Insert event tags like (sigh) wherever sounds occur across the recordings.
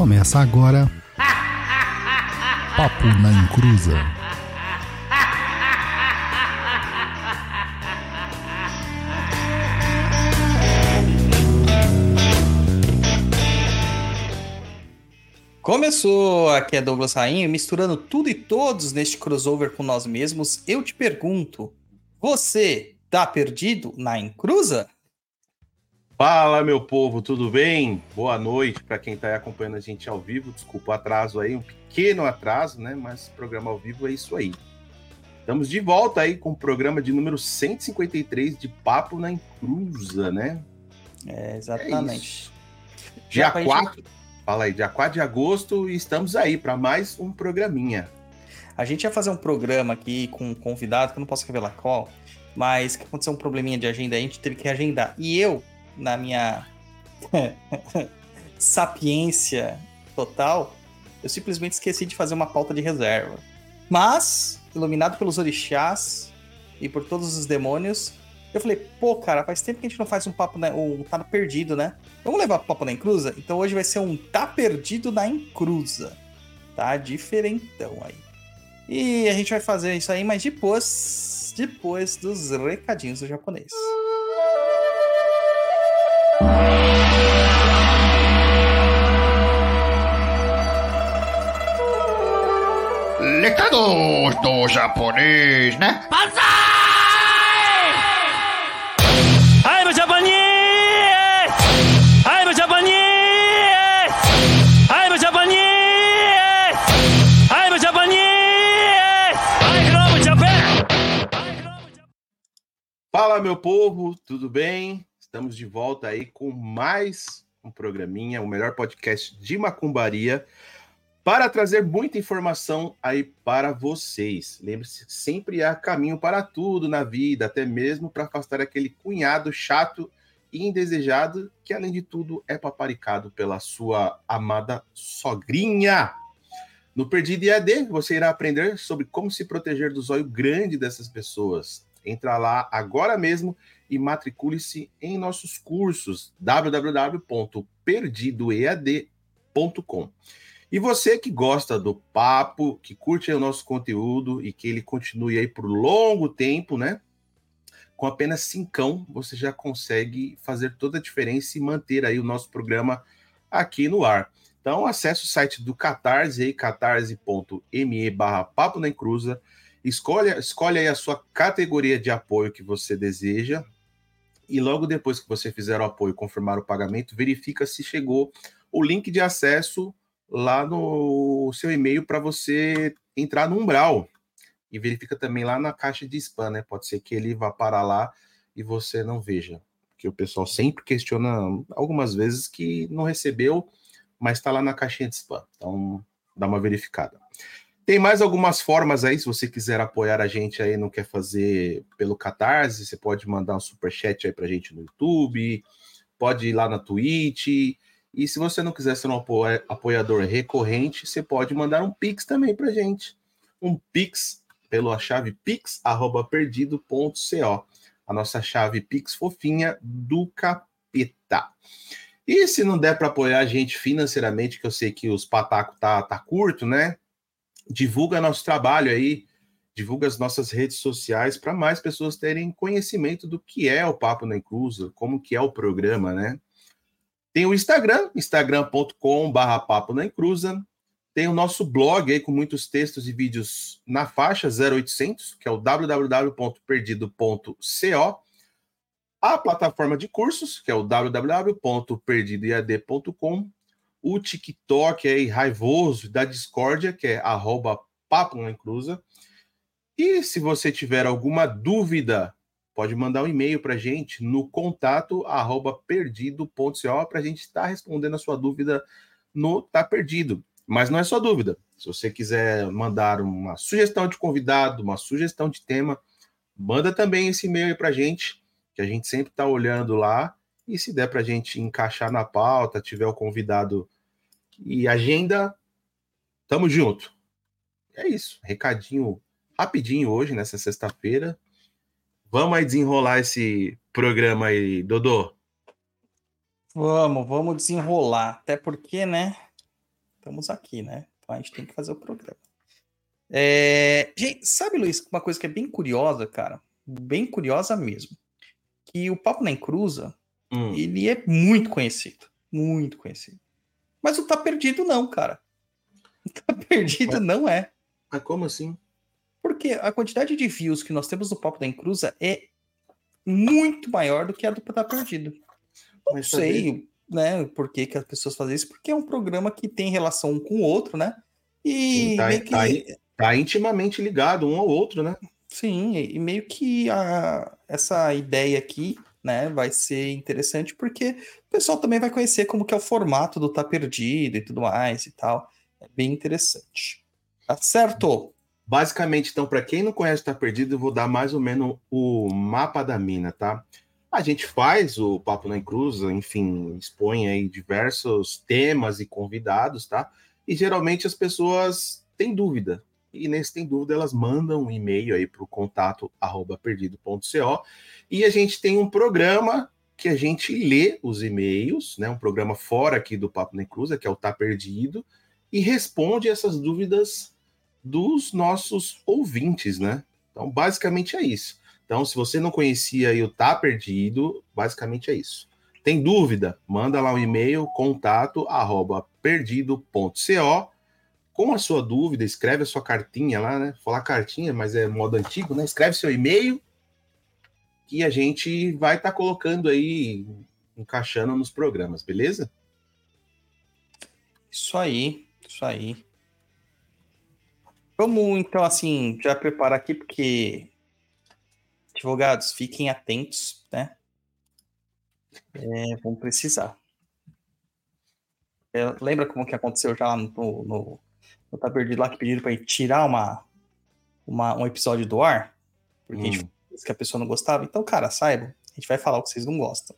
Começa agora. Papo na Encruza. Começou, aqui é Douglas Rainha, misturando tudo e todos neste crossover com nós mesmos. Eu te pergunto, você tá perdido na encruza? Fala, meu povo, tudo bem? Boa noite para quem está acompanhando a gente ao vivo. Desculpa o atraso aí, um pequeno atraso, né? Mas programa ao vivo é isso aí. Estamos de volta aí com o programa de número 153 de Papo na Encruza, né? É, exatamente. É dia 4, gente... fala aí, dia 4 de agosto e estamos aí para mais um programinha. A gente ia fazer um programa aqui com um convidado, que eu não posso revelar qual, mas que aconteceu um probleminha de agenda, a gente teve que agendar. E eu, na minha (laughs) sapiência total, eu simplesmente esqueci de fazer uma pauta de reserva. Mas, iluminado pelos orixás e por todos os demônios, eu falei, pô, cara, faz tempo que a gente não faz um papo, né, um tá perdido, né? Vamos levar o papo na encruza? Então hoje vai ser um tá perdido na encruza. Tá diferentão aí. E a gente vai fazer isso aí, mas depois, depois dos recadinhos do japonês. Recados do japonês, né? Banzai! Ai, no japonês! Ai, no japonês! Ai, no japonês! Ai, no japonês! Ai, no Japão! Fala, meu povo, tudo bem? Estamos de volta aí com mais um programinha, o melhor podcast de macumbaria para trazer muita informação aí para vocês. Lembre-se, sempre há caminho para tudo na vida, até mesmo para afastar aquele cunhado chato e indesejado que, além de tudo, é paparicado pela sua amada sogrinha. No Perdido IAD, você irá aprender sobre como se proteger do zóio grande dessas pessoas. Entra lá agora mesmo e matricule-se em nossos cursos www.perdidoead.com. E você que gosta do papo, que curte o nosso conteúdo e que ele continue aí por longo tempo, né? Com apenas cincão, você já consegue fazer toda a diferença e manter aí o nosso programa aqui no ar. Então, acesse o site do Catarse aí, catarse.me barra Papo na Encruza, escolhe, escolhe aí a sua categoria de apoio que você deseja, e logo depois que você fizer o apoio confirmar o pagamento, verifica se chegou o link de acesso lá no seu e-mail para você entrar no umbral. E verifica também lá na caixa de spam, né? Pode ser que ele vá parar lá e você não veja. Porque o pessoal sempre questiona algumas vezes que não recebeu, mas está lá na caixinha de spam. Então, dá uma verificada. Tem mais algumas formas aí, se você quiser apoiar a gente aí, não quer fazer pelo Catarse, você pode mandar um super chat aí pra gente no YouTube, pode ir lá na Twitch, e se você não quiser ser um apoiador recorrente, você pode mandar um Pix também para gente. Um Pix pela chave pix@perdido.co. A nossa chave Pix fofinha do capeta. E se não der para apoiar a gente financeiramente, que eu sei que os patacos tá, tá curto, né? Divulga nosso trabalho aí, divulga as nossas redes sociais para mais pessoas terem conhecimento do que é o Papo na Inclusa, como que é o programa, né? Tem o Instagram, instagram.com.br papo na encruza. Tem o nosso blog aí com muitos textos e vídeos na faixa 0800, que é o www.perdido.co. A plataforma de cursos, que é o www.perdidoiad.com. O TikTok aí raivoso da discórdia, que é arroba papo na encruza. E se você tiver alguma dúvida pode mandar um e-mail para a gente no contato arroba perdido.co para a gente estar tá respondendo a sua dúvida no Tá Perdido. Mas não é só dúvida. Se você quiser mandar uma sugestão de convidado, uma sugestão de tema, manda também esse e-mail para a gente, que a gente sempre está olhando lá. E se der para a gente encaixar na pauta, tiver o convidado e agenda, tamo junto. É isso. Recadinho rapidinho hoje, nessa sexta-feira. Vamos aí desenrolar esse programa aí, Dodô. Vamos, vamos desenrolar. Até porque, né? estamos aqui, né? Então a gente tem que fazer o programa. É, gente, sabe, Luiz, uma coisa que é bem curiosa, cara? Bem curiosa mesmo. Que o Papo na Encruza, Hum. ele é muito conhecido. Muito conhecido. Mas o Tá Perdido não, cara. O Tá Perdido Mas- não é. Mas como assim? Porque a quantidade de views que nós temos no Papo da Encruza é muito maior do que a do Tá Perdido. Não Mas sei, né, por que, que as pessoas fazem isso, porque é um programa que tem relação um com o outro, né? E Sim, tá- meio que, tá. Tá intimamente ligado um ao outro, né? sim, e meio que a, essa ideia aqui, né, vai ser interessante porque o pessoal também vai conhecer como que é o formato do Tá Perdido e tudo mais e tal. É bem interessante. Tá certo? Basicamente, então, para quem não conhece Tá Perdido, eu vou dar mais ou menos o mapa da mina, tá? A gente faz o Papo na Encruza, enfim, expõe aí diversos temas e convidados, tá? E geralmente as pessoas têm dúvida. E nesse tem dúvida, elas mandam um e-mail aí para o contato arroba perdido.co e a gente tem um programa que a gente lê os e-mails, né? Um programa fora aqui do Papo na Encruza, que é o Tá Perdido, e responde essas dúvidas dos nossos ouvintes, né? Então, basicamente é isso. Então, se você não conhecia aí o Tá Perdido, basicamente é isso. Tem dúvida? Manda lá um e-mail, contato, arroba perdido.co. Com a sua dúvida, escreve a sua cartinha lá, né? Falar cartinha, mas é modo antigo, né? Escreve seu e-mail que a gente vai estar colocando aí, encaixando nos programas, beleza? Isso aí, isso aí. Vamos então, assim, já preparar aqui, porque advogados, fiquem atentos, né? É, vão precisar. É, lembra como que aconteceu já no, no, no Tá Perdido lá que pediram gente tirar uma, uma, um episódio do ar? Porque a gente Hum. disse que a pessoa não gostava. Então, cara, saibam, a gente vai falar o que vocês não gostam.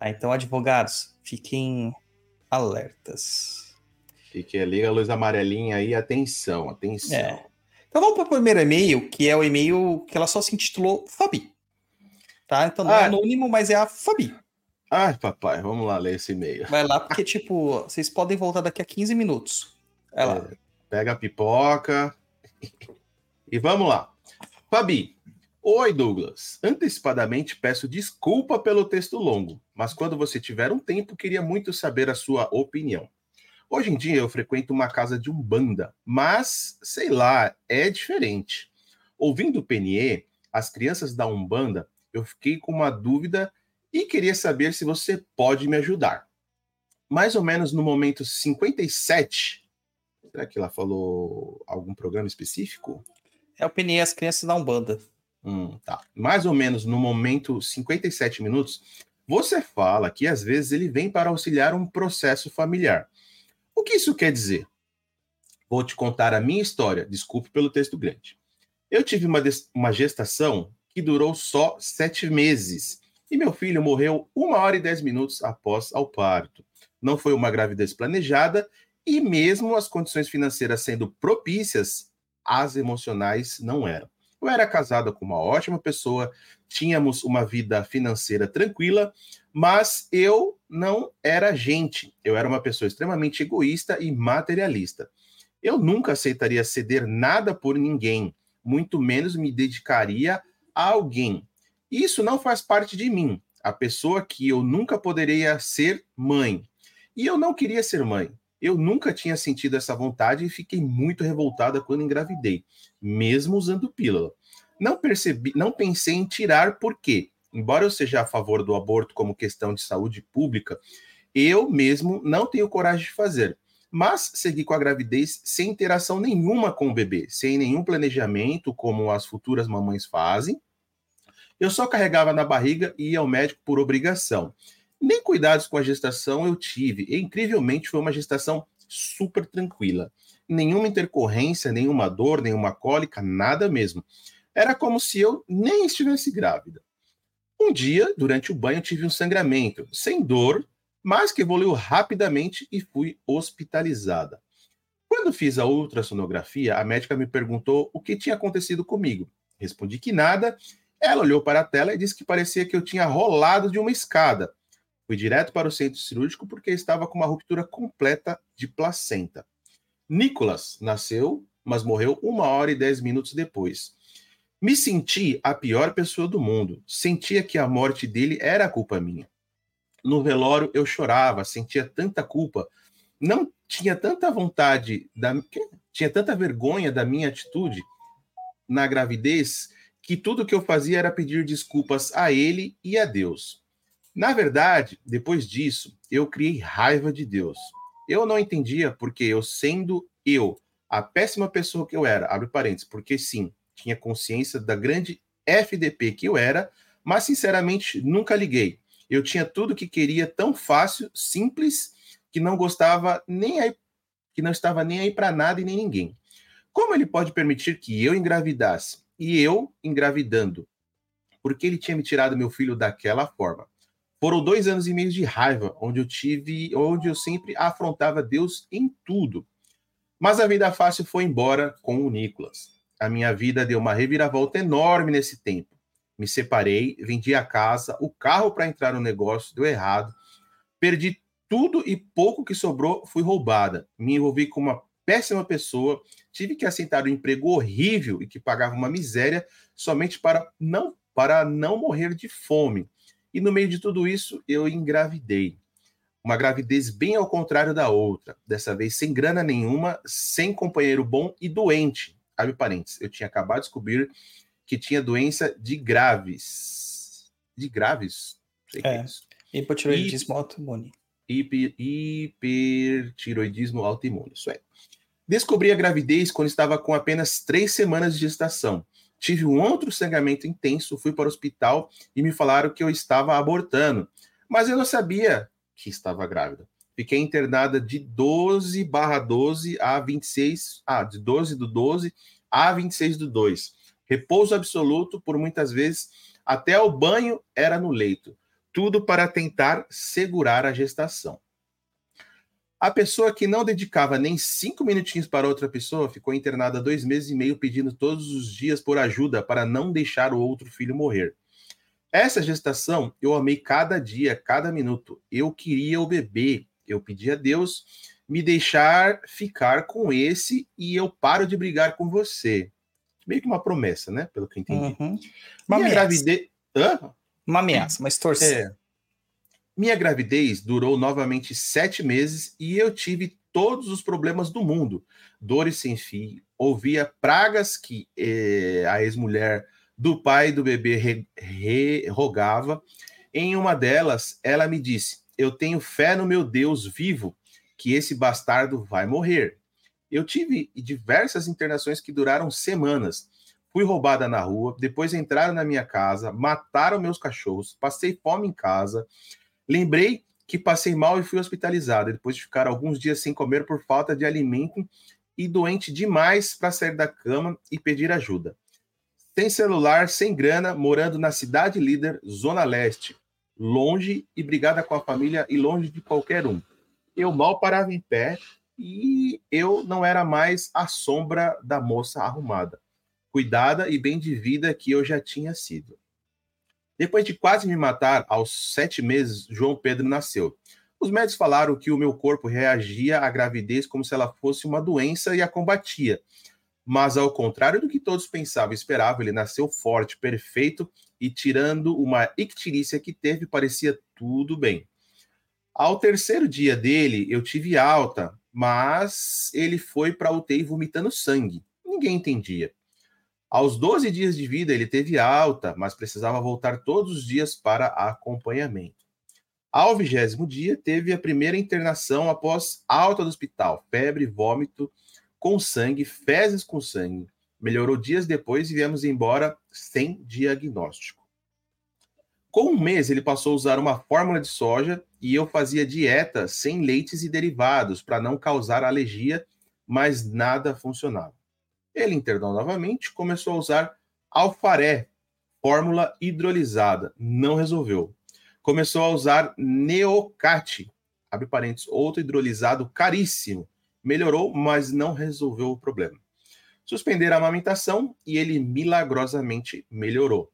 Tá? Então, advogados, fiquem alertas. Fique ali a luz amarelinha aí, atenção, atenção. É. Então vamos para o primeiro e-mail, que é o e-mail que ela só se intitulou Fabi. Tá? Então não é Ah. anônimo, mas é a Fabi. Ai, papai, vamos lá ler esse e-mail. Vai lá, porque, tipo, vocês podem voltar daqui a 15 minutos. Vai lá. É, pega a pipoca e vamos lá. Fabi. Oi, Douglas. Antecipadamente peço desculpa pelo texto longo, mas quando você tiver um tempo, queria muito saber a sua opinião. Hoje em dia eu frequento uma casa de umbanda, mas sei lá, é diferente. Ouvindo o PNE, as crianças da umbanda, eu fiquei com uma dúvida e queria saber se você pode me ajudar. Mais ou menos no momento 57, será que ela falou algum programa específico? É o PNE As Crianças da Umbanda. Hum, tá. Mais ou menos no momento 57 minutos, você fala que às vezes ele vem para auxiliar um processo familiar. O que isso quer dizer? Vou te contar a minha história, desculpe pelo texto grande. Eu tive uma, uma gestação que durou só sete meses e meu filho morreu uma hora e dez minutos após ao parto. Não foi uma gravidez planejada e mesmo as condições financeiras sendo propícias, as emocionais não eram. Eu era casada com uma ótima pessoa, tínhamos uma vida financeira tranquila, mas eu não era gente. Eu era uma pessoa extremamente egoísta e materialista. Eu nunca aceitaria ceder nada por ninguém, muito menos me dedicaria a alguém. Isso não faz parte de mim, a pessoa que eu nunca poderia ser mãe. E eu não queria ser mãe. Eu nunca tinha sentido essa vontade e fiquei muito revoltada quando engravidei, mesmo usando pílula. Não percebi, não pensei em tirar porque, embora eu seja a favor do aborto como questão de saúde pública, eu mesmo não tenho coragem de fazer. Mas segui com a gravidez sem interação nenhuma com o bebê, sem nenhum planejamento como as futuras mamães fazem. Eu só carregava na barriga e ia ao médico por obrigação. Nem cuidados com a gestação eu tive. E, incrivelmente, foi uma gestação super tranquila. Nenhuma intercorrência, nenhuma dor, nenhuma cólica, nada mesmo. Era como se eu nem estivesse grávida. Um dia, durante o banho, tive um sangramento, sem dor, mas que evoluiu rapidamente e fui hospitalizada. Quando fiz a ultrassonografia, a médica me perguntou o que tinha acontecido comigo. Respondi que nada. Ela olhou para a tela e disse que parecia que eu tinha rolado de uma escada. Fui direto para o centro cirúrgico porque estava com uma ruptura completa de placenta. Nicolas nasceu, mas morreu uma hora e dez minutos depois. Me senti a pior pessoa do mundo. Sentia que a morte dele era culpa minha. No velório eu chorava, sentia tanta culpa, não tinha tanta vontade da tinha tanta vergonha da minha atitude na gravidez que tudo que eu fazia era pedir desculpas a ele e a Deus. Na verdade, depois disso, eu criei raiva de Deus. Eu não entendia porque eu, sendo eu, a péssima pessoa que eu era, abre parênteses, porque sim, tinha consciência da grande FDP que eu era, mas sinceramente nunca liguei. Eu tinha tudo que queria tão fácil, simples, que não gostava nem aí, que não estava nem aí para nada e nem ninguém. Como ele pode permitir que eu engravidasse e eu engravidando? Porque ele tinha me tirado meu filho daquela forma. Foram dois anos e meio de raiva, onde eu tive, onde eu sempre afrontava Deus em tudo. Mas a vida fácil foi embora com o Nicolas. A minha vida deu uma reviravolta enorme nesse tempo. Me separei, vendi a casa, o carro para entrar no negócio deu errado, perdi tudo e pouco que sobrou fui roubada. Me envolvi com uma péssima pessoa, tive que aceitar um emprego horrível e que pagava uma miséria somente para não para não morrer de fome. E no meio de tudo isso, eu engravidei. Uma gravidez bem ao contrário da outra. Dessa vez sem grana nenhuma, sem companheiro bom e doente. Abre parênteses. Eu tinha acabado de descobrir que tinha doença de graves. De graves? Sei é. é isso. Hipotiroidismo autoimune. Hiper, hipertiroidismo autoimune. Isso é. Descobri a gravidez quando estava com apenas três semanas de gestação. Tive um outro sangramento intenso, fui para o hospital e me falaram que eu estava abortando. Mas eu não sabia que estava grávida. Fiquei internada de 12 barra 12 a 26, ah, de 12 do 12 a 26 do 2. Repouso absoluto por muitas vezes, até o banho era no leito. Tudo para tentar segurar a gestação. A pessoa que não dedicava nem cinco minutinhos para outra pessoa ficou internada dois meses e meio pedindo todos os dias por ajuda para não deixar o outro filho morrer. Essa gestação eu amei cada dia, cada minuto. Eu queria o bebê. Eu pedi a Deus me deixar ficar com esse e eu paro de brigar com você. Meio que uma promessa, né? Pelo que eu entendi. Uhum. Uma ameaça. Gravidez... Hã? Uma ameaça, uma extorsão. É. Minha gravidez durou novamente sete meses e eu tive todos os problemas do mundo. Dores sem fim, ouvia pragas que eh, a ex-mulher do pai do bebê re, re, rogava. Em uma delas, ela me disse: Eu tenho fé no meu Deus vivo, que esse bastardo vai morrer. Eu tive diversas internações que duraram semanas. Fui roubada na rua, depois entraram na minha casa, mataram meus cachorros, passei fome em casa, Lembrei que passei mal e fui hospitalizada, depois de ficar alguns dias sem comer por falta de alimento e doente demais para sair da cama e pedir ajuda. Sem celular, sem grana, morando na cidade líder, Zona Leste, longe e brigada com a família e longe de qualquer um. Eu mal parava em pé e eu não era mais a sombra da moça arrumada, cuidada e bem de vida que eu já tinha sido. Depois de quase me matar, aos sete meses, João Pedro nasceu. Os médicos falaram que o meu corpo reagia à gravidez como se ela fosse uma doença e a combatia. Mas, ao contrário do que todos pensavam e esperavam, ele nasceu forte, perfeito e, tirando uma ictirícia que teve, parecia tudo bem. Ao terceiro dia dele, eu tive alta, mas ele foi para UTI vomitando sangue. Ninguém entendia. Aos 12 dias de vida, ele teve alta, mas precisava voltar todos os dias para acompanhamento. Ao vigésimo dia, teve a primeira internação após alta do hospital, febre, vômito com sangue, fezes com sangue. Melhorou dias depois e viemos embora sem diagnóstico. Com um mês, ele passou a usar uma fórmula de soja e eu fazia dieta sem leites e derivados para não causar alergia, mas nada funcionava. Ele internou novamente, começou a usar alfaré, fórmula hidrolisada, não resolveu. Começou a usar neocate, abre parênteses, outro hidrolisado caríssimo. Melhorou, mas não resolveu o problema. Suspender a amamentação e ele milagrosamente melhorou.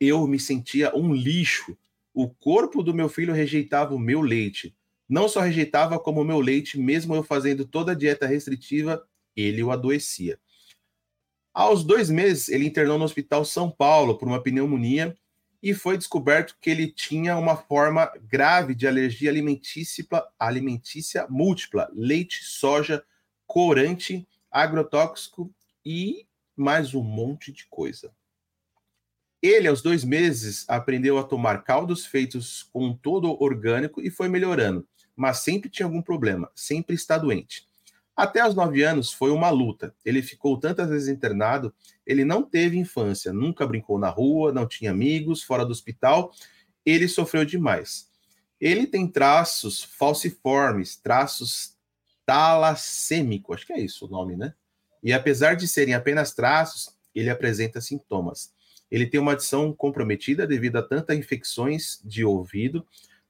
Eu me sentia um lixo, O corpo do meu filho rejeitava o meu leite. Não só rejeitava, como o meu leite, mesmo eu fazendo toda a dieta restritiva, ele o adoecia. Aos dois meses, ele internou no Hospital São Paulo por uma pneumonia e foi descoberto que ele tinha uma forma grave de alergia alimentícia, múltipla, leite, soja, corante, agrotóxico e mais um monte de coisa. Ele, aos dois meses, aprendeu a tomar caldos feitos com todo orgânico e foi melhorando, mas sempre tinha algum problema, sempre está doente. Até os nove anos foi uma luta. Ele ficou tantas vezes internado, ele não teve infância, nunca brincou na rua, não tinha amigos, fora do hospital. Ele sofreu demais. Ele tem traços falciformes, traços talassêmico, acho que é isso o nome, né? E apesar de serem apenas traços, ele apresenta sintomas. Ele tem uma adição comprometida devido a tantas infecções de ouvido,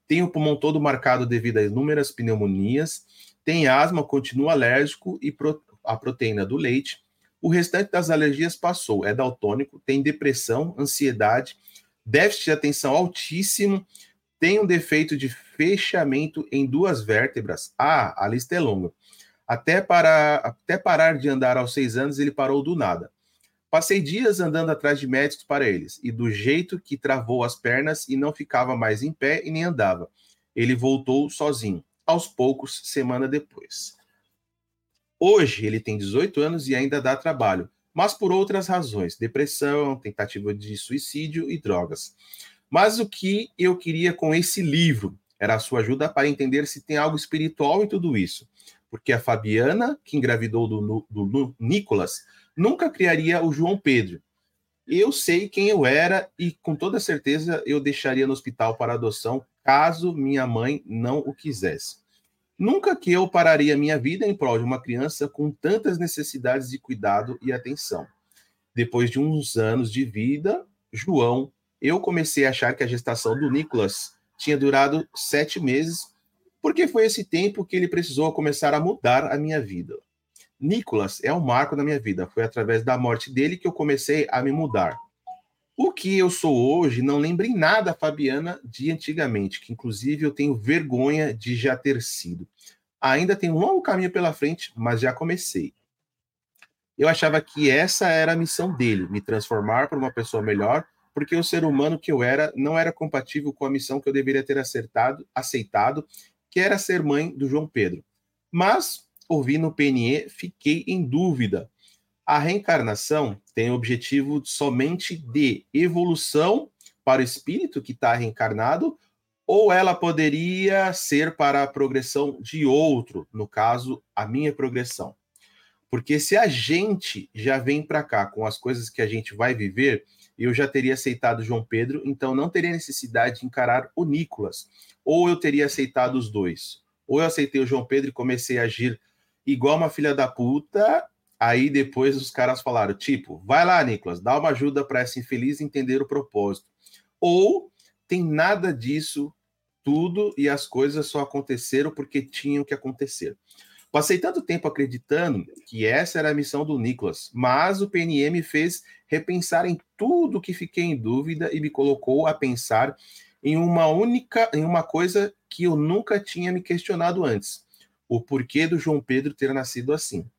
tem o pulmão todo marcado devido a inúmeras pneumonias, tem asma, continua alérgico e pro, a proteína do leite. O restante das alergias passou, é daltônico, tem depressão, ansiedade, déficit de atenção altíssimo, tem um defeito de fechamento em duas vértebras. Ah, a lista é longa. Até, para, até parar de andar aos seis anos, ele parou do nada. Passei dias andando atrás de médicos para eles, e do jeito que travou as pernas e não ficava mais em pé e nem andava. Ele voltou sozinho, aos poucos, semana depois. Hoje ele tem 18 anos e ainda dá trabalho, mas por outras razões: depressão, tentativa de suicídio e drogas. Mas o que eu queria com esse livro era a sua ajuda para entender se tem algo espiritual em tudo isso. Porque a Fabiana, que engravidou do, do, do Nicolas, nunca criaria o João Pedro. Eu sei quem eu era e com toda certeza eu deixaria no hospital para adoção caso minha mãe não o quisesse. Nunca que eu pararia minha vida em prol de uma criança com tantas necessidades de cuidado e atenção. Depois de uns anos de vida, João, eu comecei a achar que a gestação do Nicolas tinha durado sete meses, porque foi esse tempo que ele precisou começar a mudar a minha vida. Nicolas é um marco na minha vida. Foi através da morte dele que eu comecei a me mudar. O que eu sou hoje não lembro em nada Fabiana de antigamente, que inclusive eu tenho vergonha de já ter sido. Ainda tem um longo caminho pela frente, mas já comecei. Eu achava que essa era a missão dele, me transformar para uma pessoa melhor, porque o ser humano que eu era não era compatível com a missão que eu deveria ter acertado, aceitado, que era ser mãe do João Pedro. Mas ouvi no PNE, fiquei em dúvida. A reencarnação tem o objetivo somente de evolução para o espírito que está reencarnado, ou ela poderia ser para a progressão de outro, no caso, a minha progressão. Porque se a gente já vem para cá com as coisas que a gente vai viver, eu já teria aceitado João Pedro, então não teria necessidade de encarar o Nicolas. Ou eu teria aceitado os dois. Ou eu aceitei o João Pedro e comecei a agir igual uma filha da puta. Aí depois os caras falaram, tipo, vai lá, Nicolas, dá uma ajuda para essa infeliz entender o propósito. Ou tem nada disso tudo e as coisas só aconteceram porque tinham que acontecer. Passei tanto tempo acreditando que essa era a missão do Nicolas, mas o PNM fez repensar em tudo que fiquei em dúvida e me colocou a pensar em uma única, em uma coisa que eu nunca tinha me questionado antes o porquê do João Pedro ter nascido assim.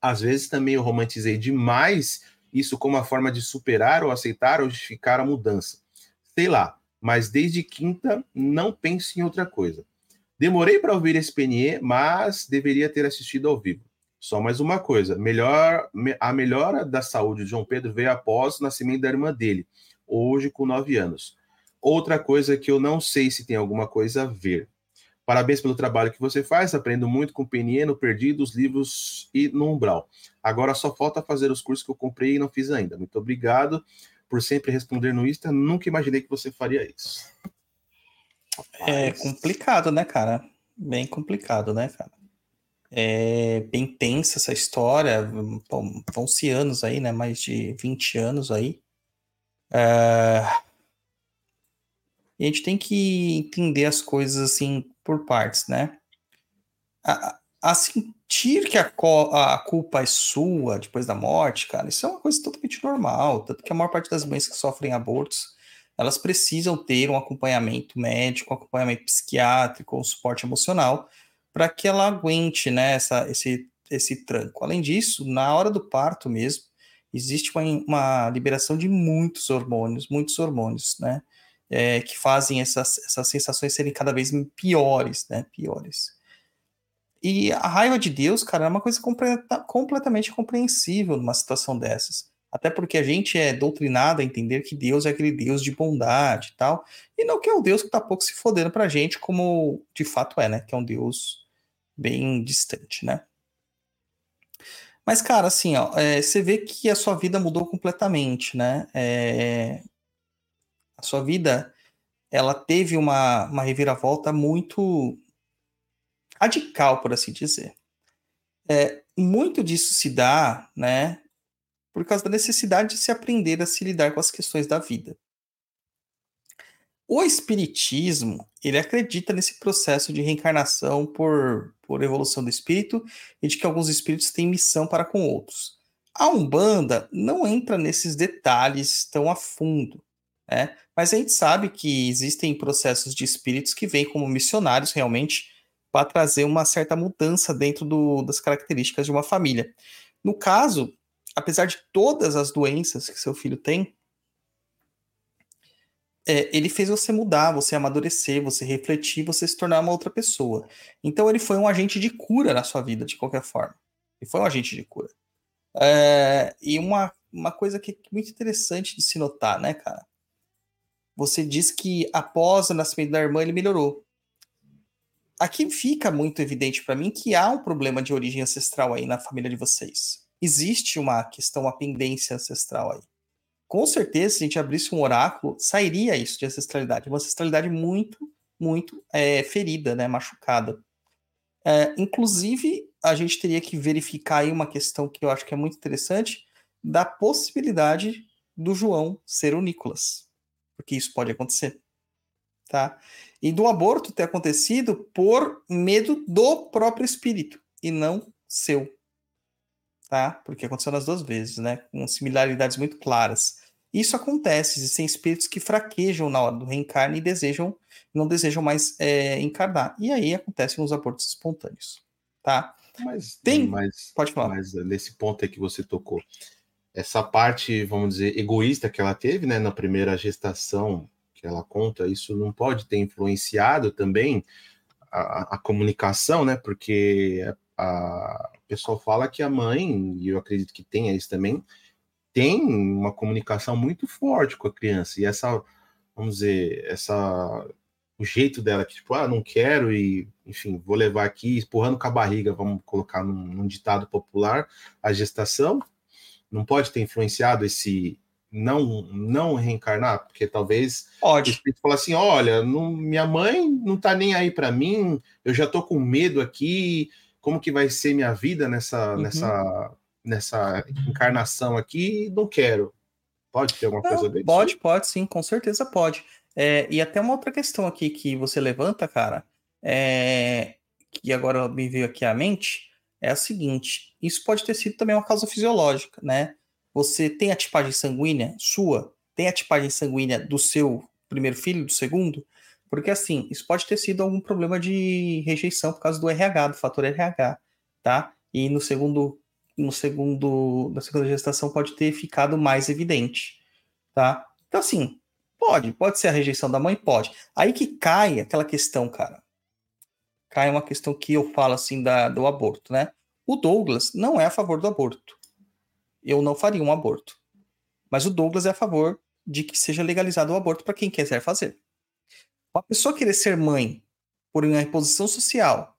Às vezes também eu romantizei demais isso como uma forma de superar ou aceitar ou justificar a mudança. Sei lá, mas desde quinta não penso em outra coisa. Demorei para ouvir esse PNE, mas deveria ter assistido ao vivo. Só mais uma coisa: melhor, a melhora da saúde de João Pedro veio após o nascimento da irmã dele, hoje com nove anos. Outra coisa que eu não sei se tem alguma coisa a ver. Parabéns pelo trabalho que você faz. Aprendo muito com PNE, no Perdido, os livros e no Umbral. Agora só falta fazer os cursos que eu comprei e não fiz ainda. Muito obrigado por sempre responder no Insta. Nunca imaginei que você faria isso. É complicado, né, cara? Bem complicado, né, cara? É bem tensa essa história. Vão-se anos aí, né? Mais de 20 anos aí. É... E a gente tem que entender as coisas assim por partes, né? A, a sentir que a, a, culpa é sua depois da morte, cara, isso é uma coisa totalmente normal. Tanto que a maior parte das mães que sofrem abortos elas precisam ter um acompanhamento médico, um acompanhamento psiquiátrico, um suporte emocional, para que ela aguente né, essa, esse, esse tranco. Além disso, na hora do parto mesmo, existe uma, uma liberação de muitos hormônios, muitos hormônios, né? É, que fazem essas, essas sensações serem cada vez piores, né? Piores. E a raiva de Deus, cara, é uma coisa completa, completamente compreensível numa situação dessas. Até porque a gente é doutrinado a entender que Deus é aquele Deus de bondade e tal, e não que é o Deus que tá pouco se fodendo pra gente, como de fato é, né? Que é um Deus bem distante, né? Mas, cara, assim, ó, é, você vê que a sua vida mudou completamente, né? É, a sua vida, ela teve uma, uma reviravolta muito radical, por assim dizer. É, muito disso se dá, né, por causa da necessidade de se aprender a se lidar com as questões da vida. O espiritismo, ele acredita nesse processo de reencarnação por, por evolução do espírito e de que alguns espíritos têm missão para com outros. A Umbanda não entra nesses detalhes tão a fundo, né? mas a gente sabe que existem processos de espíritos que vêm como missionários realmente para trazer uma certa mudança dentro do, das características de uma família. No caso, apesar de todas as doenças que seu filho tem, é, ele fez você mudar, você amadurecer, você refletir, você se tornar uma outra pessoa. Então ele foi um agente de cura na sua vida, de qualquer forma. Ele foi um agente de cura. É, e uma, uma coisa que é muito interessante de se notar, né, cara? Você diz que após o nascimento da irmã ele melhorou. Aqui fica muito evidente para mim que há um problema de origem ancestral aí na família de vocês. Existe uma questão, uma pendência ancestral aí com certeza, se a gente abrisse um oráculo, sairia isso de ancestralidade. Uma ancestralidade muito, muito é, ferida, né, machucada. É, inclusive, a gente teria que verificar aí uma questão que eu acho que é muito interessante, da possibilidade do João ser o Nicolas. Porque isso pode acontecer. Tá? E do aborto ter acontecido por medo do próprio espírito e não seu tá? Porque aconteceu nas duas vezes, né? Com similaridades muito claras. Isso acontece, existem espíritos que fraquejam na hora do reencarne e desejam, não desejam mais é, encarnar. E aí acontecem os abortos espontâneos, tá? Mas Tem- mas, Pode falar. mas nesse ponto aí que você tocou, essa parte, vamos dizer, egoísta que ela teve, né, na primeira gestação que ela conta, isso não pode ter influenciado também a, a comunicação, né? Porque a, a- o pessoal fala que a mãe, e eu acredito que tenha isso também, tem uma comunicação muito forte com a criança. E essa, vamos dizer, essa o jeito dela que tipo, ah, não quero e, enfim, vou levar aqui empurrando com a barriga, vamos colocar num, num ditado popular, a gestação não pode ter influenciado esse não não reencarnar, porque talvez o Pode. espírito fala assim, olha, não- minha mãe não tá nem aí para mim, eu já tô com medo aqui, como que vai ser minha vida nessa Uhum. nessa nessa encarnação aqui? Não quero. Pode ter alguma coisa Não, dele? pode, pode sim, com certeza pode. É, e até uma outra questão aqui que você levanta, cara, é, que agora me veio aqui à mente, é a seguinte: isso pode ter sido também uma causa fisiológica, né? Você tem a tipagem sanguínea sua, tem a tipagem sanguínea do seu primeiro filho, do segundo, porque assim, isso pode ter sido algum problema de rejeição por causa do RH, do fator RH, tá? E no segundo, no segundo, na segunda gestação pode ter ficado mais evidente, tá? Então assim, pode, pode ser a rejeição da mãe, pode. Aí que cai aquela questão, cara. Cai uma questão que eu falo assim da, do aborto, né? O Douglas não é a favor do aborto. Eu não faria um aborto. Mas o Douglas é a favor de que seja legalizado o aborto para quem quiser fazer. Uma pessoa querer ser mãe por uma imposição social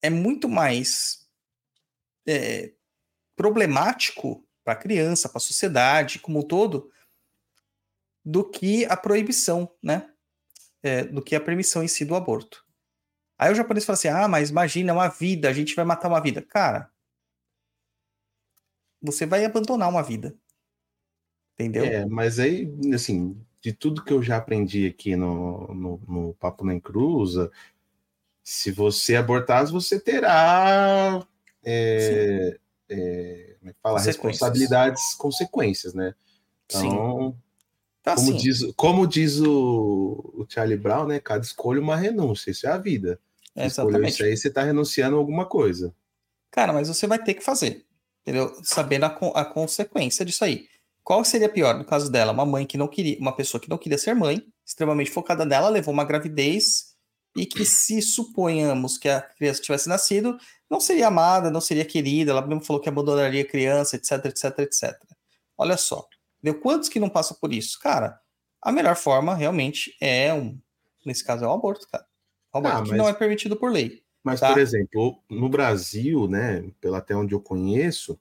é muito mais é, problemático para a criança, para a sociedade como um todo, do que a proibição, né? É, do que a permissão em si do aborto. Aí o japonês fala assim: ah, mas imagina uma vida, a gente vai matar uma vida. Cara, você vai abandonar uma vida. Entendeu? É, mas aí, assim, de tudo que eu já aprendi aqui no, no, no Papo Nem Cruza, se você abortar, você terá é, é, como é que fala? Consequências. responsabilidades, consequências, né? Sim. Então, Então, Como assim, diz, como diz o, o Charlie Brown, né? Cada escolha uma renúncia. Isso é a vida. Escolheu exatamente. isso aí, você tá renunciando a alguma coisa. Cara, mas você vai ter que fazer, entendeu? Sabendo a, a consequência disso aí. Qual seria pior no caso dela? Uma mãe que não queria, uma pessoa que não queria ser mãe, extremamente focada nela, levou uma gravidez e que se suponhamos que a criança tivesse nascido, não seria amada, não seria querida, ela mesmo falou que abandonaria a criança, etc, etc, etc. Olha só, entendeu? Quantos que não passam por isso? Cara, a melhor forma realmente é um, nesse caso é o aborto, cara. O aborto Ah, que mas- não é permitido por lei. Mas, Tá. por exemplo, no Brasil, né, pelo até onde eu conheço,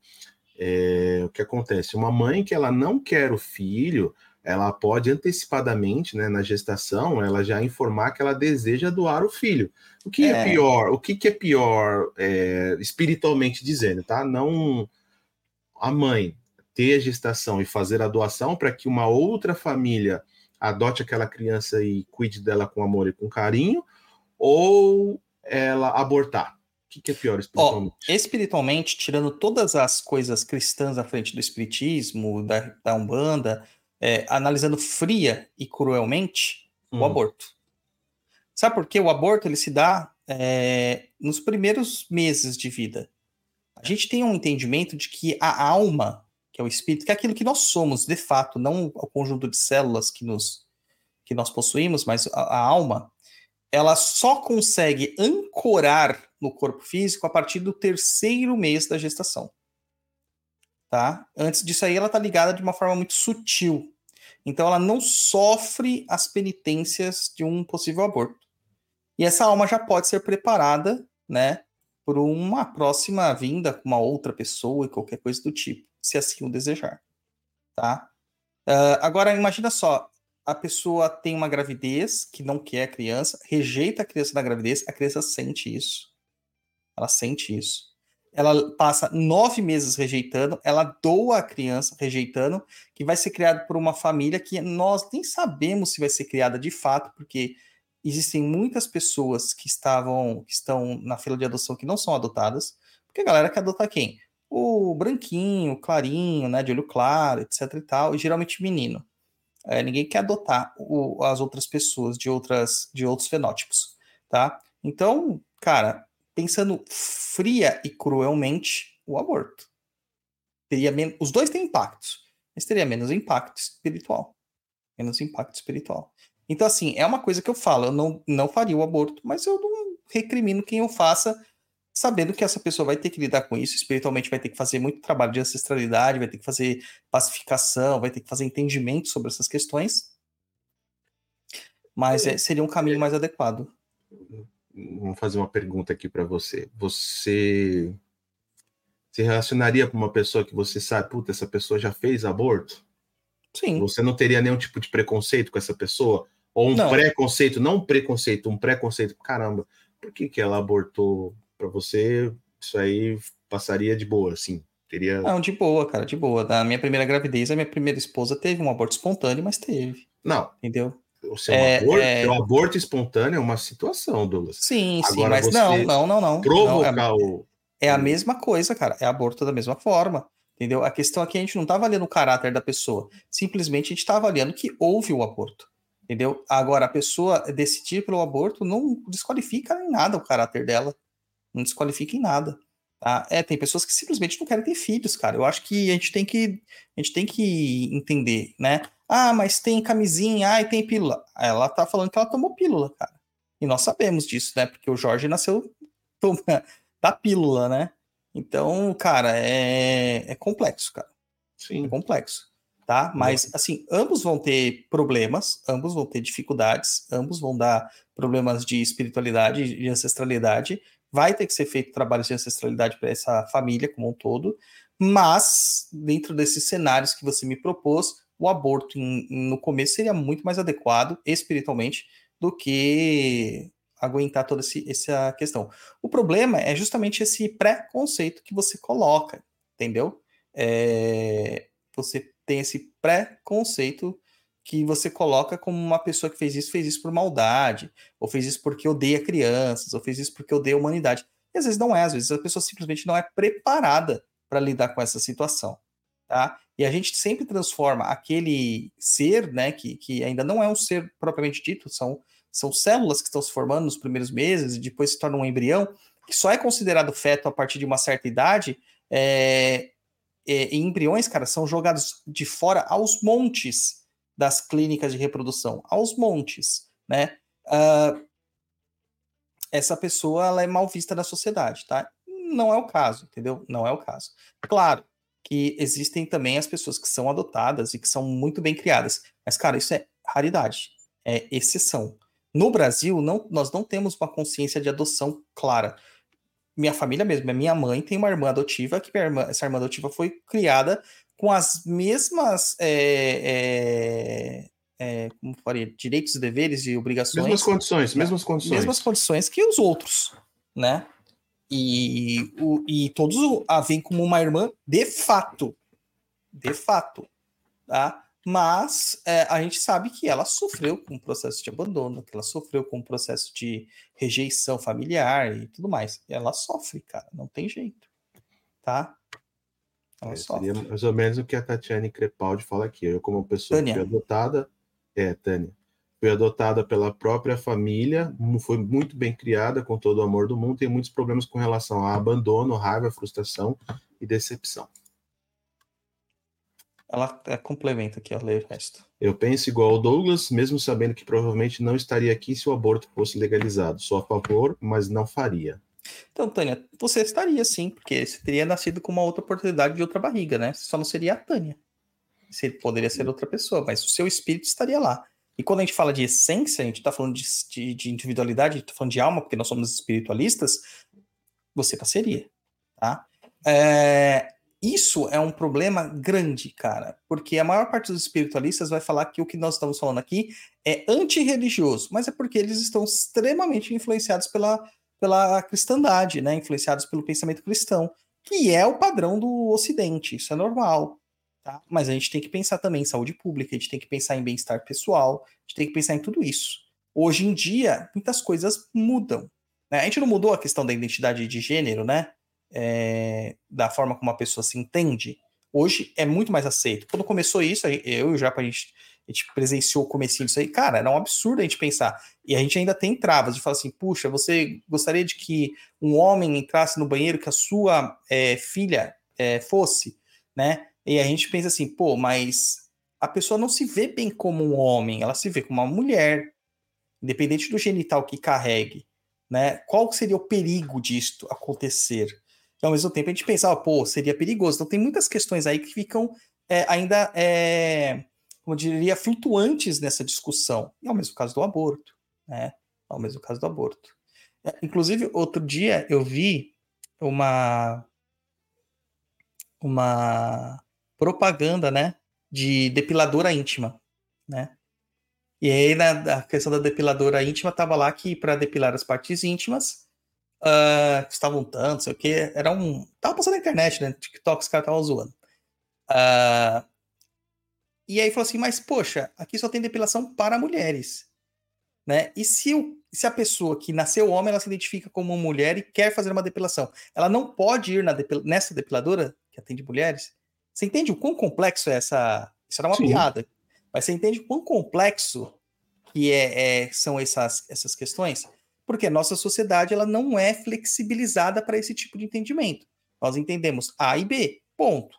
é, o que acontece? Uma mãe que ela não quer o filho, ela pode antecipadamente, né, na gestação, ela já informar que ela deseja doar o filho. O que é, É. pior? O que, que é pior, é, espiritualmente dizendo, tá? Não a mãe ter a gestação e fazer a doação para que uma outra família adote aquela criança e cuide dela com amor e com carinho, ou ela abortar? O que, que é pior espiritualmente? espiritualmente, tirando todas as coisas cristãs à frente do espiritismo, da, da Umbanda, é, analisando fria e cruelmente, o Hum. aborto. Sabe por quê? O aborto ele se dá é, nos primeiros meses de vida. A gente tem um entendimento de que a alma, que é o espírito, que é aquilo que nós somos, de fato, não o conjunto de células que, nos, que nós possuímos, mas a, a alma, ela só consegue ancorar no corpo físico a partir do terceiro mês da gestação. Tá? Antes disso aí, ela tá ligada de uma forma muito sutil. Então, ela não sofre as penitências de um possível aborto. E essa alma já pode ser preparada, né, por uma próxima vinda com uma outra pessoa e qualquer coisa do tipo, se assim o desejar. Tá? Ah, agora, imagina só, a pessoa tem uma gravidez que não quer a criança, rejeita a criança na gravidez, a criança sente isso. Ela sente isso. Ela passa nove meses rejeitando, ela doa a criança rejeitando, que vai ser criado por uma família que nós nem sabemos se vai ser criada de fato, porque existem muitas pessoas que estavam, que estão na fila de adoção que não são adotadas, porque a galera quer adotar quem? O branquinho, o clarinho, né, de olho claro, etc e tal, e geralmente menino. É, ninguém quer adotar o- as outras pessoas de outras de outros fenótipos, tá? Então, cara, pensando fria e cruelmente, o aborto teria men- os dois têm impactos, mas teria menos impacto espiritual, menos impacto espiritual. Então, assim, é uma coisa que eu falo, eu não, não faria o aborto, mas eu não recrimino quem o faça, sabendo que essa pessoa vai ter que lidar com isso, espiritualmente vai ter que fazer muito trabalho de ancestralidade, vai ter que fazer pacificação, vai ter que fazer entendimento sobre essas questões. Mas é, seria um caminho mais adequado. Vamos fazer uma pergunta aqui para você. Você se relacionaria com uma pessoa que você sabe, puta, essa pessoa já fez aborto? Sim. Você não teria nenhum tipo de preconceito com essa pessoa? Ou um Não. preconceito, não um preconceito, um preconceito. Caramba, por que, que ela abortou para você? Isso aí passaria de boa, assim. Teria. Não, de boa, cara, de boa. Na minha primeira gravidez, a minha primeira esposa teve um aborto espontâneo, mas teve, Não, entendeu? o seu, É, aborto, é. seu aborto espontâneo é uma situação, Douglas. Sim, sim, Agora mas você não, não, não, não. não é, Provocar o. é a mesma coisa, cara. É aborto da mesma forma. Entendeu? A questão aqui a gente não tá avaliando o caráter da pessoa. Simplesmente a gente tá avaliando que houve o aborto. Entendeu? Agora, a pessoa decidir pelo aborto não desqualifica em nada o caráter dela. Não desqualifica em nada. Tá? É, tem pessoas que simplesmente não querem ter filhos, cara. Eu acho que a gente tem que, a gente tem que entender, né? Ah, mas tem camisinha, ah, e tem pílula. Ela tá falando que ela tomou pílula, cara. E nós sabemos disso, né? Porque o Jorge nasceu (laughs) da pílula, né? Então, cara, é, é complexo, cara. É Sim. complexo, tá? Mas, assim, ambos vão ter problemas, ambos vão ter dificuldades, ambos vão dar problemas de espiritualidade, de ancestralidade. Vai ter que ser feito trabalho de ancestralidade para essa família como um todo, mas, dentro desses cenários que você me propôs, o aborto em- no começo seria muito mais adequado espiritualmente do que aguentar toda esse- essa questão. O problema é justamente esse preconceito que você coloca, entendeu? É, você tem esse preconceito que você coloca como uma pessoa que fez isso, fez isso por maldade, ou fez isso porque odeia crianças, ou fez isso porque odeia a humanidade. E às vezes não é, às vezes a pessoa simplesmente não é preparada para lidar com essa situação, tá? E a gente sempre transforma aquele ser, né, que, que ainda não é um ser propriamente dito, são, são células que estão se formando nos primeiros meses e depois se torna um embrião, que só é considerado feto a partir de uma certa idade, é, é, embriões, cara, são jogados de fora aos montes das clínicas de reprodução, aos montes, né? Uh, essa pessoa ela é mal vista na sociedade, tá? Não é o caso, entendeu? Não é o caso. Claro que existem também as pessoas que são adotadas e que são muito bem criadas, mas cara, isso é raridade, é exceção. No Brasil, não, nós não temos uma consciência de adoção clara minha família mesmo, minha mãe tem uma irmã adotiva, que irmã, essa irmã adotiva foi criada com as mesmas é, é, como faria, direitos, deveres e obrigações. Mesmas condições, mesmas condições. Mesmas condições que os outros, né? E, o, e todos a veem como uma irmã de fato. De fato. Tá? mas é, a gente sabe que ela sofreu com o processo de abandono, que ela sofreu com o processo de rejeição familiar e tudo mais. Ela sofre, cara, não tem jeito, tá? Ela é, sofre. Seria mais ou menos o que a Tatiane Crepaldi fala aqui. Eu, como pessoa Tânia. que fui adotada, é, Tânia, fui adotada pela própria família, foi muito bem criada, com todo o amor do mundo, tem muitos problemas com relação a abandono, raiva, frustração e decepção. Ela é, complementa aqui, ó, lê o resto. Eu penso igual ao Douglas, mesmo sabendo que provavelmente não estaria aqui se o aborto fosse legalizado. Sou a favor, mas não faria. Então, Tânia, você estaria sim, porque você teria nascido com uma outra oportunidade de outra barriga, né? Só não seria a Tânia. Você poderia ser outra pessoa, mas o seu espírito estaria lá. E quando a gente fala de essência, a gente está falando de, de, de, individualidade, a gente falando de alma, porque nós somos espiritualistas, você nasceria, tá? É, isso é um problema grande, cara, porque a maior parte dos espiritualistas vai falar que o que nós estamos falando aqui é antirreligioso, mas é porque eles estão extremamente influenciados pela, pela cristandade, né? Influenciados pelo pensamento cristão, que é o padrão do Ocidente, isso é normal. Tá? Mas a gente tem que pensar também em saúde pública, a gente tem que pensar em bem-estar pessoal, a gente tem que pensar em tudo isso. Hoje em dia, muitas coisas mudam. Né? A gente não mudou a questão da identidade de gênero, né? é, da forma como a pessoa se entende, hoje é muito mais aceito. Quando começou isso, eu e o Japa, a gente, a gente presenciou o comecinho disso aí, cara, era um absurdo a gente pensar. E a gente ainda tem travas de falar assim, puxa, você gostaria de que um homem entrasse no banheiro que a sua é, filha é, fosse, né? E a gente pensa assim, pô, mas a pessoa não se vê bem como um homem, ela se vê como uma mulher, independente do genital que carregue, né? Qual seria o perigo disto acontecer? E ao mesmo tempo a gente pensava, pô, seria perigoso. Então tem muitas questões aí que ficam é, ainda, é, como eu diria, flutuantes nessa discussão. E é o mesmo caso do aborto, né? É o mesmo caso do aborto. É, inclusive, outro dia eu vi uma uma propaganda, né, de depiladora íntima, né? E aí na questão da depiladora íntima tava lá que para depilar as partes íntimas uh, custavam tanto, sei o que. Era um. Tava passando na internet, né? TikTok, os caras estavam zoando. Uh, e aí falou assim, mas poxa, aqui só tem depilação para mulheres. Né? E se, o, se a pessoa que nasceu homem, ela se identifica como mulher e quer fazer uma depilação, ela não pode ir na depil, nessa depiladora que atende mulheres? Você entende o quão complexo é essa. Isso era uma Sim. piada. Mas você entende o quão complexo que é, é, são essas, essas questões? porque a nossa sociedade ela não é flexibilizada para esse tipo de entendimento. Nós entendemos A e B, ponto.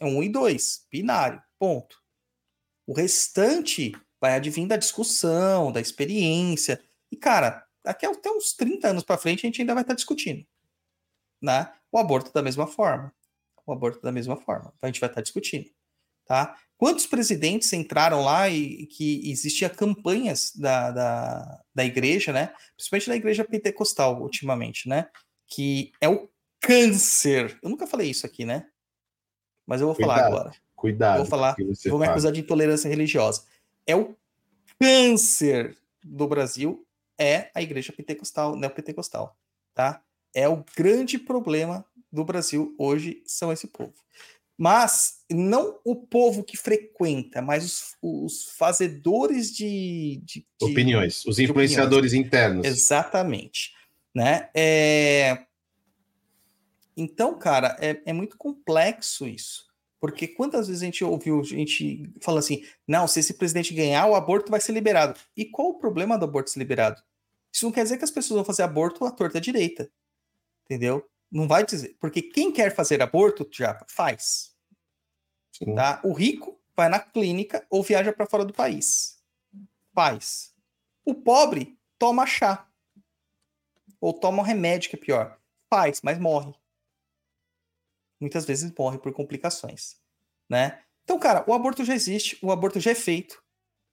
É um e dois, binário, ponto. O restante vai advir da discussão, da experiência. E, cara, daqui até uns 30 anos para frente a gente ainda vai estar tá discutindo. Né? O aborto da mesma forma. O aborto da mesma forma. Então a gente vai estar tá discutindo. Tá? Quantos presidentes entraram lá e, que existia campanhas da, da, da igreja, né? Principalmente da igreja pentecostal, ultimamente, né? Que é o câncer. Eu nunca falei isso aqui, né? Mas eu vou cuidado, falar agora. Cuidado. Vou falar, vou me acusar de intolerância religiosa. É o câncer do Brasil, é a igreja pentecostal, neopentecostal, tá? É o grande problema do Brasil hoje, são esse povo. Mas não o povo que frequenta, mas os, os fazedores de, de, de, opiniões, os influenciadores opiniões. internos. Exatamente. Né? É... Então, cara, é, é muito complexo isso. Porque quantas vezes a gente ouviu gente falando assim: não, se esse presidente ganhar, o aborto vai ser liberado. E qual o problema do aborto ser liberado? Isso não quer dizer que as pessoas vão fazer aborto à torta direita. Entendeu? Não vai dizer. Porque quem quer fazer aborto, já faz. Sim. Tá? O rico vai na clínica ou viaja para fora do país. Faz. O pobre toma chá. Ou toma um remédio, que é pior. Faz, mas morre. Muitas vezes morre por complicações. Né? Então, cara, o aborto já existe, o aborto já é feito.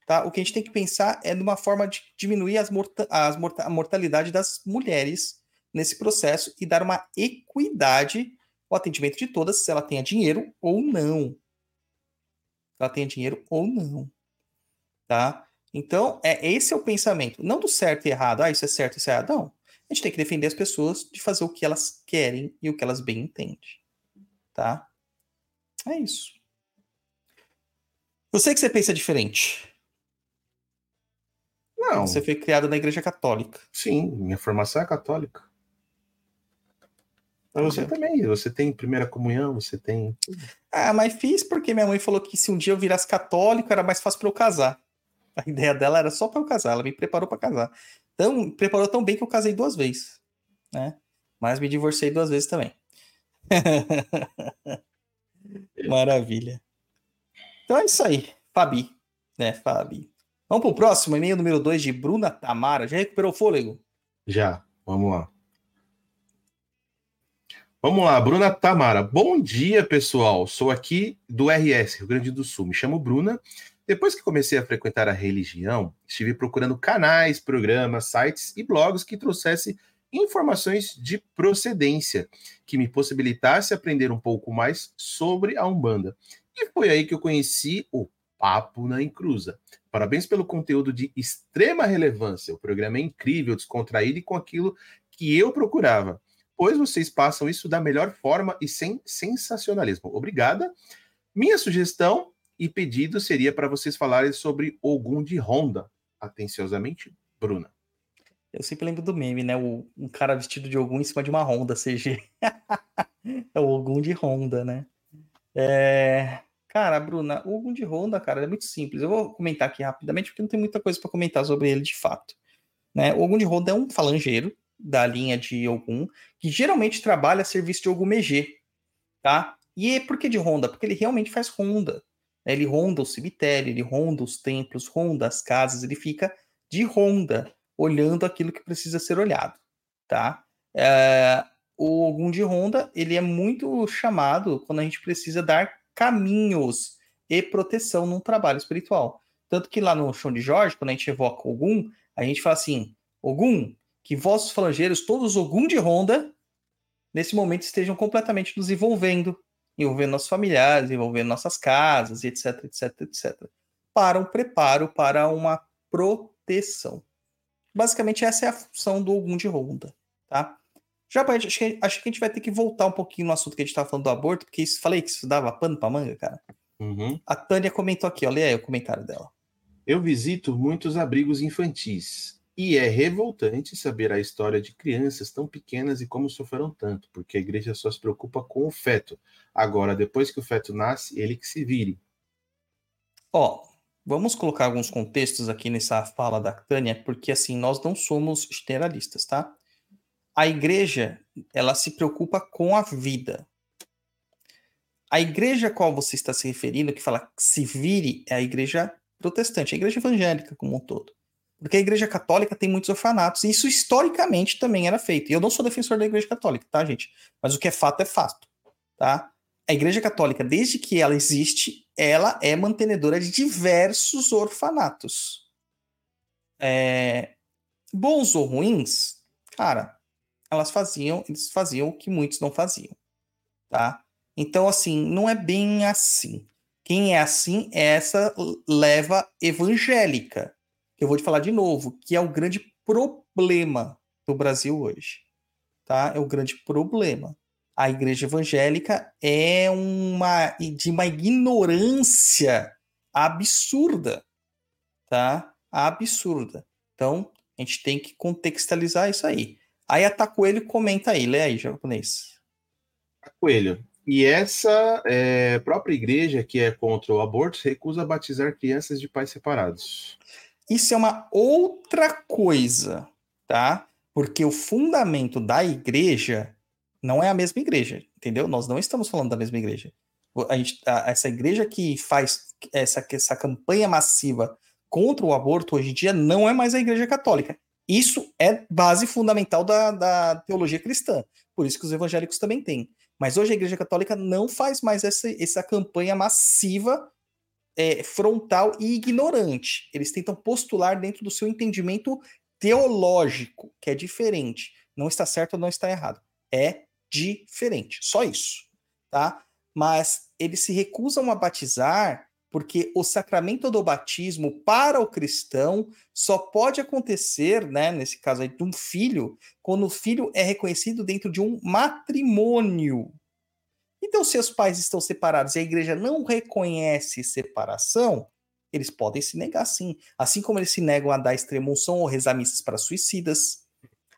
Tá? O que a gente tem que pensar é numa forma de diminuir as morta as morta a mortalidade das mulheres nesse processo e dar uma equidade ao atendimento de todas, se ela tenha dinheiro ou não. Se ela tenha dinheiro ou não. Tá? Então, é, esse é o pensamento. Não do certo e errado. Ah, isso é certo, isso é errado. Não. A gente tem que defender as pessoas de fazer o que elas querem e o que elas bem entendem. Tá? É isso. Eu sei que você pensa diferente. Não, Você foi criado na igreja católica. sim, minha formação é católica. Mas você Entendeu? também, você tem primeira comunhão, você tem. Ah, mas fiz porque minha mãe falou que se um dia eu virasse católico era mais fácil para eu casar. A ideia dela era só para eu casar, ela me preparou para casar. Então, preparou tão bem que eu casei duas vezes, né? Mas me divorciei duas vezes também. (laughs) Maravilha. Então é isso aí, Fabi, né, Fabi. Vamos pro próximo, e-mail número 2 de Bruna Tamara. Já recuperou o fôlego? Já, vamos lá. Vamos lá, Bruna Tamara. Bom dia, pessoal. Sou aqui do RS, Rio Grande do Sul. Me chamo Bruna. Depois que comecei a frequentar a religião, estive procurando canais, programas, sites e blogs que trouxessem informações de procedência, que me possibilitasse aprender um pouco mais sobre a Umbanda. E foi aí que eu conheci o Papo na Encruza. Parabéns pelo conteúdo de extrema relevância. O programa é incrível, descontraído e com aquilo que eu procurava. Pois vocês passam isso da melhor forma e sem sensacionalismo. Obrigada. Minha sugestão e pedido seria para vocês falarem sobre Ogum de Honda. Atenciosamente, Bruna. Eu sempre lembro do meme, né? O, um cara vestido de Ogum em cima de uma Honda (laughs) CG. é o Ogum de Honda, né? É... Cara, Bruna, o Ogum de Honda, cara, é muito simples. Eu vou comentar aqui rapidamente, porque não tem muita coisa para comentar sobre ele de fato. Né? O Ogum de Honda é um falangeiro da linha de Ogum, que geralmente trabalha a serviço de Ogum Megê, tá? E por que de Honda? Porque ele realmente faz ronda. né? Ele ronda o cemitério, ele ronda os templos, ronda as casas, ele fica de ronda, olhando aquilo que precisa ser olhado, tá? É, o Ogum de Honda, ele é muito chamado quando a gente precisa dar caminhos e proteção num trabalho espiritual. Tanto que lá no chão de Jorge, quando a gente evoca Ogum, a gente fala assim, Ogum, que vossos falangeiros, todos os Ogum de Honda, nesse momento estejam completamente nos envolvendo, envolvendo nossos familiares, envolvendo nossas casas, etc, etc, etc. Para um preparo para uma proteção. Basicamente, essa é a função do Ogum de Honda, tá? Já pra gente, acho que, acho que a gente vai ter que voltar um pouquinho no assunto que a gente estava falando do aborto, porque isso, falei que isso dava pano pra manga, cara. Uhum. A Tânia comentou aqui, ó, lê aí o comentário dela. Eu visito muitos abrigos infantis e é revoltante saber a história de crianças tão pequenas e como sofreram tanto, porque a igreja só se preocupa com o feto. Agora, depois que o feto nasce, ele que se vire. Ó, vamos colocar alguns contextos aqui nessa fala da Tânia, porque assim, nós não somos generalistas, tá? A igreja, ela se preocupa com a vida. A igreja a qual você está se referindo, que fala que se vire, é a igreja protestante, a igreja evangélica como um todo. Porque a igreja católica tem muitos orfanatos, e isso historicamente também era feito. E eu não sou defensor da igreja católica, tá, gente? Mas o que é fato é fato, tá? A igreja católica, desde que ela existe, ela é mantenedora de diversos orfanatos. É, Bons ou ruins, cara, elas faziam, eles faziam o que muitos não faziam, tá? Então, assim, não é bem assim. Quem é assim é essa leva evangélica, que eu vou te falar de novo, que é o grande problema do Brasil hoje, tá? É o grande problema. A igreja evangélica é uma de uma ignorância absurda, tá? Absurda. Então, a gente tem que contextualizar isso aí. Aí a Tacoelho comenta aí, lê aí, japonês. Coelho. E essa é, própria igreja que é contra o aborto recusa batizar crianças de pais separados. Isso é uma outra coisa, tá? Porque o fundamento da igreja não é a mesma igreja, entendeu? Nós não estamos falando da mesma igreja. A gente, a- essa igreja que faz essa, essa campanha massiva contra o aborto hoje em dia não é mais a igreja católica. Isso é base fundamental da, da teologia cristã. Por isso que os evangélicos também têm. Mas hoje a igreja católica não faz mais essa, essa campanha massiva, é, frontal e ignorante. Eles tentam postular dentro do seu entendimento teológico, que é diferente. Não está certo ou não está errado. É diferente. Só isso. Tá? Mas eles se recusam a batizar porque o sacramento do batismo para o cristão só pode acontecer, né, nesse caso aí, de um filho, quando o filho é reconhecido dentro de um matrimônio. Então, se os pais estão separados e a igreja não reconhece separação, eles podem se negar sim. Assim como eles se negam a dar extremunção ou rezar missas para suicidas,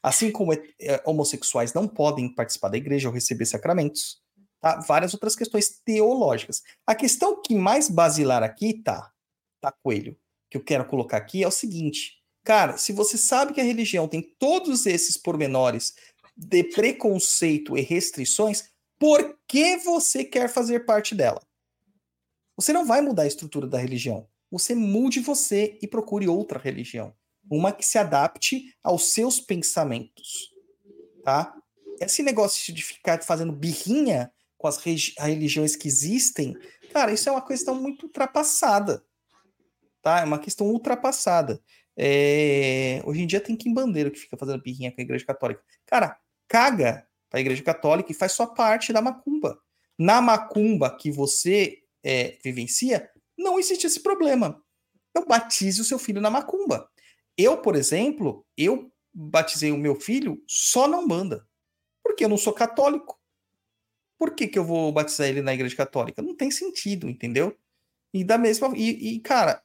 assim como eh, homossexuais não podem participar da igreja ou receber sacramentos, tá? Várias outras questões teológicas. A questão que mais basilar aqui tá, tá, Coelho, que eu quero colocar aqui é o seguinte. Cara, se você sabe que a religião tem todos esses pormenores de preconceito e restrições, por que você quer fazer parte dela? Você não vai mudar a estrutura da religião. Você mude você e procure outra religião. Uma que se adapte aos seus pensamentos. Tá? Esse negócio de ficar fazendo birrinha com as religiões que existem, cara, isso é uma questão muito ultrapassada. Tá? É uma questão ultrapassada. É, Hoje em dia tem Kim Bandeiro que fica fazendo birrinha com a igreja católica. Cara, caga para a igreja católica e faz sua parte da macumba. Na macumba que você é, vivencia, não existe esse problema. Então batize o seu filho na macumba. Eu, por exemplo, eu batizei o meu filho só na Umbanda. Porque eu não sou católico. Por que, que eu vou batizar ele na igreja católica? Não tem sentido, entendeu? E da mesma. E, e, cara,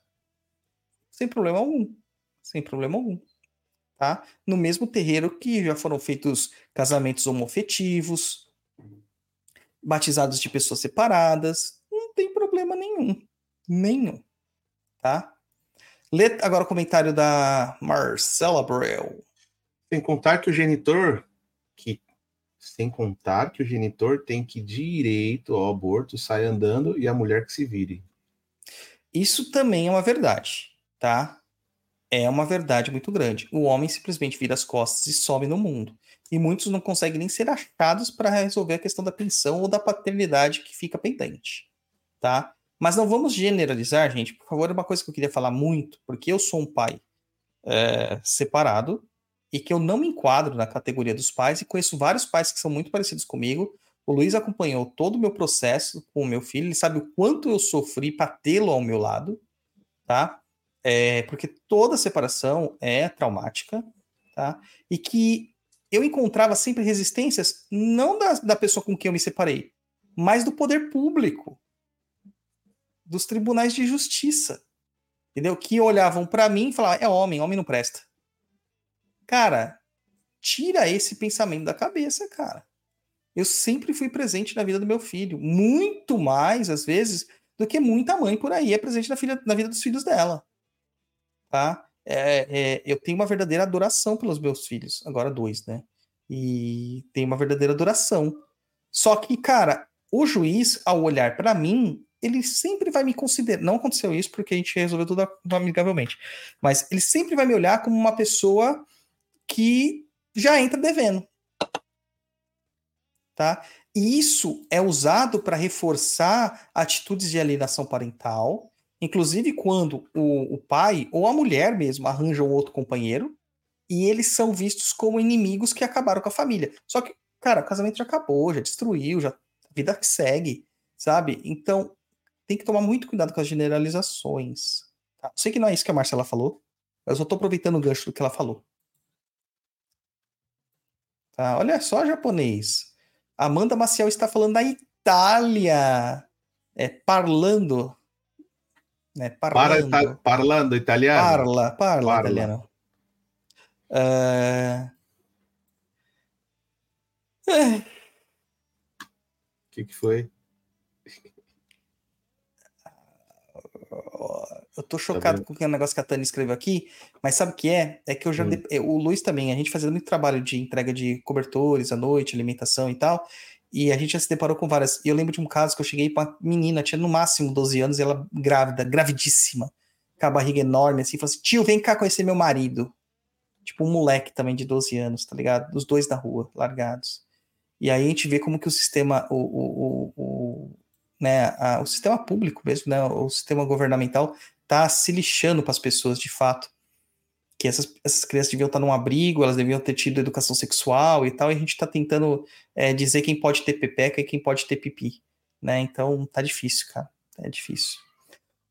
sem problema algum. Sem problema algum. Tá? No mesmo terreiro que já foram feitos casamentos homofetivos, batizados de pessoas separadas. Não tem problema nenhum. Nenhum. Tá? Lê agora o comentário da Marcela Abreu. Sem contar que o genitor, que sem contar que o genitor tem que direito ao aborto, sai andando e a mulher que se vire. Isso também é uma verdade, tá? É uma verdade muito grande. O homem simplesmente vira as costas e some no mundo. E muitos não conseguem nem ser achados para resolver a questão da pensão ou da paternidade que fica pendente, tá? Mas não vamos generalizar, gente. Por favor, é uma coisa que eu queria falar muito, porque eu sou um pai é, separado e que eu não me enquadro na categoria dos pais e conheço vários pais que são muito parecidos comigo. O Luiz acompanhou todo o meu processo com o meu filho, ele sabe o quanto eu sofri para tê-lo ao meu lado, tá? É, porque toda separação é traumática, tá? E que eu encontrava sempre resistências, não da, da pessoa com quem eu me separei, mas do poder público, dos tribunais de justiça, entendeu? Que olhavam para mim e falavam: é homem, homem não presta. Cara, tira esse pensamento da cabeça, cara. Eu sempre fui presente na vida do meu filho, muito mais, às vezes, do que muita mãe por aí é presente na, filha, na vida dos filhos dela. Tá? É, é, eu tenho uma verdadeira adoração pelos meus filhos, agora dois, né? E tenho uma verdadeira adoração. Só que, cara, o juiz, ao olhar para mim, ele sempre vai me considerar. Não aconteceu isso porque a gente resolveu tudo amigavelmente, mas ele sempre vai me olhar como uma pessoa que já entra devendo. Tá? E isso é usado para reforçar atitudes de alienação parental, inclusive quando o, o, pai ou a mulher mesmo arranjam outro companheiro e eles são vistos como inimigos que acabaram com a família. Só que, cara, o casamento já acabou, já destruiu, já a vida que segue, sabe? Então, tem que tomar muito cuidado com as generalizações. Tá? Sei que não é isso que a Marcela falou, mas eu tô aproveitando o gancho do que ela falou. Tá? Olha só, japonês. Amanda Maciel está falando da Itália. É, parlando. Né, parlando. Para, ita parlando italiano? Parla, parla, parla. italiano. Uh... que, que foi? Eu tô chocado vendo? com o negócio que a Tânia escreveu aqui, mas sabe o que é? É que eu já. Hum. de- O Luiz também, a gente fazendo muito trabalho de entrega de cobertores à noite, alimentação e tal. E a gente já se deparou com várias. E eu lembro de um caso que eu cheguei pra uma menina, tinha no máximo 12 anos, e ela grávida, gravidíssima, com a barriga enorme, assim, falou assim: tio, vem cá conhecer meu marido. Tipo, um moleque também de 12 anos, tá ligado? Os dois na rua, largados. E aí a gente vê como que o sistema, o, o, o, né, a- o sistema público mesmo, né, o sistema governamental tá se lixando para as pessoas de fato. Que essas, essas crianças deviam estar num abrigo, elas deviam ter tido educação sexual e tal, e a gente está tentando é, dizer quem pode ter pepeca e quem pode ter pipi, né? Então tá difícil, cara. É difícil.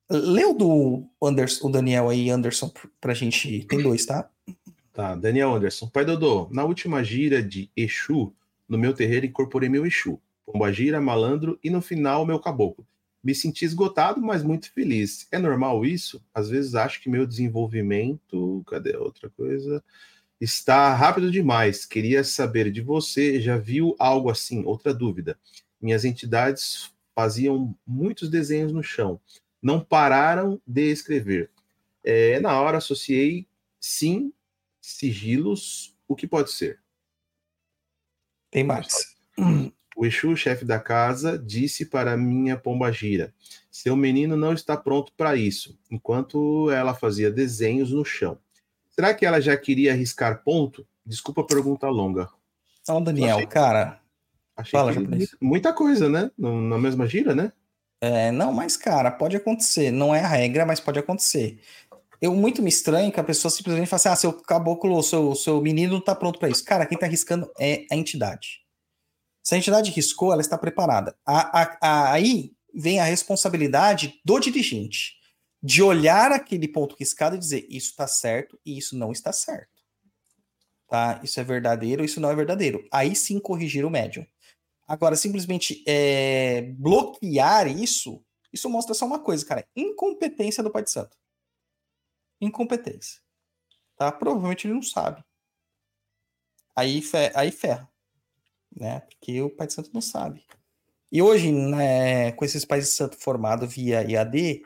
Leu do Anderson, o Daniel aí, Anderson, pra gente. Tem dois, tá? Tá, Daniel Anderson. Pai Dodô, na última gira de Exu, no meu terreiro incorporei meu Exu. Pombagira, malandro e no final meu caboclo. Me senti esgotado, mas muito feliz. É normal isso? Às vezes acho que meu desenvolvimento. Cadê a outra coisa? Está rápido demais. Queria saber de você, já viu algo assim? Outra dúvida. Minhas entidades faziam muitos desenhos no chão. Não pararam de escrever. É, na hora associei sim sigilos, o que pode ser? Tem mais. O Exu, chefe da casa, disse para minha pombagira: seu menino não está pronto para isso, enquanto ela fazia desenhos no chão. Será que ela já queria arriscar ponto? Desculpa a pergunta longa. Então, Daniel, Achei- cara. Achei Fala, que muita coisa, né? No- Na mesma gira, né? É, não, mas, cara, pode acontecer. Não é a regra, mas pode acontecer. Eu muito me estranho que a pessoa simplesmente fala assim: ah, seu caboclo, seu, seu menino não tá pronto para isso. Cara, quem tá arriscando é a entidade. Se a entidade riscou, ela está preparada. A- a- a- aí vem a responsabilidade do dirigente de olhar aquele ponto riscado e dizer: isso está certo e isso não está certo. Tá? Isso é verdadeiro, isso não é verdadeiro. Aí sim corrigir o médium. Agora, simplesmente é, bloquear isso, isso mostra só uma coisa, cara: incompetência do Pai de Santo. Incompetência. Tá? Provavelmente ele não sabe. Aí, fe- aí ferra. Né? Porque o Pai de Santo não sabe. E hoje, né, com esses pais de santo formados via IAD,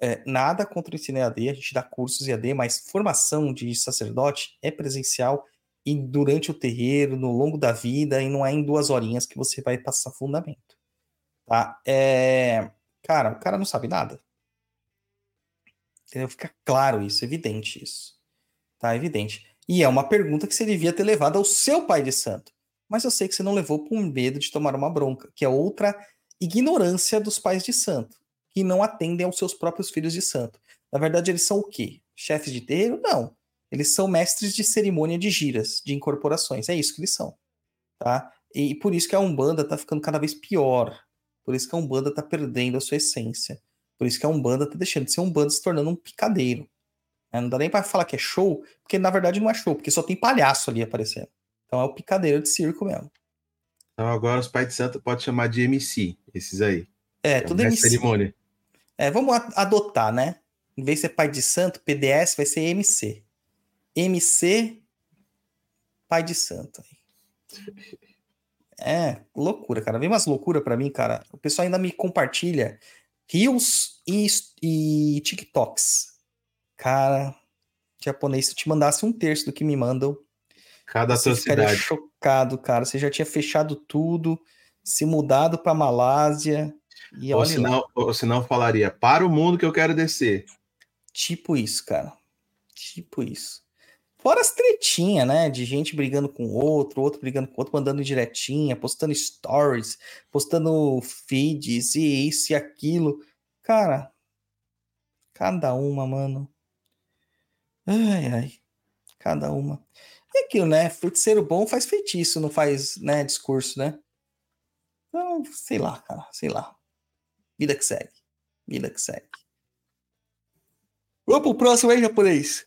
é, nada contra o ensino EAD, a gente dá cursos EAD, mas formação de sacerdote é presencial e durante o terreiro, no longo da vida, e não é em duas horinhas que você vai passar fundamento. Tá? É, Cara, o cara não sabe nada. Entendeu? Fica claro isso, evidente isso. Tá evidente. E é uma pergunta que você devia ter levado ao seu pai de santo. Mas eu sei que você não levou por medo de tomar uma bronca, que é outra ignorância dos pais de santo, que não atendem aos seus próprios filhos de santo. Na verdade, eles são o quê? Chefes de terreiro? Não. Eles são mestres de cerimônia de giras, de incorporações. É isso que eles são. Tá? E por isso que a Umbanda tá ficando cada vez pior. Por isso que a Umbanda tá perdendo a sua essência. Por isso que a Umbanda tá deixando de ser Umbanda se tornando um picadeiro. né? Não dá nem pra falar que é show, porque na verdade não é show, porque só tem palhaço ali aparecendo. Então é o picadeiro de circo mesmo. Então agora os pais de santo pode chamar de MC, esses aí. É, tudo é MC. cerimônia. É, vamos adotar, né? Em vez de ser pai de santo, PDS vai ser MC. MC, pai de santo. (laughs) É, loucura, cara. Vem umas loucuras pra mim, cara. O pessoal ainda me compartilha Reels e, e TikToks. Cara, japonês, se eu te mandasse um terço do que me mandam, Cada você ficaria atrocidade. chocado, cara. Você já tinha fechado tudo, se mudado pra Malásia. E Ou senão, ou senão falaria, para o mundo que eu quero descer. Tipo isso, cara. Tipo isso. Fora as tretinhas, né? De gente brigando com o outro, outro brigando com o outro, mandando diretinha, postando stories, postando feeds e isso e aquilo. Cara, cada uma, mano. Ai, ai. Cada uma. É aquilo, né? Feiticeiro bom faz feitiço, não faz, né, discurso, né? Então, sei lá, cara, sei lá. Vida que segue. Vida que segue. Vamos pro próximo aí, japonês.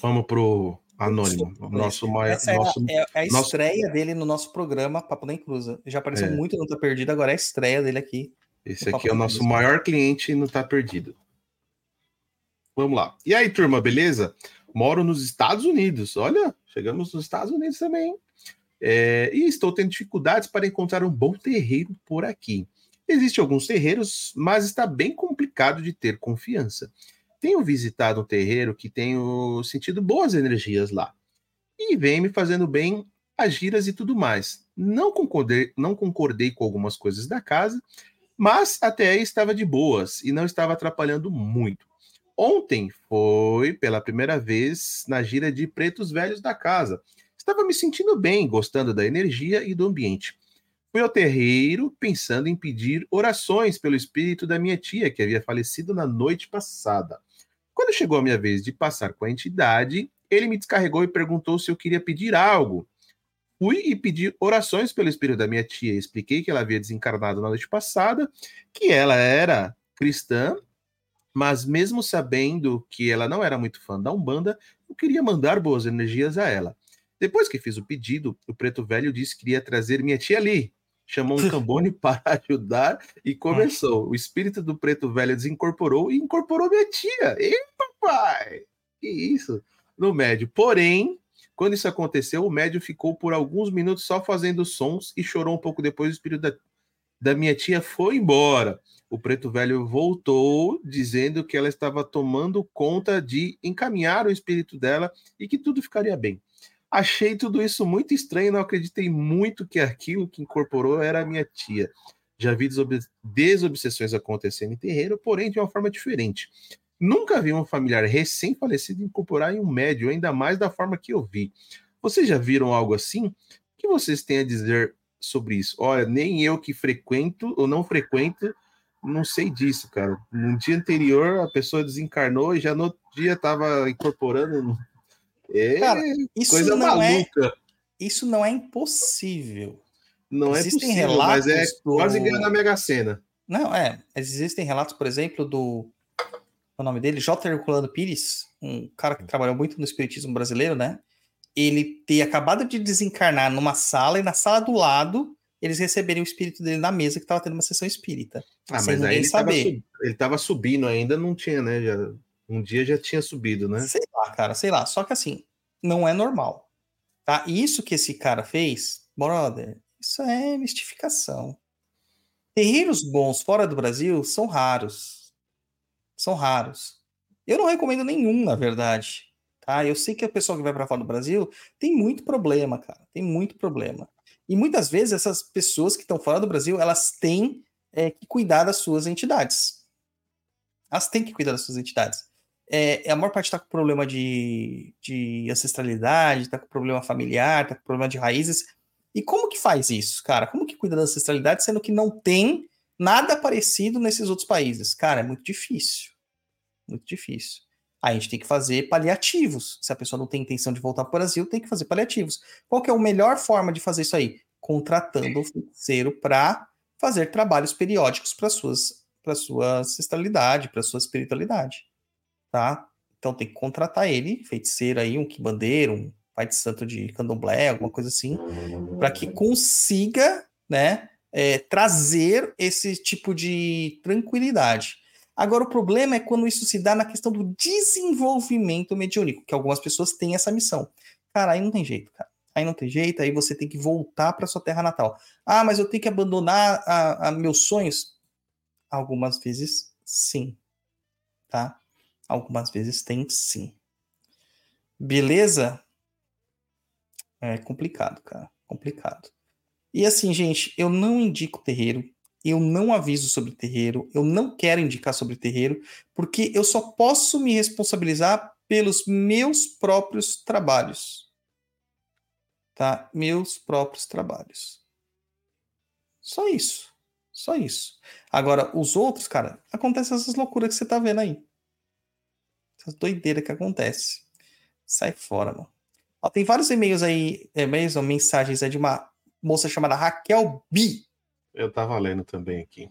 Vamos pro Anônimo. Nosso maior. Essa é a- Nosso... é, a, nosso- estreia dele no nosso programa Papo Nem Cruza. Já apareceu É. muito no Tá Perdido, agora é a estreia dele aqui. Esse aqui é o nosso maior cliente e não tá perdido. Vamos lá. E aí, turma, beleza? Moro nos Estados Unidos. Olha, chegamos nos Estados Unidos também. É, e estou tendo dificuldades para encontrar um bom terreiro por aqui. Existem alguns terreiros, mas está bem complicado de ter confiança. Tenho visitado um terreiro que tenho sentido boas energias lá. E vem me fazendo bem as giras e tudo mais. Não concordei, não concordei com algumas coisas da casa, mas até aí estava de boas e não estava atrapalhando muito. Ontem foi pela primeira vez na gira de pretos velhos da casa. Estava me sentindo bem, gostando da energia e do ambiente. Fui ao terreiro pensando em pedir orações pelo espírito da minha tia, que havia falecido na noite passada. Quando chegou a minha vez de passar com a entidade, ele me descarregou e perguntou se eu queria pedir algo. Fui e pedi orações pelo espírito da minha tia. Expliquei que ela havia desencarnado na noite passada, que ela era cristã, mas mesmo sabendo que ela não era muito fã da Umbanda, eu queria mandar boas energias a ela. Depois que fiz o pedido, o preto velho disse que iria trazer minha tia ali. Chamou um (laughs) cambone para ajudar e começou. O espírito do preto velho desincorporou e incorporou minha tia. Ei, papai! Que isso? No médio. Porém, quando isso aconteceu, o médio ficou por alguns minutos só fazendo sons e chorou um pouco depois. O espírito da, da minha tia foi embora. O preto velho voltou dizendo que ela estava tomando conta de encaminhar o espírito dela e que tudo ficaria bem. Achei tudo isso muito estranho, não acreditei muito que aquilo que incorporou era minha tia. Já vi desob desobsessões acontecendo em terreiro, porém de uma forma diferente. Nunca vi um familiar recém-falecido incorporar em um médio, ainda mais da forma que eu vi. Vocês já viram algo assim? O que vocês têm a dizer sobre isso? Olha, nem eu que frequento ou não frequento, não sei disso, cara. No dia anterior a pessoa desencarnou e já no outro dia estava incorporando. É Cara, isso coisa não é- maluca. Isso não é impossível. Não é existem possível, mas é relatos do- quase ganhar na Mega Sena. Não, é. Existem relatos, por exemplo, do. O nome dele? J. Herculano Pires, um cara que trabalhou muito no espiritismo brasileiro, né? Ele ter acabado de desencarnar numa sala e na sala do lado eles receberem o espírito dele na mesa que estava tendo uma sessão espírita. Ah, mas aí ele tava, ele tava subindo ainda, não tinha, né? Já, um dia já tinha subido, né? Sei lá, cara, sei lá. Só que assim, não é normal. Tá? Isso que esse cara fez, brother, isso é mistificação. Terreiros bons fora do Brasil são raros. São raros. Eu não recomendo nenhum, na verdade. Tá? Eu sei que o pessoal que vai para fora do Brasil tem muito problema, cara. Tem muito problema. E muitas vezes essas pessoas que estão fora do Brasil, elas têm é, que cuidar das suas entidades. Elas têm que cuidar das suas entidades é, a maior parte está com problema de, de ancestralidade, está com problema familiar, está com problema de raízes. E como que faz isso, cara? Como que cuida da ancestralidade, sendo que não tem nada parecido nesses outros países? Cara, é muito difícil. Muito difícil. A gente tem que fazer paliativos. Se a pessoa não tem intenção de voltar para o Brasil, tem que fazer paliativos. Qual que é a melhor forma de fazer isso aí? Contratando um feiticeiro para fazer trabalhos periódicos para suas para sua ancestralidade, para sua espiritualidade tá? Então tem que contratar ele, feiticeiro aí, um quibandeiro, um pai de santo de candomblé, alguma coisa assim, para que consiga, né, é, trazer esse tipo de tranquilidade. Agora, o problema é quando isso se dá na questão do desenvolvimento mediúnico, que algumas pessoas têm essa missão. Cara, aí não tem jeito, cara. Aí não tem jeito, aí você tem que voltar para sua terra natal. Ah, mas eu tenho que abandonar a, a meus sonhos? Algumas vezes, sim. Tá? Algumas vezes tem sim. Beleza? É complicado, cara. Complicado. E assim, gente, eu não indico terreiro. Eu não aviso sobre terreiro. Eu não quero indicar sobre terreiro. Porque eu só posso me responsabilizar pelos meus próprios trabalhos. Tá? Meus próprios trabalhos. Só isso. Só isso. Agora, os outros, cara, acontecem essas loucuras que você tá vendo aí. Essas doideiras que acontece. Sai fora, mano. Ó, tem vários e-mails aí, e-mails ou mensagens aí de uma moça chamada Raquel B. Eu tava lendo também aqui.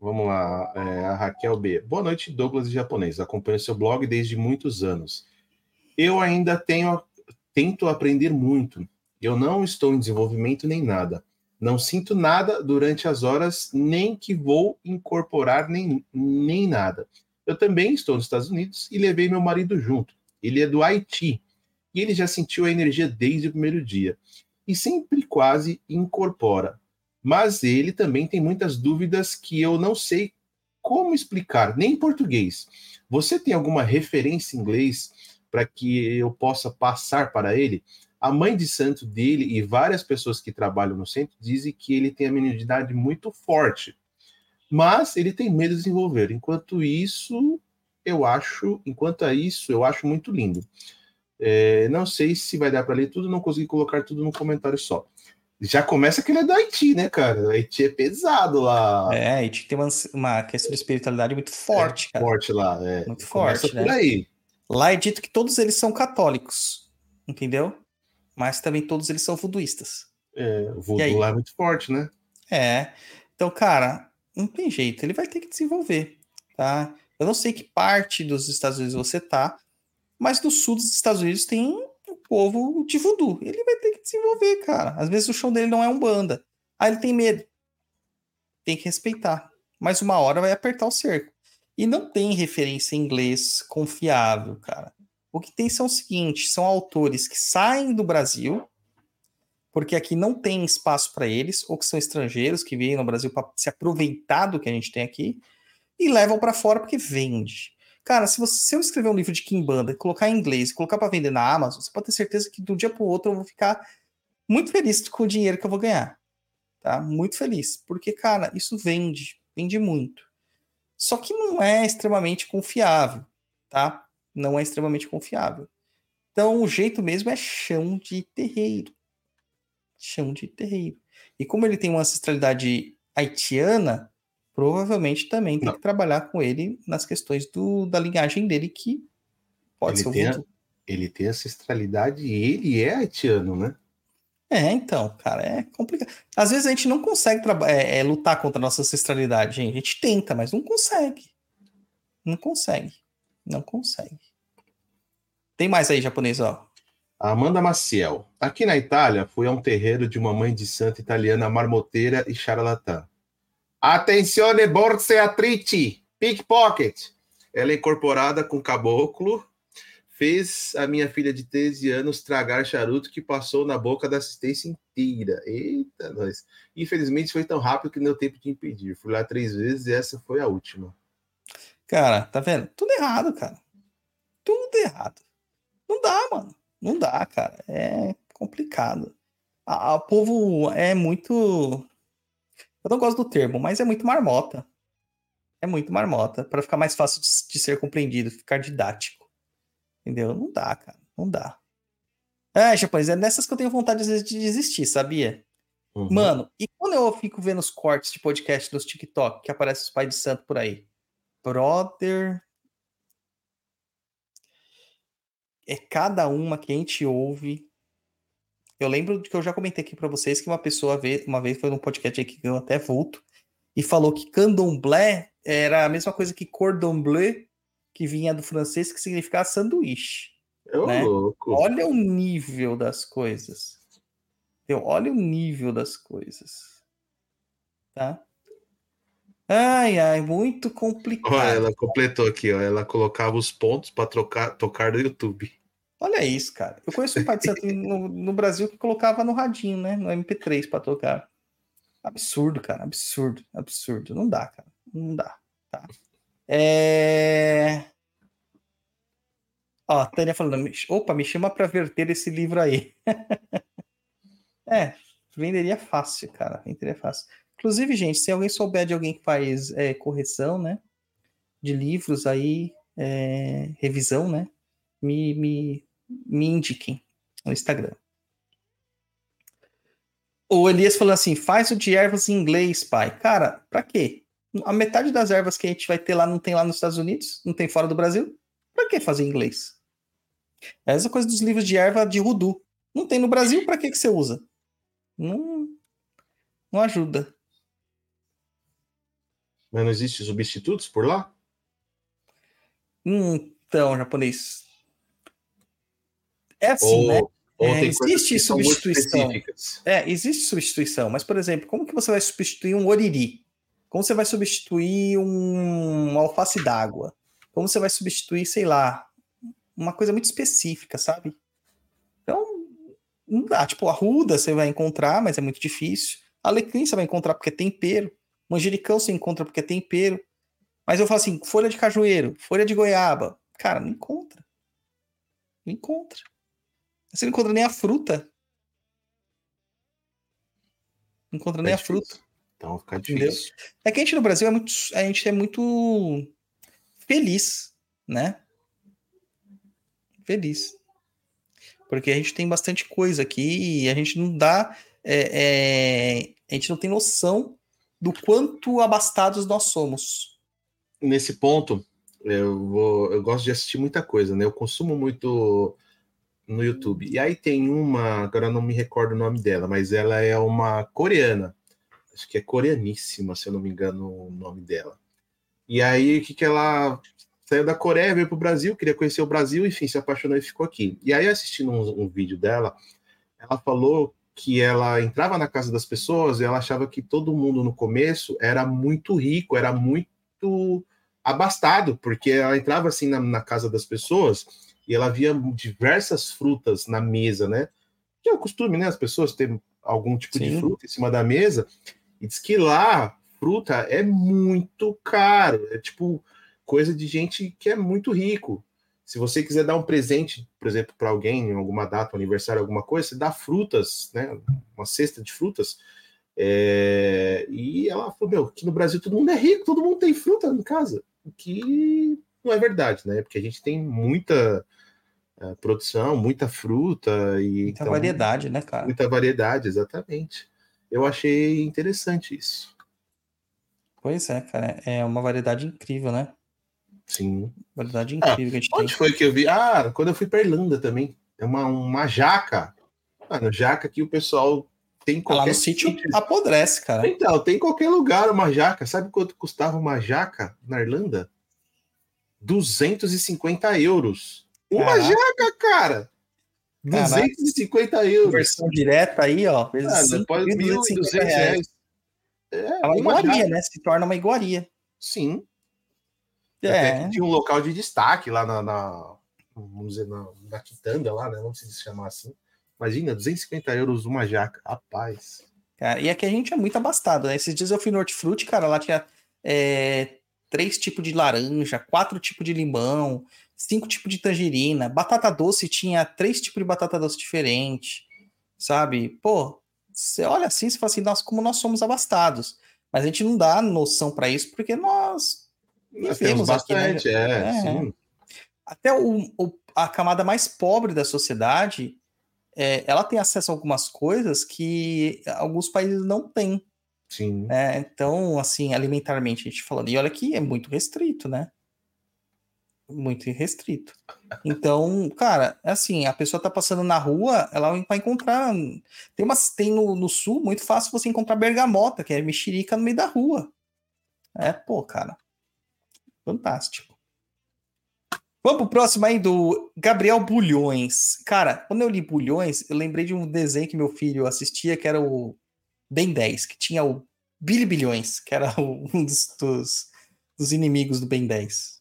Vamos lá, é, a Raquel B. Boa noite, Douglas de japonês. Acompanho seu blog desde muitos anos. Eu ainda tenho, tento aprender muito. Eu não estou em desenvolvimento nem nada. Não sinto nada durante as horas, nem que vou incorporar nem, nem nada. Eu também estou nos Estados Unidos e levei meu marido junto. Ele é do Haiti e ele já sentiu a energia desde o primeiro dia. e sempre quase incorpora. Mas ele também tem muitas dúvidas que eu não sei como explicar, nem em português. Você tem alguma referência em inglês para que eu possa passar para ele? A mãe de santo dele e várias pessoas que trabalham no centro dizem que ele tem a mentalidade muito forte, mas ele tem medo de desenvolver. Enquanto isso, eu acho, enquanto a isso, eu acho muito lindo. É, não sei se vai dar para ler tudo, não consegui colocar tudo no comentário só. Já começa que ele é do Haiti, né, cara? O Haiti é pesado lá. É, Haiti tem uma, uma questão de espiritualidade muito forte, cara. Forte lá, é. Muito Começa forte, por né? aí. Lá é dito que todos eles são católicos, entendeu? Mas também todos eles são voodooístas. É, o voodoo lá é muito forte, né? É. Então, cara, não tem jeito, ele vai ter que desenvolver, tá? Eu não sei que parte dos Estados Unidos você tá, mas no sul dos Estados Unidos tem povo de voodoo. Ele vai ter que desenvolver, cara. Às vezes o show dele não é um banda. Aí ele tem medo. Tem que respeitar. Mas uma hora vai apertar o cerco. E não tem referência em inglês confiável, cara. O que tem são o seguinte: são autores que saem do Brasil, porque aqui não tem espaço para eles, ou que são estrangeiros que vêm no Brasil para se aproveitar do que a gente tem aqui, e levam para fora porque vende. Cara, se, você, se eu escrever um livro de Kimbanda, colocar em inglês colocar para vender na Amazon, você pode ter certeza que de um dia para o outro eu vou ficar muito feliz com o dinheiro que eu vou ganhar. Tá? Muito feliz. Porque, cara, isso vende. Vende muito. Só que não é extremamente confiável, tá? Não é extremamente confiável. Então, o jeito mesmo é chão de terreiro. Chão de terreiro. E como ele tem uma ancestralidade haitiana, provavelmente também tem Não. que trabalhar com ele nas questões do, da linhagem dele, que pode Ele ser o tem. Ele tem ancestralidade e ele é haitiano, né? É, então, cara, é complicado. Às vezes a gente não consegue é, é, lutar contra a nossa ancestralidade, gente. A gente tenta, mas não consegue. Não consegue. Não consegue. Tem mais aí, japonês, ó. Amanda Maciel. Aqui na Itália, fui a um terreiro de uma mãe de santa italiana marmoteira e charlatã. Attenzione borseatrici, pickpocket. Ela é incorporada com caboclo, fez a minha filha de 13 anos tragar charuto que passou na boca da assistência inteira. Eita, nós. Infelizmente foi tão rápido que não deu tempo de impedir. Fui lá três vezes e essa foi a última. Cara, tá vendo? Tudo errado, cara. Tudo errado. Não dá, mano. Não dá, cara. É complicado. O povo é muito. Eu não gosto do termo, mas é muito marmota. É muito marmota. Para ficar mais fácil de, de ser compreendido, ficar didático. Entendeu? Não dá, cara. Não dá. É, japonês, é nessas que eu tenho vontade às vezes de desistir, sabia? Uhum. Mano, e quando eu fico vendo os cortes de podcast dos TikTok que aparecem os pais de santo por aí? Brother. É cada uma que a gente ouve. Eu lembro que eu já comentei aqui pra vocês que uma pessoa uma vez foi num podcast que ganhou até vulto e falou que candomblé era a mesma coisa que cordon bleu, que vinha do francês, que significava sanduíche. Ô, né? louco. Olha o nível das coisas. Entendeu? Olha o nível das coisas. Tá? Ai, ai, muito complicado. Olha, ela completou aqui, ó. Ela colocava os pontos para trocar, tocar no YouTube. Olha isso, cara. Eu conheço um pai de santo (laughs) no, no Brasil que colocava no radinho, né? No MP3 pra tocar. Absurdo, cara. Absurdo, absurdo. Não dá, cara. Não dá. Tá? É... Ó, a Tânia falando, "Me- opa, me chama pra verter esse livro aí. (laughs) é, venderia fácil, cara. Venderia fácil. Inclusive, gente, se alguém souber de alguém que faz é, correção, né? De livros aí, é, revisão, né? Me, me, me indiquem no Instagram. O Elias falou assim: faz o de ervas em inglês, pai. Cara, pra quê? A metade das ervas que a gente vai ter lá não tem lá nos Estados Unidos, não tem fora do Brasil. Pra que fazer em inglês? É essa coisa dos livros de erva de Rudu. Não tem no Brasil, pra que, que você usa? Não, não ajuda. Mas não existe substitutos por lá? Então, japonês. É assim, né? ou ou É, existe substituição. É, existe substituição, mas, por exemplo, como que você vai substituir um oriri? Como você vai substituir um uma alface d'água? Como você vai substituir, sei lá, uma coisa muito específica, sabe? Então, Não dá. Tipo, arruda você vai encontrar, mas é muito difícil. Alecrim você vai encontrar porque é tempero. Manjericão você encontra porque é tempero. Mas eu falo assim, folha de cajueiro, folha de goiaba. Cara, não encontra. Não encontra. Você não encontra nem a fruta. Não encontra nem É a fruta. difícil. Então fica Entendeu? difícil. É que a gente no Brasil é muito, a gente é muito feliz, né? Feliz. Porque a gente tem bastante coisa aqui e a gente não dá. é, é, a gente não tem noção do quanto abastados nós somos. Nesse ponto, eu, vou, eu gosto de assistir muita coisa, né? Eu consumo muito no YouTube. E aí tem uma, agora não me recordo o nome dela, mas ela é uma coreana. Acho que é coreaníssima, se eu não me engano o nome dela. E aí, o que que ela saiu da Coreia, veio para o Brasil, queria conhecer o Brasil, enfim, se apaixonou e ficou aqui. E aí, assistindo um, um vídeo dela, ela falou que ela entrava na casa das pessoas e ela achava que todo mundo no começo era muito rico, era muito abastado, porque ela entrava assim na, na casa das pessoas e ela via diversas frutas na mesa, né? Que é o costume, né? As pessoas terem algum tipo de Sim. fruta em cima da mesa. E diz que lá fruta é muito caro, é tipo coisa de gente que é muito rico. Se você quiser dar um presente, por exemplo, para alguém em alguma data, um aniversário, alguma coisa, você dá frutas, né? Uma cesta de frutas. É, E ela falou: Meu, aqui no Brasil todo mundo é rico, todo mundo tem fruta em casa. O que não é verdade, né? Porque a gente tem muita produção, muita fruta e Muita então, variedade, né, cara? muita variedade, exatamente. Eu achei interessante isso. Pois é, cara. É uma variedade incrível, né? Sim. Variedade Ah, incrível que a gente tem. Onde foi que eu vi? Ah, quando eu fui para Irlanda também. É uma, uma jaca. Mano, jaca que o pessoal tem em Lá qualquer no sítio apodrece, cara. Então, tem em qualquer lugar uma jaca. Sabe quanto custava uma jaca na Irlanda? 250 euros. Uma Caraca. jaca, cara! Caraca. 250 euros. Conversão direta aí, ó. Vezes Ah, cinco, depois 1.250 1.200 reais. É, É uma iguaria, jaca. né? Se torna uma iguaria. Sim. Até É. que tinha um local de destaque lá na, na- vamos dizer, na, na quitanda lá, né? Vamos se chamar assim. Imagina, 250 euros uma jaca. Rapaz. Cara, e aqui a gente é muito abastado, né? Esses dias eu fui no Hortifruti, cara, lá tinha é, três tipos de laranja, quatro tipos de limão, cinco tipos de tangerina, batata doce tinha três tipos de batata doce diferente, sabe? Pô, você olha assim, você fala assim, nossa, como nós somos abastados. Mas a gente não dá noção pra isso, porque nós Nós vivemos temos aqui, né? bastante, é, É. até o- o- a camada mais pobre da sociedade, é, ela tem acesso a algumas coisas que alguns países não têm, Sim. né? Então, assim, alimentarmente a gente falando, e olha que é muito restrito, né? Muito restrito. Então, cara, é assim, a pessoa tá passando na rua, ela vai encontrar. Tem, umas, tem no, no sul, muito fácil você encontrar bergamota, que é mexerica no meio da rua. É, pô, cara. Fantástico. Vamos pro próximo aí do Gabriel Bulhões. Cara, quando eu li Bulhões, eu lembrei de um desenho que meu filho assistia, que era o Ben 10, que tinha o Billy Bilhões, que era (laughs) um dos, dos, dos inimigos do Ben 10.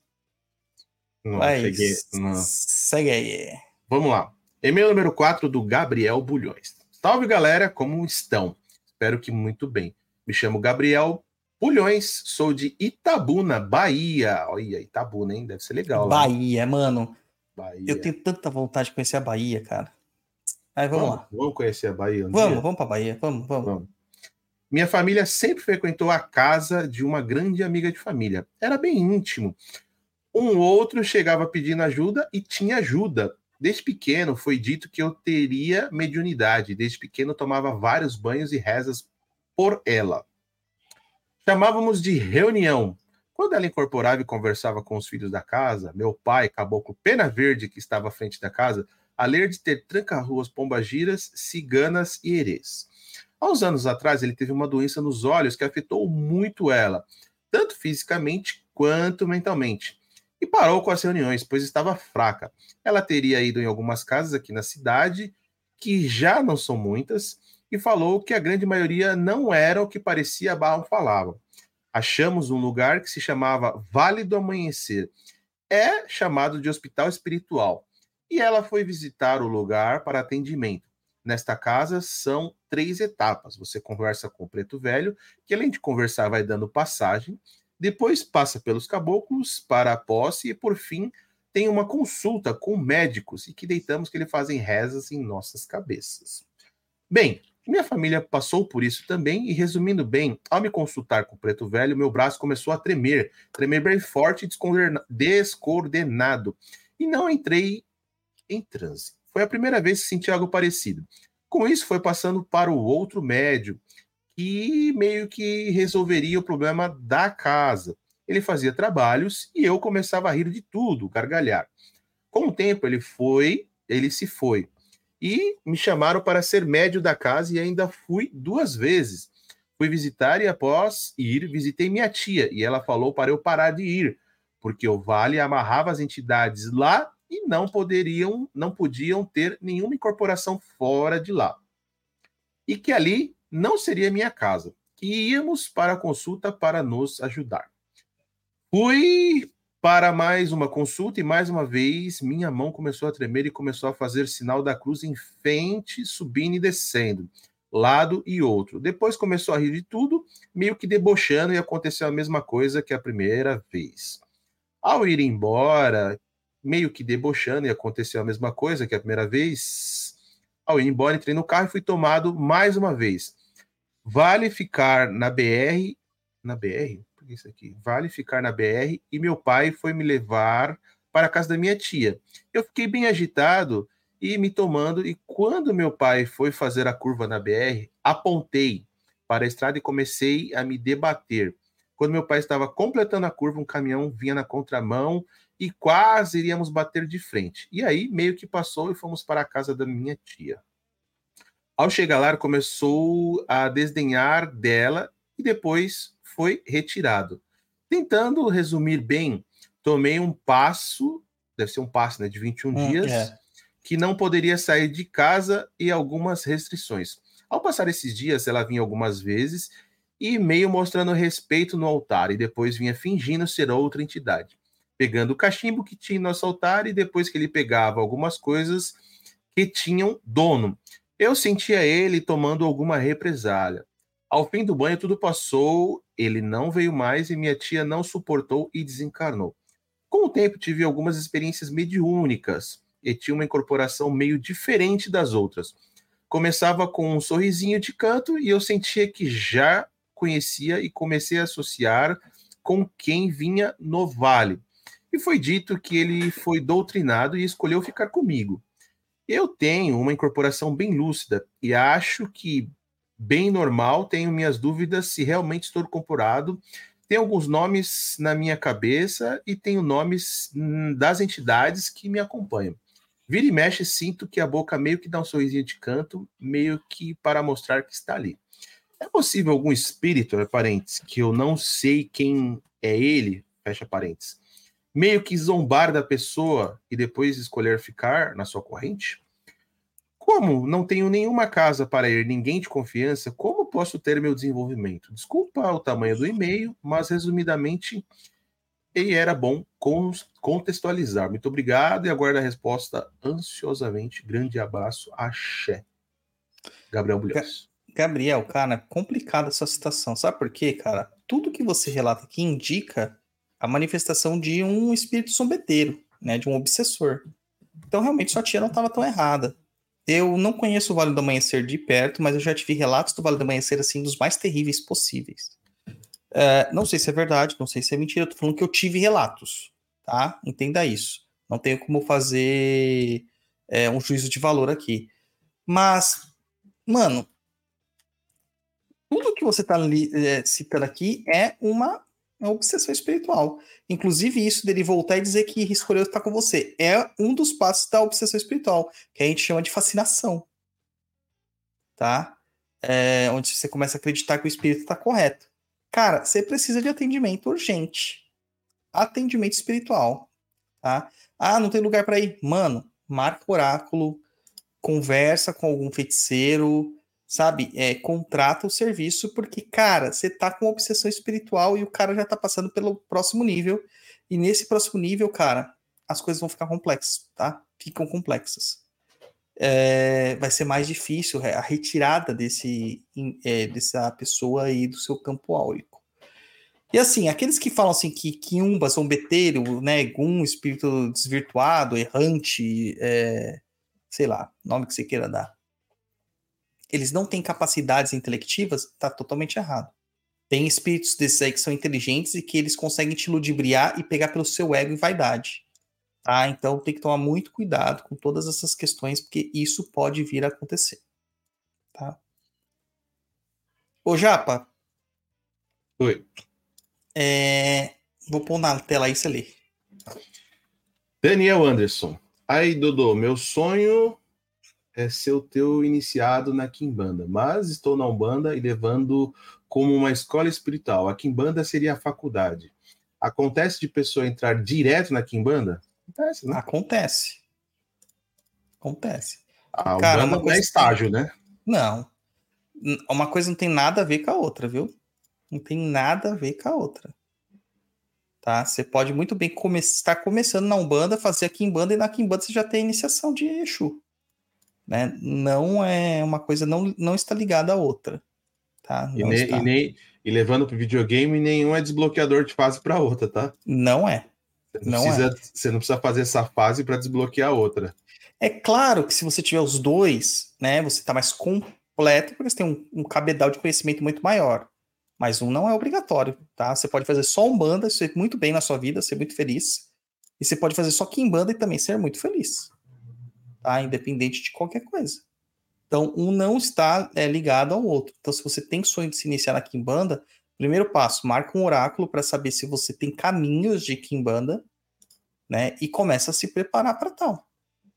Não, Vai, cheguei, não. segue aí. Vamos lá. E-mail número 4 do Gabriel Bulhões. Salve galera, como estão? Espero que muito bem. Me chamo Gabriel Bulhões, sou de Itabuna, Bahia. Olha, Itabuna, hein? Deve ser legal. né? Bahia, mano. Bahia. Eu tenho tanta vontade de conhecer a Bahia, cara. Aí vamos, lá. Vamos conhecer a Bahia um Vamos, dia? vamos pra Bahia. Vamos, vamos. Vamos. Minha família sempre frequentou a casa de uma grande amiga de família. Era bem íntimo. Um outro chegava pedindo ajuda e tinha ajuda. Desde pequeno foi dito que eu teria mediunidade. Desde pequeno tomava vários banhos e rezas por ela. Chamávamos de reunião. Quando ela incorporava e conversava com os filhos da casa, meu pai, caboclo pena verde que estava à frente da casa, além de ter tranca-ruas, pombagiras, ciganas e herês. Há uns anos atrás, ele teve uma doença nos olhos que afetou muito ela, tanto fisicamente quanto mentalmente. E parou com as reuniões, pois estava fraca. Ela teria ido em algumas casas aqui na cidade, que já não são muitas, e falou que a grande maioria não era o que parecia a Barra falava. Achamos um lugar que se chamava Vale do Amanhecer. É chamado de hospital espiritual. E ela foi visitar o lugar para atendimento. nesta casa são três etapas. Você conversa com o preto velho, que além de conversar, vai dando passagem, depois passa pelos caboclos para a posse e, por fim, tem uma consulta com médicos e que deitamos que eles fazem rezas em nossas cabeças. Bem, minha família passou por isso também, e resumindo bem, ao me consultar com o preto velho, meu braço começou a tremer, tremer bem forte e descoordenado, e não entrei em transe. Foi a primeira vez que senti algo parecido. Com isso, foi passando para o outro médio, que meio que resolveria o problema da casa. Ele fazia trabalhos e eu começava a rir de tudo, gargalhar. Com o tempo, ele foi, ele se foi e me chamaram para ser médio da casa e ainda fui duas vezes. Fui visitar e após ir, visitei minha tia e ela falou para eu parar de ir, porque o Vale amarrava as entidades lá e não poderiam, não podiam ter nenhuma incorporação fora de lá. E que ali não seria minha casa, que íamos para a consulta para nos ajudar. Fui para mais uma consulta e mais uma vez minha mão começou a tremer e começou a fazer sinal da cruz em frente, subindo e descendo, lado e outro. Depois começou a rir de tudo, meio que debochando e aconteceu a mesma coisa que a primeira vez. Ao ir embora, meio que debochando e aconteceu a mesma coisa que a primeira vez, ao ir embora entrei no carro e fui tomado mais uma vez. Vale ficar na BR, na BR? isso aqui? Vale ficar na BR e meu pai foi me levar para a casa da minha tia. Eu fiquei bem agitado e me tomando, e quando meu pai foi fazer a curva na BR, apontei para a estrada e comecei a me debater. Quando meu pai estava completando a curva, um caminhão vinha na contramão e quase iríamos bater de frente. E aí meio que passou e fomos para a casa da minha tia. Ao chegar lá, começou a desdenhar dela e depois foi retirado. Tentando resumir bem, tomei um passo, deve ser um passo né, de 21 hum, dias, é. que não poderia sair de casa e algumas restrições. Ao passar esses dias, ela vinha algumas vezes e meio mostrando respeito no altar, e depois vinha fingindo ser outra entidade, pegando o cachimbo que tinha no nosso altar e depois que ele pegava algumas coisas que tinham dono. Eu sentia ele tomando alguma represália. Ao fim do banho, tudo passou, ele não veio mais e minha tia não suportou e desencarnou. Com o tempo, tive algumas experiências mediúnicas e tinha uma incorporação meio diferente das outras. Começava com um sorrisinho de canto e eu sentia que já conhecia e comecei a associar com quem vinha no vale. E foi dito que ele foi doutrinado e escolheu ficar comigo. Eu tenho uma incorporação bem lúcida e acho que bem normal, tenho minhas dúvidas se realmente estou incorporado. Tem alguns nomes na minha cabeça e tenho nomes hum, das entidades que me acompanham. Vira e mexe, sinto que a boca meio que dá um sorrisinho de canto, meio que para mostrar que está ali. É possível algum espírito, é parentes, que eu não sei quem é ele, fecha parentes, meio que zombar da pessoa e depois escolher ficar na sua corrente? Como não tenho nenhuma casa para ir, ninguém de confiança, como posso ter meu desenvolvimento? Desculpa o tamanho do e-mail, mas resumidamente, ele era bom contextualizar. Muito obrigado e aguardo a resposta ansiosamente. Grande abraço, axé. Gabriel Bulhões. Gabriel, cara, complicada essa situação. Sabe por quê, cara? Tudo que você relata aqui indica a manifestação de um espírito sombeteiro, né? De um obsessor. Então, realmente, sua tia não estava tão errada. Eu não conheço o Vale do Amanhecer de perto, mas eu já tive relatos do Vale do Amanhecer, assim, dos mais terríveis possíveis. Uh, não sei se é verdade, não sei se é mentira, eu tô falando que eu tive relatos, tá? Entenda isso. Não tenho como fazer é, um juízo de valor aqui. Mas, mano, tudo que você tá li, é, citando aqui é uma é obsessão espiritual. Inclusive, isso dele voltar e dizer que escolheu estar com você é um dos passos da obsessão espiritual, que a gente chama de fascinação. Tá? É, onde você começa a acreditar que o espírito está correto. Cara, você precisa de atendimento urgente. Atendimento espiritual. Tá? Ah, não tem lugar para ir. Mano, marca o oráculo, conversa com algum feiticeiro, sabe? É, contrata o serviço, porque, cara, você tá com obsessão espiritual e o cara já tá passando pelo próximo nível. E nesse próximo nível, cara, as coisas vão ficar complexas, tá? Ficam complexas. é, vai ser mais difícil a retirada desse, é, dessa pessoa aí do seu campo áurico. E assim, aqueles que falam assim que quiumba, zombeteiro, né, gum, espírito desvirtuado, errante, é, sei lá, nome que você queira dar, eles não têm capacidades intelectivas, tá totalmente errado. Tem espíritos desses aí que são inteligentes e que eles conseguem te ludibriar e pegar pelo seu ego e vaidade. Tá? Então tem que tomar muito cuidado com todas essas questões, porque isso pode vir a acontecer. Tá? Ô, Japa, Oi. é, vou pôr na tela aí você lê. Daniel Anderson. Aí, Dodô, meu sonho é ser o teu iniciado na Kimbanda, mas estou na Umbanda e levando como uma escola espiritual. A Kimbanda seria a faculdade. Acontece de pessoa entrar direto na Kimbanda? Acontece, né? Acontece. Acontece. A cara, Umbanda uma não coisa é que- estágio, né? Não. Uma coisa não tem nada a ver com a outra, viu? Não tem nada a ver com a outra. Tá? Você pode muito bem come estar começando na Umbanda, fazer a Kimbanda e na Kimbanda você já tem iniciação de Exu. Né? Não é uma coisa, não, não está ligada à outra. Tá? E, e, nem- e levando para videogame, nenhum é desbloqueador de fase para outra, tá? não é. Você não, Não precisa, você não precisa fazer essa fase para desbloquear a outra. É claro que se você tiver os dois, né, você está mais completo, porque você tem um, um cabedal de conhecimento muito maior. Mas um não é obrigatório, tá? Você pode fazer só um banda, ser muito bem na sua vida, ser muito feliz. E você pode fazer só Kimbanda e também ser muito feliz. Tá? Independente de qualquer coisa. Então, um não está é, ligado ao outro. Então, se você tem sonho de se iniciar na Kimbanda, primeiro passo, marca um oráculo para saber se você tem caminhos de Kimbanda, né? E começa a se preparar para tal.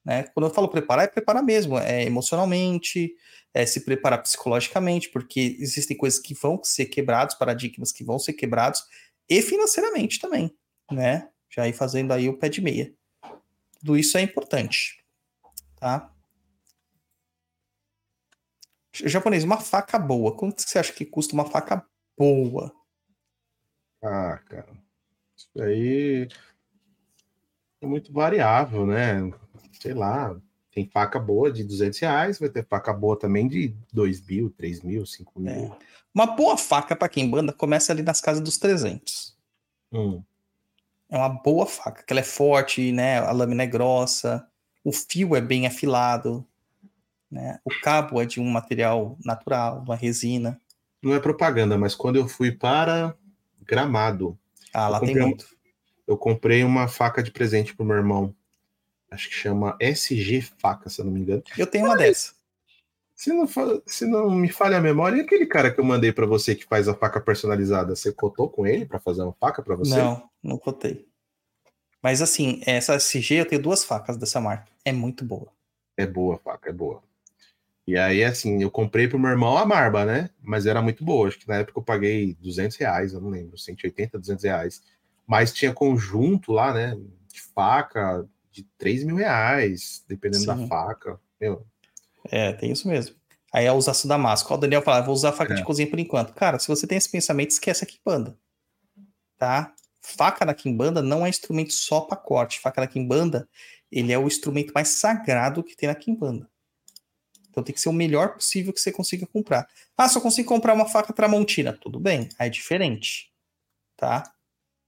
Né? Quando eu falo preparar, é preparar mesmo, é emocionalmente, é se preparar psicologicamente, porque existem coisas que vão ser quebrados, paradigmas que vão ser quebrados, e financeiramente também, né? Já ir fazendo aí o pé de meia. Tudo isso é importante, tá? Japonês, uma faca boa. Quanto você acha que custa uma faca boa? Ah, cara. Isso aí é muito variável, né? Sei lá. Tem faca boa de 200 reais, vai ter faca boa também de 2 mil, 3 mil, 5 mil. É. Uma boa faca para quem banda começa ali nas casas dos 300. Hum. É uma boa faca, que ela é forte, né? A lâmina é grossa, o fio é bem afilado, né? O cabo é de um material natural, uma resina. Não é propaganda, mas quando eu fui para Gramado, Ah, Eu lá tem comprei muito. eu comprei uma faca de presente pro meu irmão. Acho que chama SG Faca, se eu não me engano. Eu tenho uma dessa. Se não, se não me falha a memória, e aquele cara que eu mandei para você que faz a faca personalizada, você cotou com ele para fazer uma faca para você? Não, não cotei. Mas assim, essa SG eu tenho duas facas dessa marca. É muito boa. É boa a faca, é boa. E aí, assim, eu comprei pro meu irmão a marba, né? Mas era muito boa. Acho que na época eu paguei 200 reais, eu não lembro, 180, 200 reais. Mas tinha conjunto lá, né? De faca de 3 mil reais, dependendo da Sim. faca. Meu, É, tem isso mesmo. Aí é o aço damasco. Ó, O Daniel fala, vou usar faca É. de cozinha por enquanto. Cara, se você tem esse pensamento, esquece a quimbanda. Tá? Faca na quimbanda não é instrumento só para corte. Faca na quimbanda, ele é o instrumento mais sagrado que tem na quimbanda. Então tem que ser o melhor possível que você consiga comprar. Ah, só consigo comprar uma faca tramontina. Tudo bem, aí é diferente. Tá?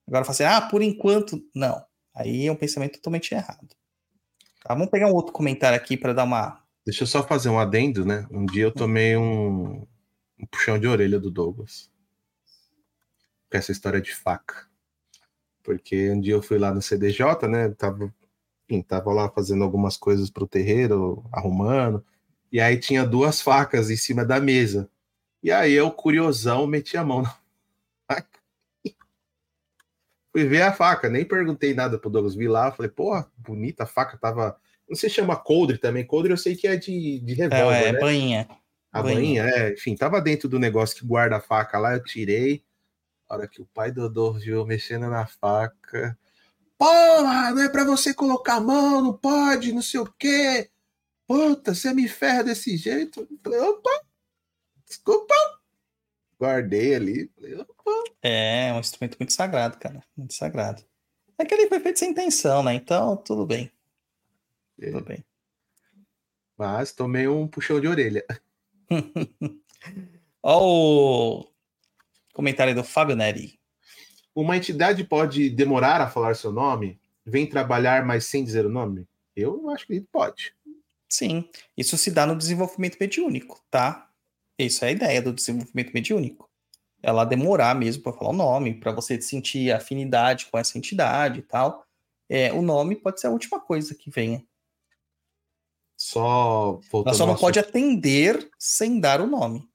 Agora fala assim, ah, por enquanto, não. Aí é um pensamento totalmente errado. Tá? Vamos pegar um outro comentário aqui para dar uma deixa eu só fazer um adendo, né? Um dia eu tomei um, um puxão de orelha do Douglas. Com essa história de faca. Porque um dia eu fui lá no CDJ, né? Tava, enfim, tava lá fazendo algumas coisas pro terreiro, arrumando. E aí tinha duas facas em cima da mesa. E aí eu, curiosão, meti a mão na (laughs) faca. Fui ver a faca, nem perguntei nada pro Douglas. Vi lá, falei, porra, bonita a faca, tava. Não sei se chama coldre também. Coldre eu sei que é de, de É, revólver, é, né? bainha. A Bainha. bainha, é, enfim, tava dentro do negócio que guarda a faca lá, eu tirei. A hora que o pai do Dodô mexendo na faca. Porra, não é pra você colocar a mão, não pode, não sei o quê. Puta, você me ferra desse jeito. Falei, opa, desculpa. Guardei ali. Falei, opa. É, é um instrumento muito sagrado, cara. Muito sagrado. É que ele foi feito sem intenção, né? Então, tudo bem. É. Tudo bem. Mas tomei um puxão de orelha. (laughs) Ó o comentário do Fábio Neri. Uma entidade pode demorar a falar seu nome? Vem trabalhar, mas sem dizer o nome? Eu acho que pode. Sim, isso se dá no desenvolvimento mediúnico, tá? Isso é a ideia do desenvolvimento mediúnico. Ela demorar mesmo para falar o nome, para você sentir afinidade com essa entidade e tal. É, o nome pode ser a última coisa que venha. Só voltando Ela só não pode atender sem dar o nome.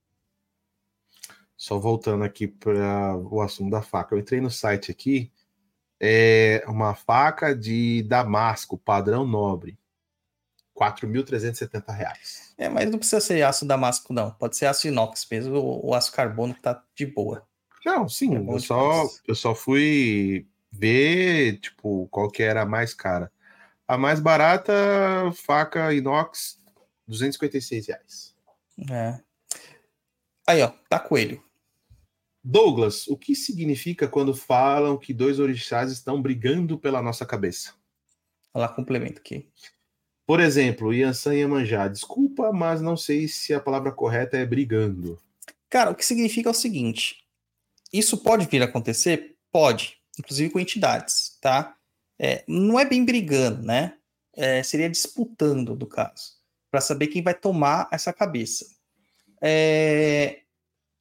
Só voltando aqui para o assunto da faca. Eu entrei no site aqui. É uma faca de Damasco, padrão nobre. 4.370 reais. É, mas não precisa ser aço damasco, não. Pode ser aço inox mesmo, o, aço carbono que tá de boa. Não, sim, É eu só, eu só fui ver, tipo, qual que era a mais cara. A mais barata, faca inox, 256 reais. É. Aí, ó, tá coelho. Douglas, o que significa quando falam que dois orixás estão brigando pela nossa cabeça? Ela complementa aqui. Por exemplo, Yansan e Iemanjá. Desculpa, mas não sei se a palavra correta é brigando. Cara, o que significa é o seguinte: isso pode vir a acontecer? Pode, inclusive com entidades, tá? É, não é bem brigando, né? É, seria disputando, no caso, para saber quem vai tomar essa cabeça. É,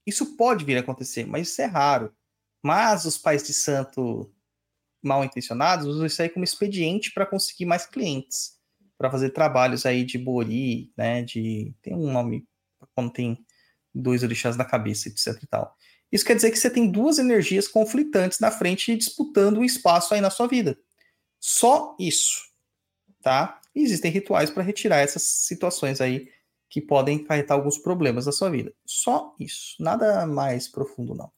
isso pode vir a acontecer, mas isso é raro. Mas os pais de santo mal intencionados usam isso aí como expediente para conseguir mais clientes, para fazer trabalhos aí de bori, né? De tem um nome quando tem dois orixás na cabeça, etc e tal. Isso quer dizer que você tem duas energias conflitantes na frente disputando um espaço aí na sua vida. Só isso, tá? E existem rituais para retirar essas situações aí que podem acarretar alguns problemas na sua vida. Só isso, nada mais profundo não.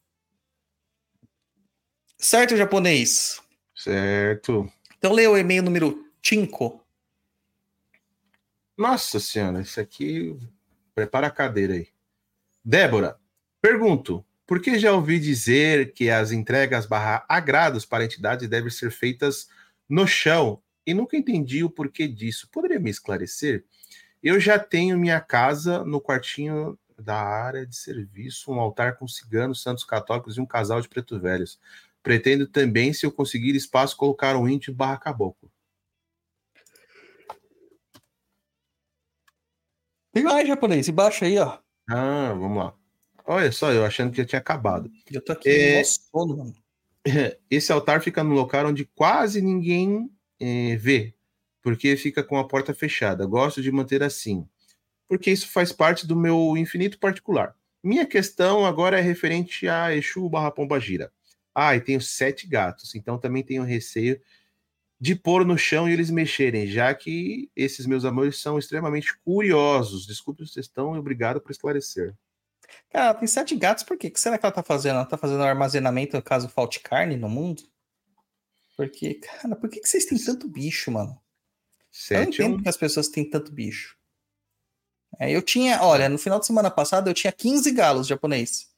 Certo, japonês? Certo. Então leia o e-mail número 5. Nossa senhora, isso aqui. Prepara a cadeira aí. Débora, pergunto: por que já ouvi dizer que as entregas barra agrados para entidades devem ser feitas no chão e nunca entendi o porquê disso? Poderia me esclarecer? Eu já tenho minha casa no quartinho da área de serviço, um altar com ciganos, santos católicos e um casal de preto velhos. Pretendo também, se eu conseguir espaço, colocar um índio barra caboclo. Tem mais, japonês. Embaixo aí, ó. Ah, vamos lá. Olha só, eu achando que já tinha acabado. Eu tô aqui É. no sono, mano. (laughs) Esse altar fica no local onde quase ninguém eh, vê, porque fica com a porta fechada. Gosto de manter assim, porque isso faz parte do meu infinito particular. Minha questão agora é referente a Exu barra Pombagira. Ah, e tenho sete gatos, então também tenho receio de pôr no chão e eles mexerem, já que esses meus amores são extremamente curiosos. Desculpe a sugestão e obrigado por esclarecer. Cara, tem sete gatos, por quê? O que será que ela tá fazendo? Ela tá fazendo armazenamento caso falte carne no mundo? Porque, cara, por que, que vocês têm tanto bicho, mano? Eu não Sete é entendo um... que as pessoas têm tanto bicho. É, eu tinha, olha, no final de semana passado eu tinha 15 galos japonês.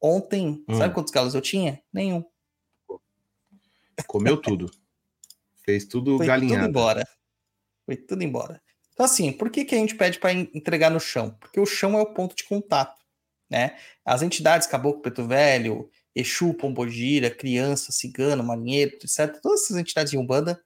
Ontem, Hum. sabe quantos galos eu tinha? Nenhum. comeu tudo. Fez tudo Foi tudo galinhado. embora. Foi tudo embora. Então, assim, por que, que a gente pede para entregar no chão? Porque o chão é o ponto de contato, né? As entidades Caboclo Preto Velho, Exu, Pombogira, Criança, Cigano, Marinheiro, etc., todas essas entidades em Umbanda,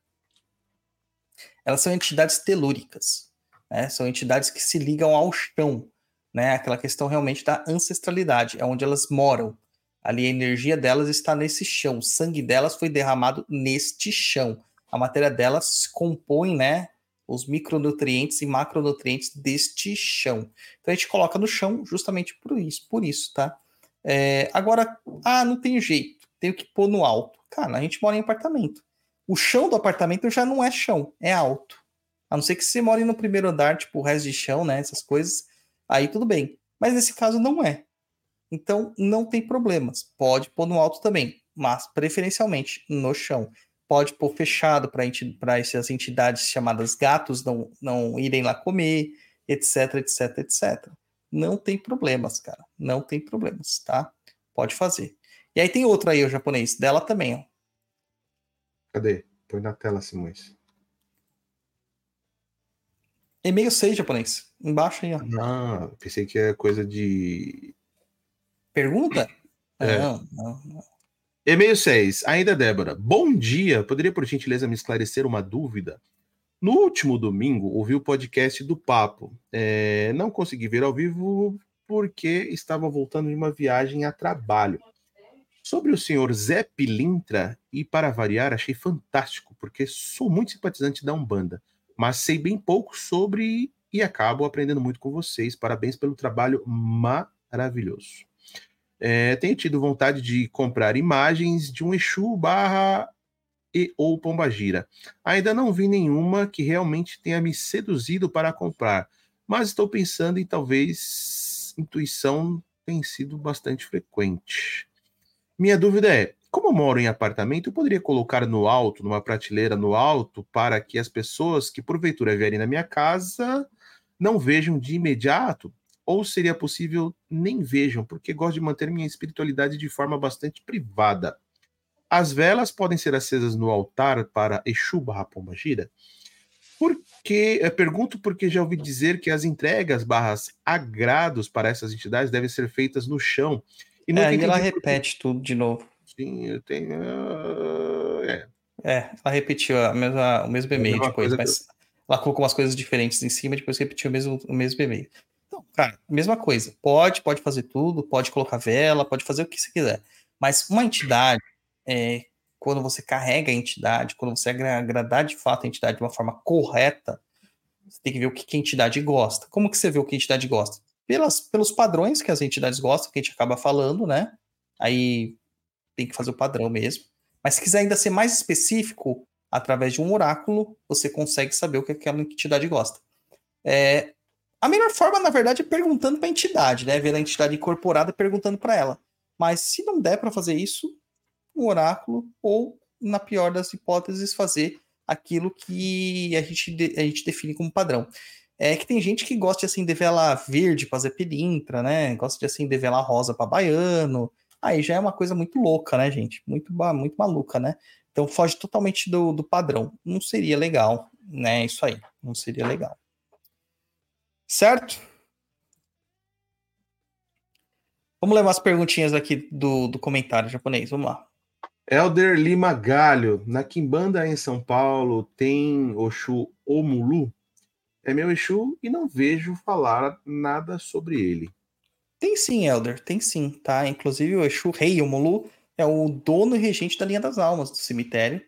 elas são entidades telúricas, né? São entidades que se ligam ao chão, né? Aquela questão realmente da ancestralidade, é onde elas moram. Ali a energia delas está nesse chão, o sangue delas foi derramado neste chão. A matéria delas compõe, né? Os micronutrientes e macronutrientes deste chão. Então a gente coloca no chão justamente por isso, por isso, tá? É, agora, ah, não tem jeito, tenho que pôr no alto. Cara, a gente mora em apartamento. O chão do apartamento já não é chão, é alto. A não ser que você more no primeiro andar, tipo resto de chão, né? Essas coisas, aí tudo bem. Mas nesse caso não é. Então não tem problemas. Pode pôr no alto também, mas preferencialmente no chão. Pode pôr fechado para essas entidades chamadas gatos não, não irem lá comer, etc, etc, etc. Não tem problemas, cara. Não tem problemas, tá? Pode fazer. E aí tem outra aí, o japonês, dela também, ó. Cadê? Põe na tela, Simões. E-mail 6 japonês. Embaixo aí, ó. Ah, pensei que é coisa de. Pergunta? É. Não, não, não. E-mail 6. Ainda Débora. Bom dia. Poderia, por gentileza, me esclarecer uma dúvida? No último domingo, ouvi o podcast do Papo. É, não consegui ver ao vivo porque estava voltando de uma viagem a trabalho. Sobre o senhor Zé Pilintra, e para variar, achei fantástico, porque sou muito simpatizante da Umbanda, mas sei bem pouco sobre e acabo aprendendo muito com vocês. Parabéns pelo trabalho maravilhoso. É, tenho tido vontade de comprar imagens de um Exu barra e ou Pombagira. Ainda não vi nenhuma que realmente tenha me seduzido para comprar, mas estou pensando em talvez intuição tem sido bastante frequente. Minha dúvida é, como eu moro em apartamento, eu poderia colocar no alto, numa prateleira no alto, para que as pessoas que porventura vierem na minha casa não vejam de imediato? Ou seria possível nem vejam, porque gosto de manter minha espiritualidade de forma bastante privada? As velas podem ser acesas no altar para Exu barra Pombagira? Porque, eu pergunto porque já ouvi dizer que as entregas barras agrados para essas entidades devem ser feitas no chão. E É, aí ela por que- repete tudo de novo. Sim, eu tenho. É. É, ela repetiu a mesma, o mesmo e-mail depois, que mas ela colocou umas coisas diferentes em cima e depois repetiu o mesmo, o mesmo e-mail. Então, cara, mesma coisa. Pode, pode fazer tudo, pode colocar vela, pode fazer o que você quiser. Mas uma entidade, é, quando você carrega a entidade, quando você agra- agradar de fato a entidade de uma forma correta, você tem que ver o que que a entidade gosta. Como que você vê o que a entidade gosta? Pelas, pelos padrões que as entidades gostam, que a gente acaba falando, né? Aí tem que fazer o padrão mesmo. Mas se quiser ainda ser mais específico, através de um oráculo, você consegue saber o que aquela entidade gosta. É, a melhor forma, na verdade, é perguntando para a entidade, né? Ver a entidade incorporada perguntando para ela. Mas se não der para fazer isso, um oráculo, ou, na pior das hipóteses, fazer aquilo que a gente, de- a gente define como padrão. É que tem gente que gosta de acender vela verde para Zé Pilintra, né? Gosta de acender vela rosa para baiano. Aí já é uma coisa muito louca, né, gente? Muito, muito maluca, né? Então foge totalmente do, do padrão. Não seria legal, né? Isso aí. Não seria legal. Certo? Vamos levar as perguntinhas aqui do, do comentário japonês. Vamos lá. Elder Lima Galho, na Quimbanda em São Paulo tem Oxu Omulu? É meu Exu e não vejo falar nada sobre ele. Tem sim, Elder. Tem sim, tá? Inclusive o Exu Rei, o é o dono e regente da linha das almas do cemitério.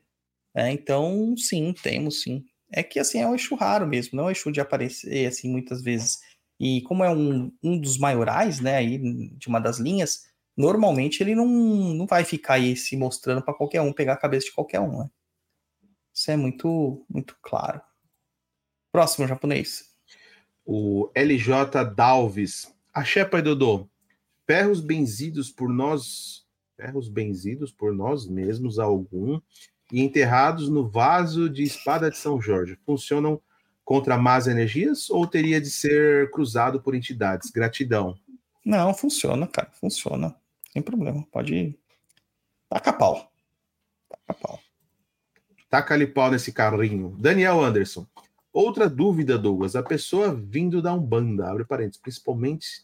né? então, sim, temos sim. É que assim é um Exu raro mesmo, não é um Exu de aparecer assim muitas vezes. E como é um, um dos maiorais, né, aí de uma das linhas, normalmente ele não, não vai ficar aí se mostrando para qualquer um, pegar a cabeça de qualquer um, né? Isso é muito, muito claro. Próximo japonês. O LJ Dalves. Axé, pai Dodô. Ferros benzidos por nós. Ferros benzidos por nós mesmos algum e enterrados no vaso de espada de São Jorge. Funcionam contra más energias ou teria de ser cruzado por entidades? Gratidão. Não, funciona, cara, funciona. Sem problema, pode ir. Taca pau. Taca pau. Taca-lhe pau nesse carrinho. Daniel Anderson. Outra dúvida, Douglas. A pessoa vindo da Umbanda, abre parênteses, principalmente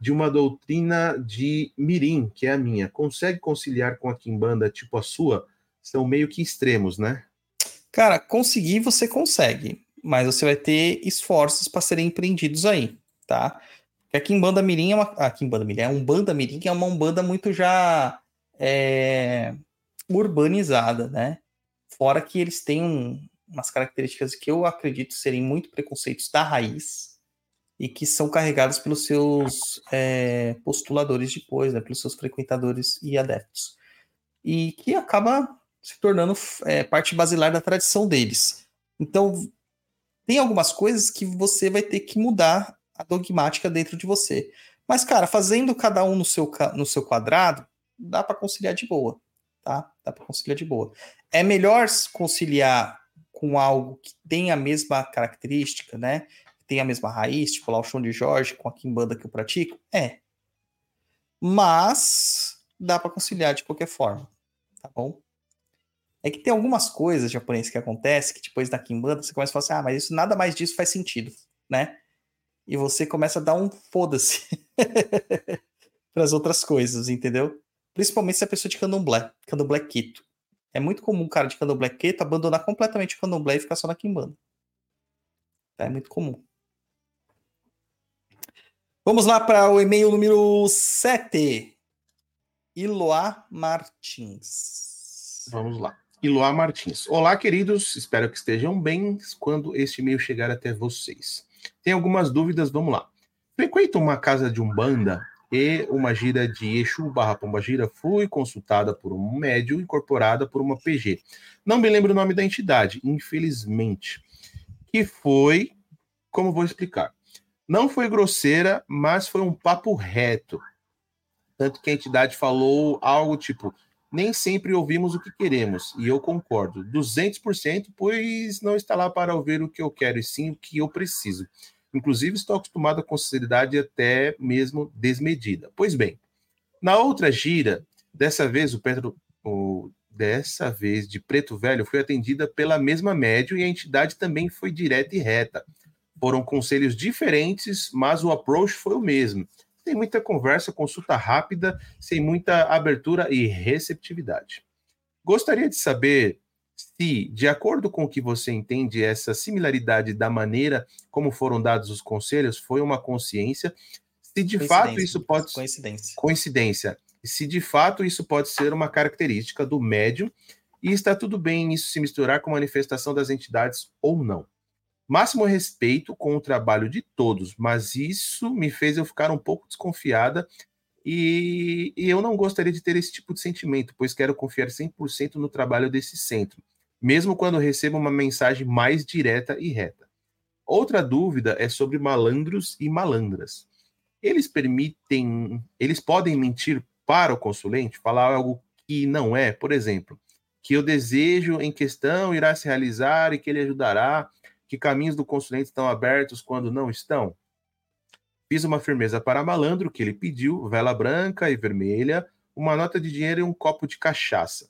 de uma doutrina de Mirim, que é a minha, consegue conciliar com a Kimbanda tipo a sua? São meio que extremos, né? Cara, conseguir você consegue, mas você vai ter esforços para serem empreendidos aí, tá? Porque aqui em Banda Mirim é uma. Banda Mirim é um Banda Mirim que é uma Umbanda muito já é, urbanizada, né? Fora que eles têm um- umas características que eu acredito serem muito preconceitos da raiz e que são carregados pelos seus é, postuladores depois, né? Pelos seus frequentadores e adeptos. E que acaba se tornando é, parte basilar da tradição deles. Então, tem algumas coisas que você vai ter que mudar a dogmática dentro de você. Mas, cara, fazendo cada um no seu, no seu quadrado, dá para conciliar de boa, tá? Dá para conciliar de boa. É melhor conciliar com algo que tem a mesma característica, né? Tem a mesma raiz, tipo lá o chão de Jorge com a Kimbanda que eu pratico? É. Mas dá para conciliar de qualquer forma, tá bom? É que tem algumas coisas japonesas que acontecem que depois da Kimbanda você começa a falar assim, ah, mas isso nada mais disso faz sentido, né? E você começa a dar um foda-se (laughs) para as outras coisas, entendeu? Principalmente se a pessoa de candomblé, candomblé quito. É muito comum um cara de candomblé quito abandonar completamente o candomblé e ficar só na Kimbanda. É muito comum. Vamos lá para o e-mail número 7. Iloá Martins. Vamos lá. Iloá Martins. Olá, queridos. Espero que estejam bem quando este e-mail chegar até vocês. Tem algumas dúvidas, vamos lá. Frequento uma casa de Umbanda e uma gira de Exu barra Pombagira fui consultada por um médio incorporada por uma PG. Não me lembro o nome da entidade, infelizmente. Que foi, como vou explicar? Não foi grosseira, mas foi um papo reto. Tanto que a entidade falou algo tipo: nem sempre ouvimos o que queremos, e eu concordo, 200%, pois não está lá para ouvir o que eu quero, e sim o que eu preciso. Inclusive, estou acostumado com sinceridade até mesmo desmedida. Pois bem, na outra gira, dessa vez o Pedro, o, dessa vez de Preto Velho, foi atendida pela mesma médium e a entidade também foi direta e reta. Foram conselhos diferentes, mas o approach foi o mesmo tem muita conversa, consulta rápida, sem muita abertura e receptividade. Gostaria de saber se, de acordo com o que você entende, essa similaridade da maneira como foram dados os conselhos foi uma consciência, se de fato isso pode coincidência. coincidência, se de fato isso pode ser uma característica do médium e está tudo bem isso se misturar com manifestação das entidades ou não. Máximo respeito com o trabalho de todos, mas isso me fez eu ficar um pouco desconfiada e, e eu não gostaria de ter esse tipo de sentimento, pois quero confiar 100% no trabalho desse centro, mesmo quando recebo uma mensagem mais direta e reta. Outra dúvida é sobre malandros e malandras. Eles permitem, eles podem mentir para o consulente, falar algo que não é, por exemplo, que o desejo em questão irá se realizar e que ele ajudará que caminhos do consulente estão abertos quando não estão? Fiz uma firmeza para malandro que ele pediu, vela branca e vermelha, uma nota de dinheiro e um copo de cachaça.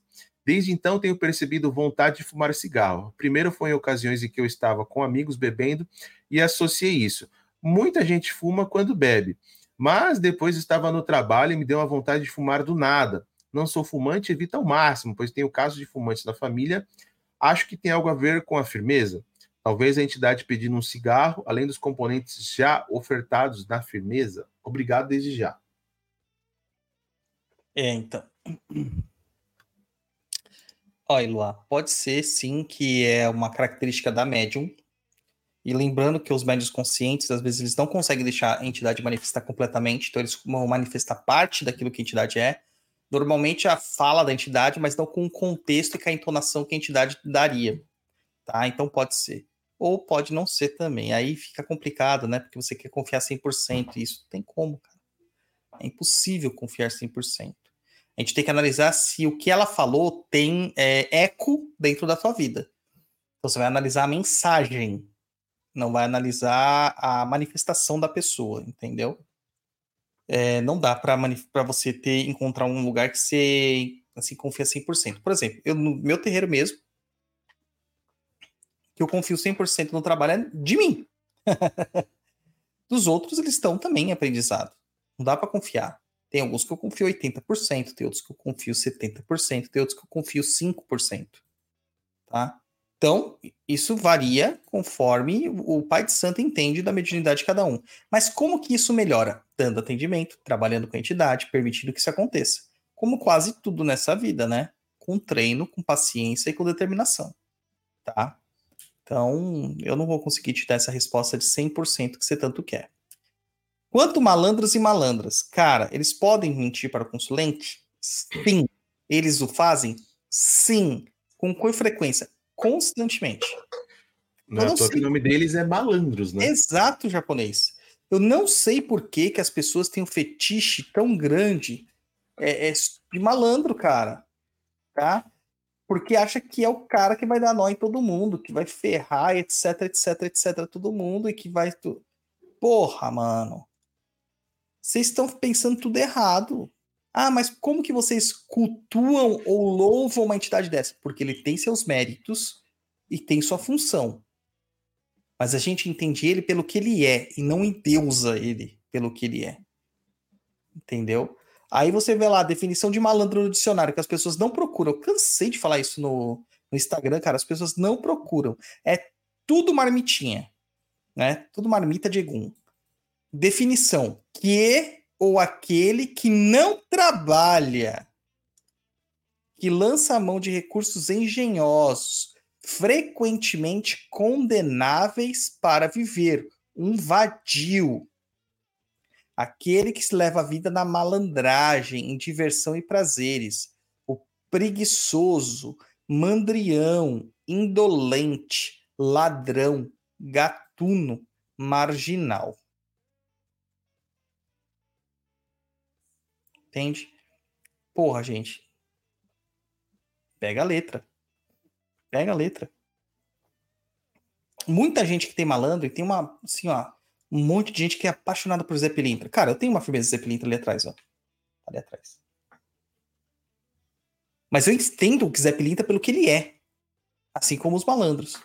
Desde então tenho percebido vontade de fumar cigarro. Primeiro foi em ocasiões em que eu estava com amigos bebendo e associei isso. Muita gente fuma quando bebe, mas depois estava no trabalho e me deu uma vontade de fumar do nada. Não sou fumante, evita ao máximo, pois tenho casos de fumantes na família. Acho que tem algo a ver com a firmeza. Talvez a entidade pedindo um cigarro, além dos componentes já ofertados na firmeza. Obrigado desde já. É, então. Olha, Lua, pode ser sim que é uma característica da médium. E lembrando que os médios conscientes, às vezes, eles não conseguem deixar a entidade manifestar completamente, então eles vão manifestar parte daquilo que a entidade é. Normalmente a fala da entidade, mas não com o contexto e com a entonação que a entidade daria. Tá? Então pode ser ou pode não ser também. Aí fica complicado, né? Porque você quer confiar 100%, e isso não tem como, cara. É impossível confiar 100%. A gente tem que analisar se o que ela falou tem é, eco dentro da sua vida. Então você vai analisar a mensagem, não vai analisar a manifestação da pessoa, entendeu? É, não dá para você ter encontrar um lugar que você assim confia 100%. Por exemplo, eu no meu terreiro mesmo, que eu confio 100% no trabalho é de mim. (laughs) Dos outros, eles estão também em aprendizado. Não dá para confiar. Tem alguns que eu confio 80%, tem outros que eu confio 70%, tem outros que eu confio 5%. Tá? Então, isso varia conforme o Pai de Santo entende da mediunidade de cada um. Mas como que isso melhora? Dando atendimento, trabalhando com a entidade, permitindo que isso aconteça. Como quase tudo nessa vida, né? Com treino, com paciência e com determinação. Tá? Então, eu não vou conseguir te dar essa resposta de 100% que você tanto quer. Quanto malandros e malandras, cara, eles podem mentir para o consulente? Sim. Eles o fazem? Sim. Com frequência? Constantemente. Não, não que o nome deles é malandros, né? Exato, japonês. Eu não sei por que, que as pessoas têm um fetiche tão grande é, é, de malandro, cara. Tá? porque acha que é o cara que vai dar nó em todo mundo, que vai ferrar, etc, etc, etc, todo mundo e que vai. Tu... Porra, mano. Vocês estão pensando tudo errado. Ah, mas como que vocês cultuam ou louvam uma entidade dessa? Porque ele tem seus méritos e tem sua função. Mas a gente entende ele pelo que ele é e não endeusa ele pelo que ele é. Entendeu? Aí você vê lá a definição de malandro no dicionário, que as pessoas não procuram. Eu cansei de falar isso no, no Instagram, cara. As pessoas não procuram. É tudo marmitinha. Né? Tudo marmita de egum. Definição: que ou aquele que não trabalha, que lança a mão de recursos engenhosos, frequentemente condenáveis para viver, um vadio. Aquele que se leva a vida na malandragem, em diversão e prazeres, o preguiçoso, mandrião, indolente, ladrão, gatuno, marginal. Entende? Porra, gente. Pega a letra. Pega a letra. Muita gente que tem malandro e tem uma, assim, ó, um monte de gente que é apaixonada por Zé Pilintra. Cara, eu tenho uma firmeza Zé Pilintra ali atrás, ó. Ali atrás. Mas eu entendo o que Zé Pilintra pelo que ele é. Assim como os malandros.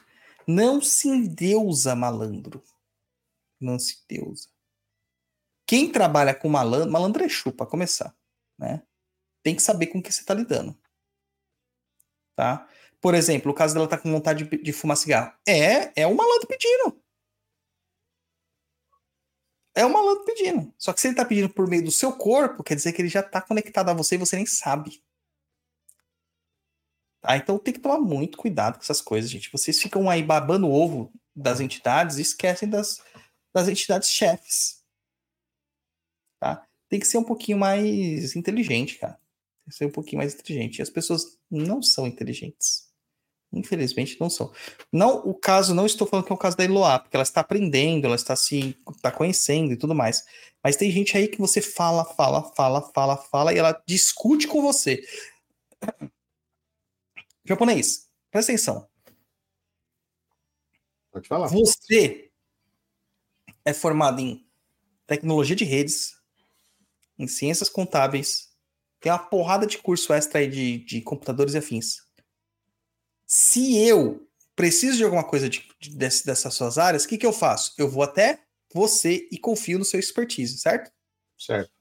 Não se endeusa malandro. Não se endeusa. Quem trabalha com malandro, malandro é para começar, né? Tem que saber com que você está lidando. Tá? Por exemplo, o caso dela tá com vontade de, de fumar cigarro. É, é um malandro pedindo. É um malandro pedindo. Só que se ele tá pedindo por meio do seu corpo, quer dizer que ele já tá conectado a você e você nem sabe. Tá? Então tem que tomar muito cuidado com essas coisas, gente. Vocês ficam aí babando o ovo das entidades e esquecem das, das entidades chefes tá? Tem que ser um pouquinho mais inteligente, cara. Tem que ser um pouquinho mais inteligente. E as pessoas não são inteligentes. Infelizmente não são. Não, o caso, não estou falando que é o caso da Eloá, porque ela está aprendendo, ela está se está conhecendo e tudo mais. Mas tem gente aí que você fala, fala, fala, fala, fala e ela discute com você. Japonês, presta atenção. Pode falar. Você é formado em tecnologia de redes, em ciências contábeis, tem uma porrada de curso extra aí de, de computadores e afins. Se eu preciso de alguma coisa de, de, dessas suas áreas, o que, que eu faço? Eu vou até você e confio no seu expertise, certo? Certo.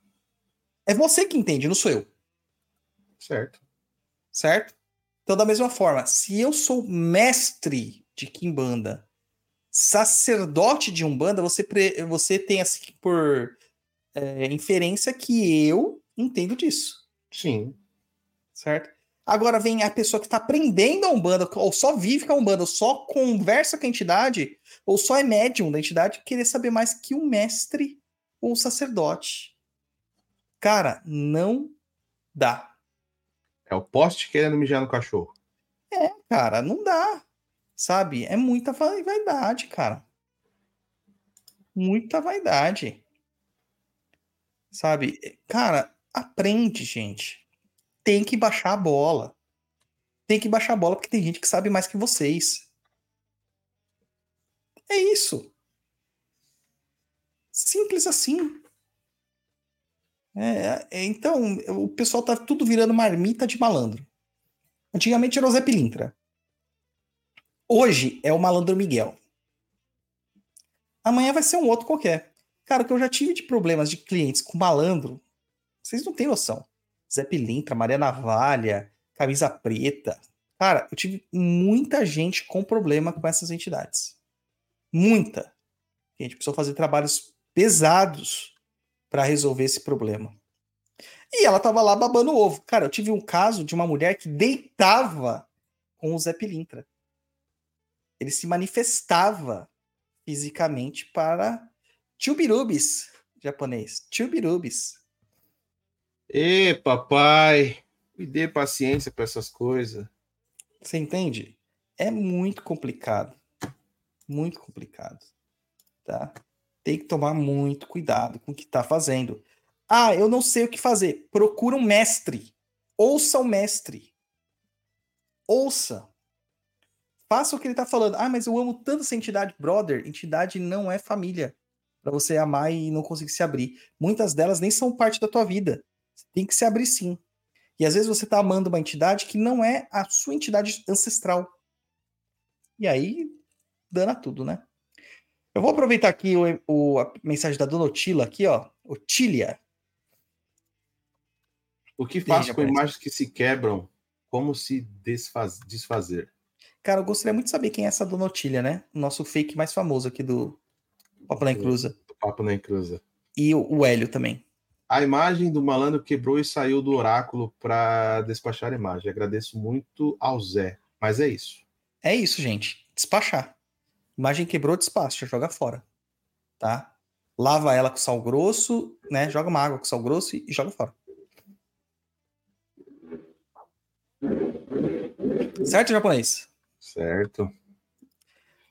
É você que entende, não sou eu. Certo. Certo? Então, da mesma forma, se eu sou mestre de Kimbanda, sacerdote de Umbanda, você, você tem assim por é, inferência que eu entendo disso. Sim. Certo? Agora vem a pessoa que está aprendendo a Umbanda, ou só vive com a Umbanda, ou só conversa com a entidade, ou só é médium da entidade, querer saber mais que o mestre ou o sacerdote. Cara, não dá. É o poste querendo mijar no cachorro. É, cara, não dá. Sabe? É muita vaidade, cara. Muita vaidade. Sabe? Cara, aprende, gente. Tem que baixar a bola. Tem que baixar a bola porque tem gente que sabe mais que vocês. É isso. Simples assim. É, é, então, o pessoal tá tudo virando marmita de malandro. Antigamente era o Zé Pilintra. Hoje é o malandro Miguel. Amanhã vai ser um outro qualquer. Cara, o que eu já tive de problemas de clientes com malandro, vocês não têm noção. Zé Pilintra, Maria Navalha, Camisa Preta. Cara, eu tive muita gente com problema com essas entidades. Muita. A gente precisou fazer trabalhos pesados para resolver esse problema. E ela tava lá babando o ovo. Cara, eu tive um caso de uma mulher que deitava com o Zé Pilintra. Ele se manifestava fisicamente para Chubirubis, japonês. Chubirubis. Ê, papai, me dê paciência para essas coisas. Você entende? É muito complicado. Muito complicado. Tá? Tem que tomar muito cuidado com o que está fazendo. Ah, eu não sei o que fazer. Procura um mestre. Ouça o mestre. Ouça. Faça o que ele está falando. Ah, mas eu amo tanto essa entidade. Brother, entidade não é família para você amar e não conseguir se abrir. Muitas delas nem são parte da tua vida. Tem que se abrir sim. E às vezes você tá amando uma entidade que não é a sua entidade ancestral. E aí, dana tudo, né? Eu vou aproveitar aqui o, o- a mensagem da Dona Otila aqui, ó. Otília. O que faço com imagens que se quebram? Como se desfaz- desfazer? Cara, eu gostaria muito de saber quem é essa Dona Otília, né? O nosso fake mais famoso aqui do Papo na Cruza. O papo na encruza. E o, Hélio também. A imagem do malandro quebrou e saiu do oráculo para despachar a imagem. Agradeço muito ao Zé. Mas é isso. É isso, gente. Despachar. Imagem quebrou, despacha, joga fora. Tá? Lava ela com sal grosso, né? Joga uma água com sal grosso e, e joga fora. Certo, japonês? Certo.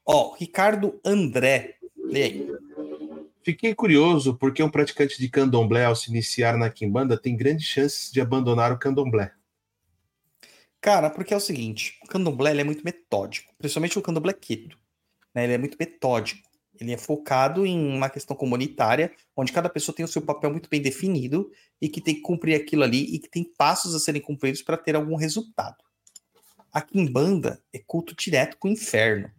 Ó, Ricardo André. Lê aí. Fiquei curioso porque um praticante de candomblé, ao se iniciar na quimbanda, tem grandes chances de abandonar o candomblé. Cara, porque é o seguinte, o candomblé é muito metódico, principalmente o candomblé queto. Né? Ele é muito metódico. Ele é focado em uma questão comunitária, onde cada pessoa tem o seu papel muito bem definido e que tem que cumprir aquilo ali e que tem passos a serem cumpridos para ter algum resultado. A quimbanda é culto direto com o inferno.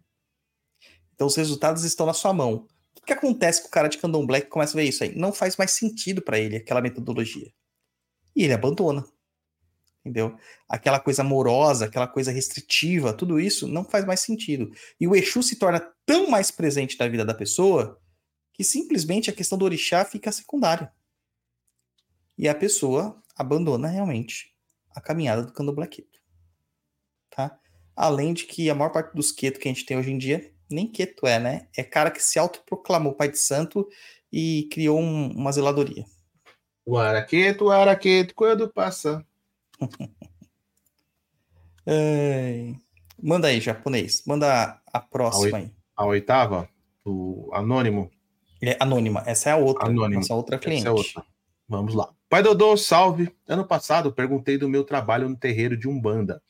Então os resultados estão na sua mão. O que, que acontece com o cara de candomblé que começa a ver isso aí? Não faz mais sentido para ele aquela metodologia. E ele abandona. Entendeu? aquela coisa amorosa, aquela coisa restritiva, tudo isso não faz mais sentido. E o Exu se torna tão mais presente na vida da pessoa que simplesmente a questão do orixá fica secundária. E a pessoa abandona realmente a caminhada do candomblé. Tá? Além de que a maior parte dos queto que a gente tem hoje em dia, nem queto é, né? É cara que se autoproclamou pai de santo e criou um- uma zeladoria. O araqueto, o araqueto, quando passa. (laughs) Ai. Manda aí, japonês. Manda a próxima aí. A oitava, o anônimo. É anônima. Essa é a outra. Anônimo. Nossa outra cliente. Essa é outra. Vamos lá. Pai Dodô, salve. Ano passado perguntei do meu trabalho no terreiro de Umbanda.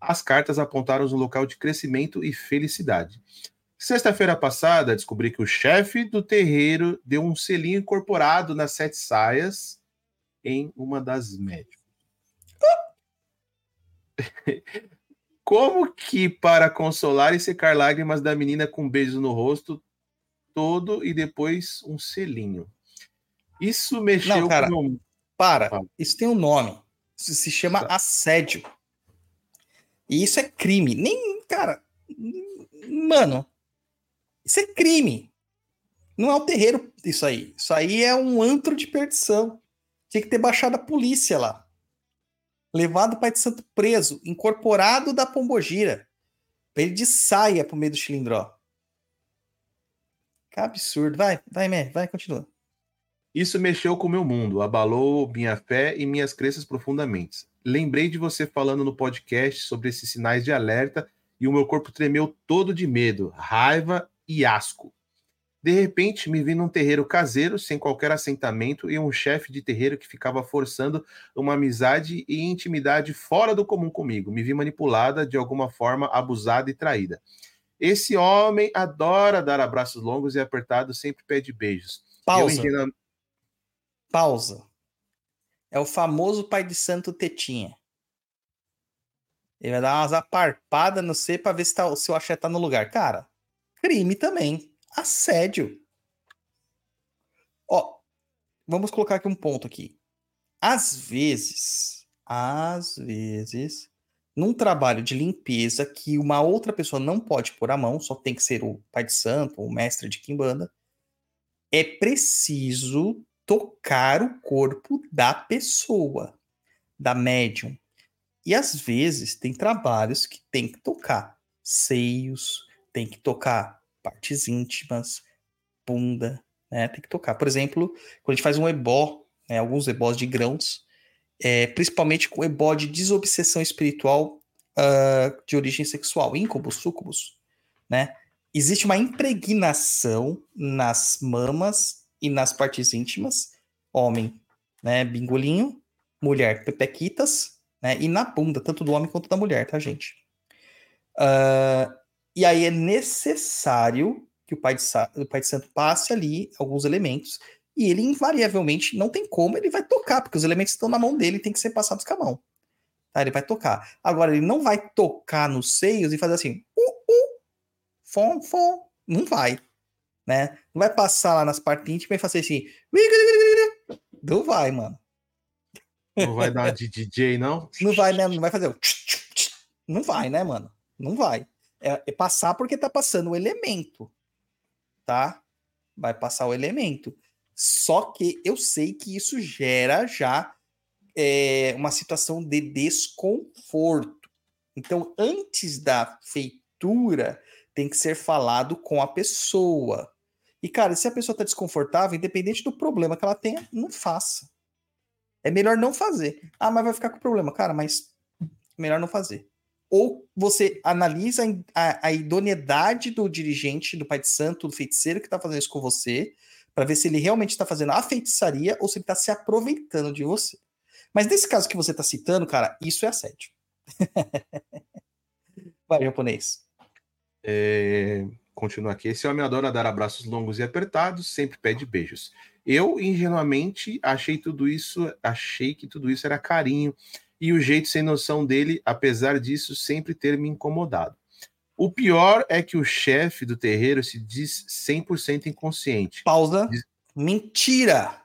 As cartas apontaram um local de crescimento e felicidade. Sexta-feira passada, descobri que o chefe do terreiro deu um selinho incorporado nas sete saias em uma das médicas. (laughs) Como que para consolar e secar lágrimas da menina com beijos no rosto todo e depois um selinho? Isso mexeu Não, cara. com. Para. Isso tem um nome. Isso se chama Tá. assédio. E isso é crime. Nem, cara. Mano. Isso é crime. Não é o terreiro isso aí. Isso aí é um antro de perdição. Tinha que ter baixado a polícia lá. Levado o pai de santo preso, incorporado da pombogira. Pra ele de saia pro meio do chilindró. Que absurdo. Vai, vai, Mé, vai, continua. Isso mexeu com o meu mundo, abalou minha fé e minhas crenças profundamente. Lembrei de você falando no podcast sobre esses sinais de alerta e o meu corpo tremeu todo de medo, raiva e asco. De repente, me vi num terreiro caseiro, sem qualquer assentamento, e um chefe de terreiro que ficava forçando uma amizade e intimidade fora do comum comigo. Me vi manipulada, de alguma forma abusada e traída. Esse homem adora dar abraços longos e apertados, sempre pede beijos. Pausa. Pausa. É o famoso pai de santo tetinha. Ele vai dar umas aparpadas no C pra ver se, tá, o seu axé tá no lugar. Cara, crime também. Assédio. Ó, vamos colocar aqui um ponto aqui. Às vezes, às vezes, num trabalho de limpeza que uma outra pessoa não pode pôr a mão, só tem que ser o pai de santo, o mestre de quimbanda, é preciso tocar o corpo da pessoa, da médium. E às vezes tem trabalhos que tem que tocar seios, tem que tocar partes íntimas, bunda, né? Tem que tocar. Por exemplo, quando a gente faz um ebó, né, alguns ebós de grãos, é, principalmente com ebó de desobsessão espiritual ah, de origem sexual, íncubos, súcubos, né? Existe uma impregnação nas mamas e nas partes íntimas, homem, né, bingolinho, mulher, pepequitas, né, e na bunda, tanto do homem quanto da mulher, tá, gente? Ah, e aí é necessário que o pai, de o pai de santo passe ali alguns elementos e ele invariavelmente não tem como, ele vai tocar, porque os elementos estão na mão dele e tem que ser passados com a mão. Tá? Ele vai tocar. Agora, ele não vai tocar nos seios e fazer assim, uh, uh, fom, fom. Não vai. Né? Não vai passar lá nas partes íntimas e fazer assim. Não vai, mano. Não vai dar de DJ, não? Não vai, né? Não vai fazer. Não vai, né, mano? Não vai. É, é passar porque tá passando o elemento. Tá? Vai passar o elemento. Só que eu sei que isso gera já é, uma situação de desconforto. Então, antes da feitura, tem que ser falado com a pessoa. E, cara, se a pessoa tá desconfortável, independente do problema que ela tenha, não faça. É melhor não fazer. Ah, mas vai ficar com problema. Cara, mas melhor não fazer. Ou você analisa a, a idoneidade do dirigente, do pai de santo, do feiticeiro que tá fazendo isso com você, para ver se ele realmente está fazendo a feitiçaria ou se ele está se aproveitando de você. Mas nesse caso que você está citando, cara, isso é assédio. (laughs) Vai, japonês. É, continua aqui. Esse homem adora dar abraços longos e apertados, sempre pede beijos. Eu, ingenuamente, achei tudo isso, achei que tudo isso era carinho e o jeito sem noção dele, apesar disso, sempre ter me incomodado. O pior é que o chefe do terreiro se diz 100% inconsciente. Pausa. Diz- Mentira.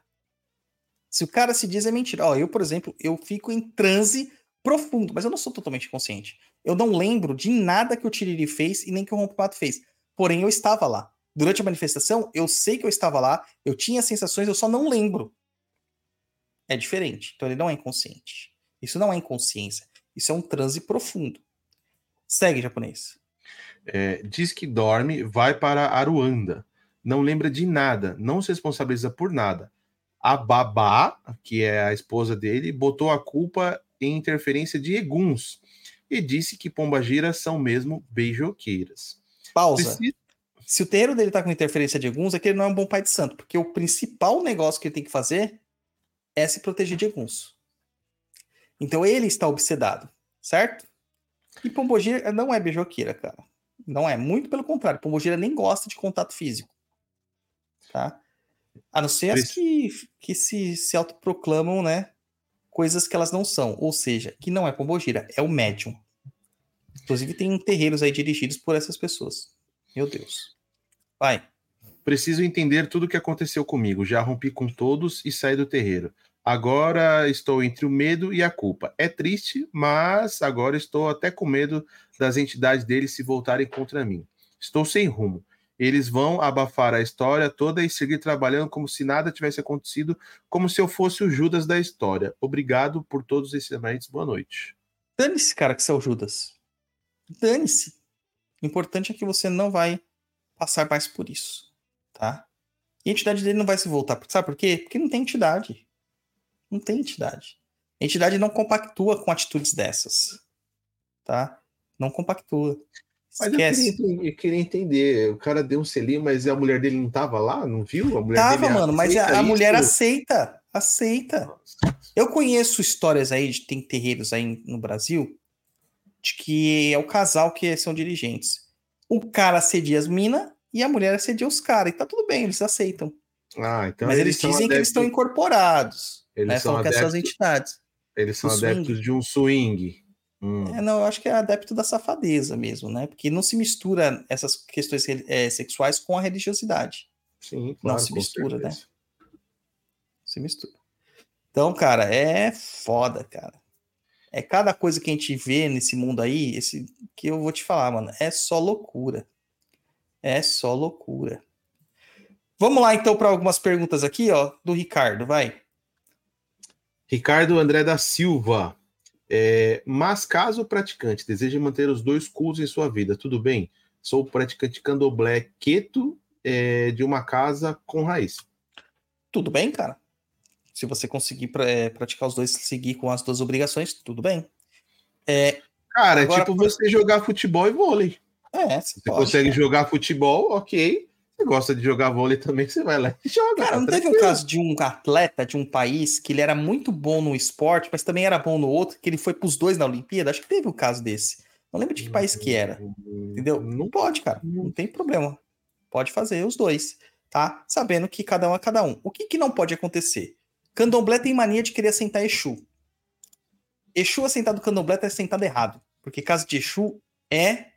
Se o cara se diz é mentira. Ó, eu, por exemplo, eu fico em transe profundo, mas eu não sou totalmente consciente. Eu não lembro de nada que o Tiriri fez e nem que o Rompimato fez. Porém, eu estava lá. Durante a manifestação, eu sei que eu estava lá, eu tinha sensações, eu só não lembro. É diferente. Então ele não é inconsciente. Isso não é inconsciência. Isso é um transe profundo. Segue, japonês. É, diz que dorme, vai para Aruanda. Não lembra de nada, não se responsabiliza por nada. A babá, que é a esposa dele, botou a culpa em interferência de eguns e disse que pombagiras são mesmo beijoqueiras. Pausa. Se o terreiro dele tá com interferência de alguns, é que ele não é um bom pai de santo, porque o principal negócio que ele tem que fazer é se proteger de alguns. Então ele está obsedado, certo? E Pombogira não é beijoqueira, cara. Não é, muito pelo contrário. Pombogira nem gosta de contato físico. Tá? A não ser as que, que se, se autoproclamam, né? Coisas que elas não são. Ou seja, que não é Pombogira, é o médium. Inclusive tem terreiros aí dirigidos por essas pessoas. Meu Deus. Vai. Preciso entender tudo o que aconteceu comigo. Já rompi com todos e saí do terreiro. Agora estou entre o medo e a culpa. É triste, mas agora estou até com medo das entidades deles se voltarem contra mim. Estou sem rumo. Eles vão abafar a história toda e seguir trabalhando como se nada tivesse acontecido, como se eu fosse o Judas da história. Obrigado por todos esses eventos. Boa noite. Dane-se, cara, que você é o Judas. Dane-se. O importante é que você não vai passar mais por isso, tá? E a entidade dele não vai se voltar. Sabe por quê? Porque não tem entidade. Não tem entidade. A entidade não compactua com atitudes dessas, tá? Não compactua. Mas eu queria, eu queria entender. O cara deu um selinho, mas a mulher dele não tava lá? Não viu? A mulher Tava, mano, mas a, a mulher aceita. Aceita. Eu conheço histórias aí de tem terreiros aí no Brasil de que é o casal que são dirigentes. O cara assedia as minas e a mulher assedia os caras. E tá tudo bem, eles aceitam. Ah, então Mas eles, são dizem que eles estão incorporados. Eles né? são adeptos- entidades. Eles são adeptos de um swing. Hum. É, não, eu acho que é adepto da safadeza mesmo, né? Porque não se mistura essas questões eh, sexuais com a religiosidade. Sim, claro. se com mistura, né? certeza. se mistura. Então, cara, é foda, cara. É cada coisa que a gente vê nesse mundo aí, esse que eu vou te falar, mano, é só loucura. É só loucura. Vamos lá então para algumas perguntas aqui, ó, do Ricardo, vai. Ricardo André da Silva. É, mas caso o praticante deseje manter os dois cultos em sua vida, tudo bem? Sou praticante candomblé queto é, de uma casa com raiz. Tudo bem, cara? Se você conseguir pra- é, praticar os dois, seguir com as duas obrigações, tudo bem. É, Cara, é tipo você jogar futebol e vôlei. é, você Você consegue jogar futebol, ok. Você gosta de jogar vôlei também, você vai lá e joga. Cara, tá não teve um tranquilo. caso de um atleta de um país que ele era muito bom no esporte, mas também era bom no outro, que ele foi pros dois na Olimpíada? Acho que teve um caso desse. Não lembro de que país que era. Entendeu? Não pode, cara. Não tem problema. Pode fazer os dois. tá? Sabendo que cada um é cada um. O que, que não pode acontecer? Candomblé tem mania de querer assentar Exu. Exu assentado candomblé tá sentado errado. Porque casa de Exu é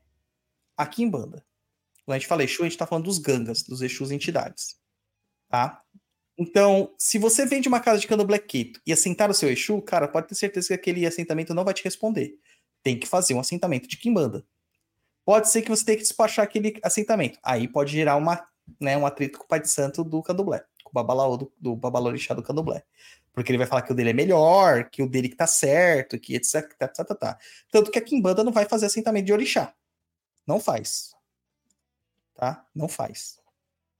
aqui em banda. Quando a gente fala Exu, a gente tá falando dos gangas, dos Exus entidades. Tá? Então, se você vem de uma casa de candomblé quito e assentar o seu Exu, cara, pode ter certeza que aquele assentamento não vai te responder. Tem que fazer um assentamento de quimbanda. Pode ser que você tenha que despachar aquele assentamento. Aí pode gerar uma, né, um atrito com o pai de santo do candomblé. Com o babalaô do, do babalorixá do candomblé. Porque ele vai falar que o dele é melhor, que o dele que tá certo, que etc, tá, tá, tá, tá. Tanto que a quimbanda não vai fazer assentamento de orixá. Não faz. Tá? Não faz.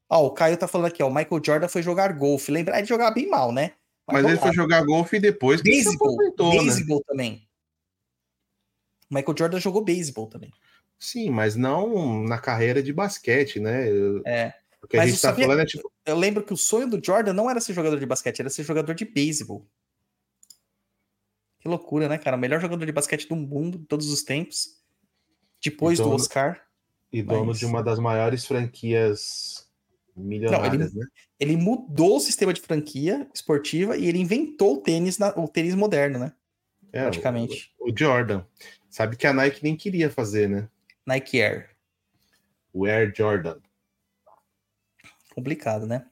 Ó, o Caio tá falando aqui, ó, o Michael Jordan foi jogar golfe. Lembrar de jogar bem mal, né? Mas ele foi jogar golfe depois que ele se beisebol, né? também. O Michael Jordan jogou beisebol também. Sim, mas não na carreira de basquete, né? É. O que a Mas gente eu tá sabia- falando é tipo. Eu lembro que o sonho do Jordan não era ser jogador de basquete, era ser jogador de beisebol. Que loucura, né, cara? O melhor jogador de basquete do mundo, de todos os tempos. Depois Então, do Oscar. E dono Mas- de uma das maiores franquias milionárias, né? Ele mudou o sistema de franquia esportiva e ele inventou o tênis, na- o tênis moderno, né? É, Praticamente. O, o Jordan. Sabe que a Nike nem queria fazer, né? Nike Air. O Air Jordan. Complicado, né?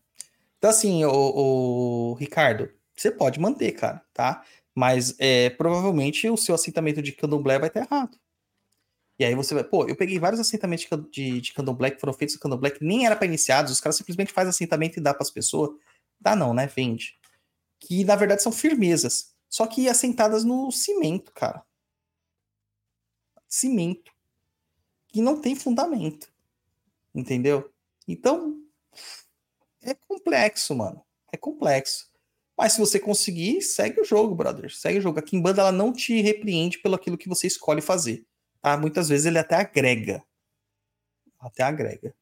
Então, assim, o, o Ricardo, você pode manter, cara, tá? Mas é, provavelmente o seu assentamento de candomblé vai estar errado. E aí você vai, pô, eu peguei vários assentamentos de, de candomblé que foram feitos no candomblé que nem era para iniciados, os caras simplesmente fazem assentamento e dá para as pessoas. Dá não, né? Vende. Que na verdade são firmezas, só que assentadas no cimento, cara. Cimento. Que não tem fundamento. Entendeu? Então, é complexo, mano. É complexo. Mas se você conseguir, segue o jogo, brother. Segue o jogo. A Kimbanda ela não te repreende pelo aquilo que você escolhe fazer. Tá? Muitas vezes ele até agrega. Até agrega.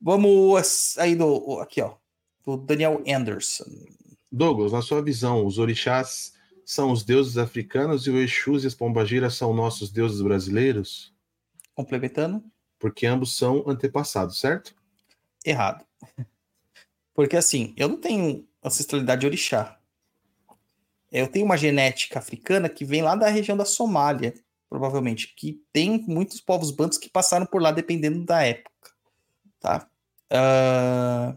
Vamos aí do aqui, ó, do Daniel Anderson. Douglas, na sua visão, os orixás são os deuses africanos e o Exus e as pombagiras são nossos deuses brasileiros? Complementando, Porque ambos são antepassados, certo? errado. Porque assim, eu não tenho ancestralidade de orixá. Eu tenho uma genética africana que vem lá da região da Somália, provavelmente, que tem muitos povos bantos que passaram por lá dependendo da época, tá? Ah,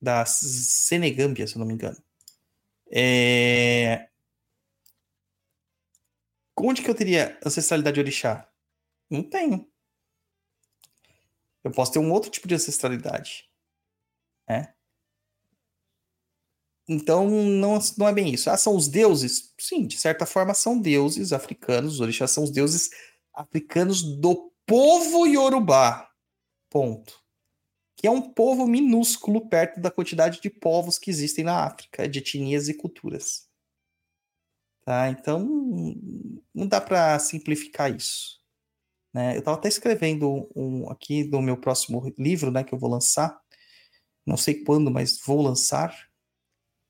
da Senegâmbia, se eu não me engano. É... Onde que eu teria ancestralidade de orixá? Não tenho. Eu posso ter um outro tipo de ancestralidade. Né? Então, não, não é bem isso. Ah, são os deuses? Sim, de certa forma são deuses africanos. Os orixás são os deuses africanos do povo Yorubá. Ponto. Que é um povo minúsculo perto da quantidade de povos que existem na África, de etnias e culturas. Tá? Então, não dá para simplificar isso. Né? Eu estava até escrevendo um aqui do meu próximo livro, né, que eu vou lançar. Não sei quando, mas vou lançar.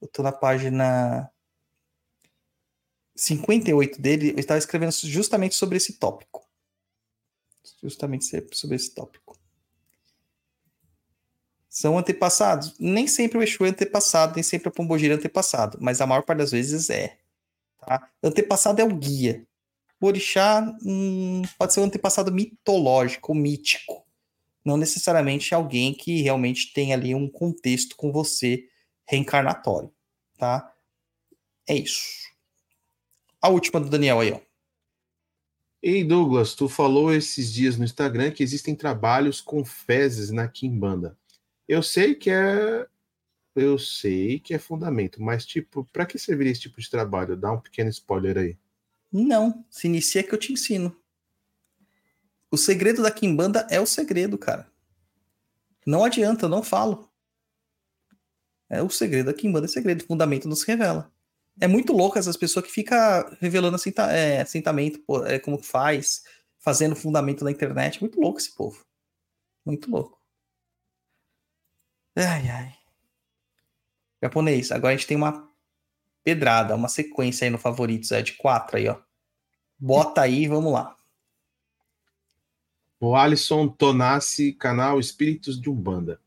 Eu estou na página 58 dele. Eu estava escrevendo justamente sobre esse tópico. Justamente sobre esse tópico. São antepassados? Nem sempre o Exu é antepassado, nem sempre a Pombogira é antepassado, mas a maior parte das vezes é. Tá? Antepassado é o guia. O orixá hum, pode ser um antepassado mitológico, mítico. Não necessariamente alguém que realmente tem ali um contexto com você reencarnatório, tá? É isso. A última do Daniel aí, ó. Ei, Douglas, tu falou esses dias no Instagram que existem trabalhos com fezes na Kimbanda. Eu sei que é. Eu sei que é fundamento, mas, tipo, para que serviria esse tipo de trabalho? Dá um pequeno spoiler aí. Não, se inicia que eu te ensino. O segredo da Kimbanda é o segredo, cara. Não adianta, eu não falo. É o segredo da Kimbanda, é segredo. O fundamento nos revela. É muito louco essas pessoas que ficam revelando assenta, é, assentamento, pô, é, como faz, fazendo fundamento na internet. Muito louco esse povo. Muito louco. Ai, ai. Japonês, agora a gente tem uma pedrada, uma sequência aí no favoritos, é de quatro aí, ó. Bota aí, vamos lá. O Alisson Tonassi, canal Espíritos de Umbanda.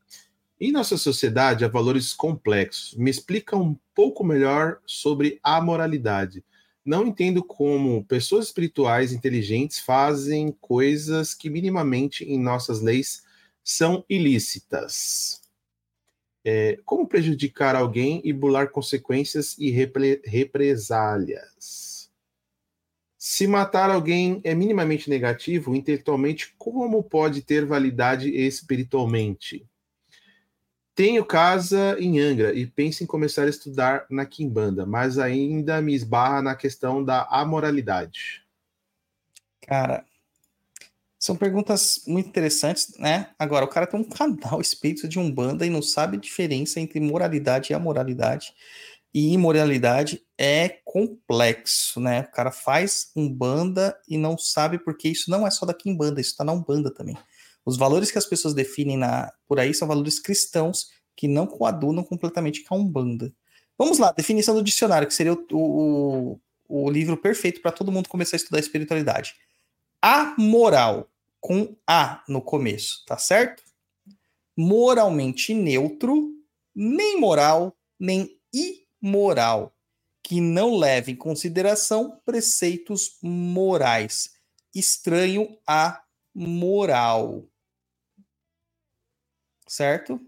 Em nossa sociedade há valores complexos. Me explica um pouco melhor sobre a moralidade. Não entendo como pessoas espirituais inteligentes fazem coisas que minimamente em nossas leis são ilícitas. É, como prejudicar alguém e bular consequências e repre- represálias? Se matar alguém é minimamente negativo, intelectualmente, como pode ter validade espiritualmente? Tenho casa em Angra e penso em começar a estudar na Quimbanda, mas ainda me esbarra na questão da amoralidade. Cara, são perguntas muito interessantes, né? Agora, o cara tem um canal espírito de Umbanda e não sabe a diferença entre moralidade e amoralidade. E imoralidade é complexo, né? O cara faz Umbanda e não sabe porque isso não é só da Quimbanda, isso tá na Umbanda também. Os valores que as pessoas definem na, por aí são valores cristãos que não coadunam completamente com a Umbanda. Vamos lá, definição do dicionário, que seria o, o, o livro perfeito para todo mundo começar a estudar espiritualidade. Amoral, com A no começo, tá certo? Moralmente neutro, nem moral, nem imoral, que não leva em consideração preceitos morais. Estranho a moral. Certo?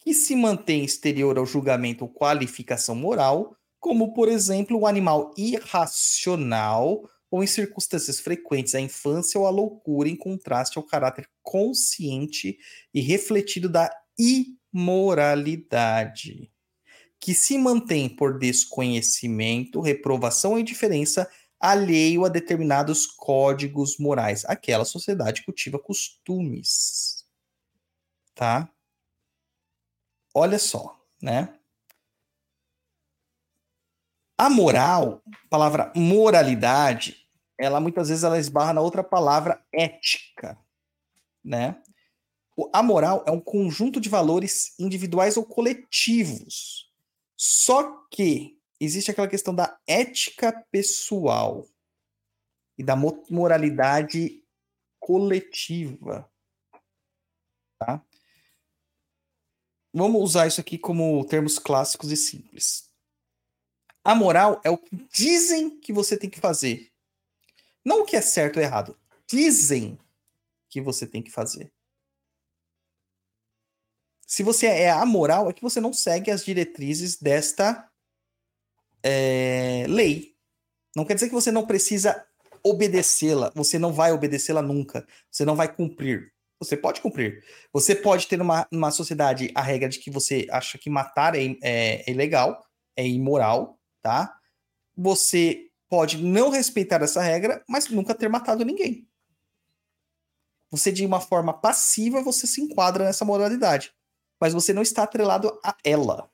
Que se mantém exterior ao julgamento ou qualificação moral, como, por exemplo, o animal irracional ou em circunstâncias frequentes a infância ou a loucura em contraste ao caráter consciente e refletido da imoralidade, que se mantém por desconhecimento, reprovação ou indiferença alheio a determinados códigos morais. Aquela sociedade cultiva costumes. Tá? Olha só, né? A moral, palavra moralidade, ela muitas vezes ela esbarra na outra palavra ética, né? A moral é um conjunto de valores individuais ou coletivos. Só que existe aquela questão da ética pessoal e da mo- moralidade coletiva. Tá? Vamos usar isso aqui como termos clássicos e simples. A moral é o que dizem que você tem que fazer. Não o que é certo ou errado. Dizem que você tem que fazer. Se você é amoral, é que você não segue as diretrizes desta é, lei. Não quer dizer que você não precisa obedecê-la. Você não vai obedecê-la nunca. Você não vai cumprir. Você pode cumprir. Você pode ter numa, numa sociedade a regra de que você acha que matar é, é, é ilegal, é imoral, tá? Você pode não respeitar essa regra, mas nunca ter matado ninguém. Você, de uma forma passiva, você se enquadra nessa moralidade. Mas você não está atrelado a ela,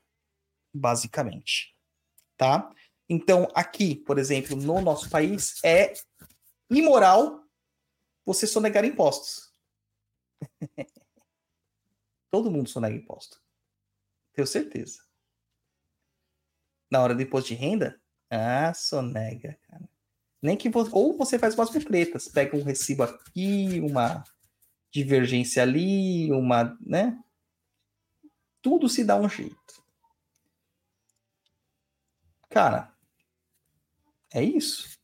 basicamente. Tá? Então, aqui, por exemplo, no nosso país, é imoral você sonegar impostos. (laughs) Todo mundo sonega imposto. Tenho certeza. Na hora do imposto de renda, ah, sonega, cara. Nem que você, ou você faz umas pretas, pega um recibo aqui, uma divergência ali, uma, né? Tudo se dá um jeito. Cara, é isso.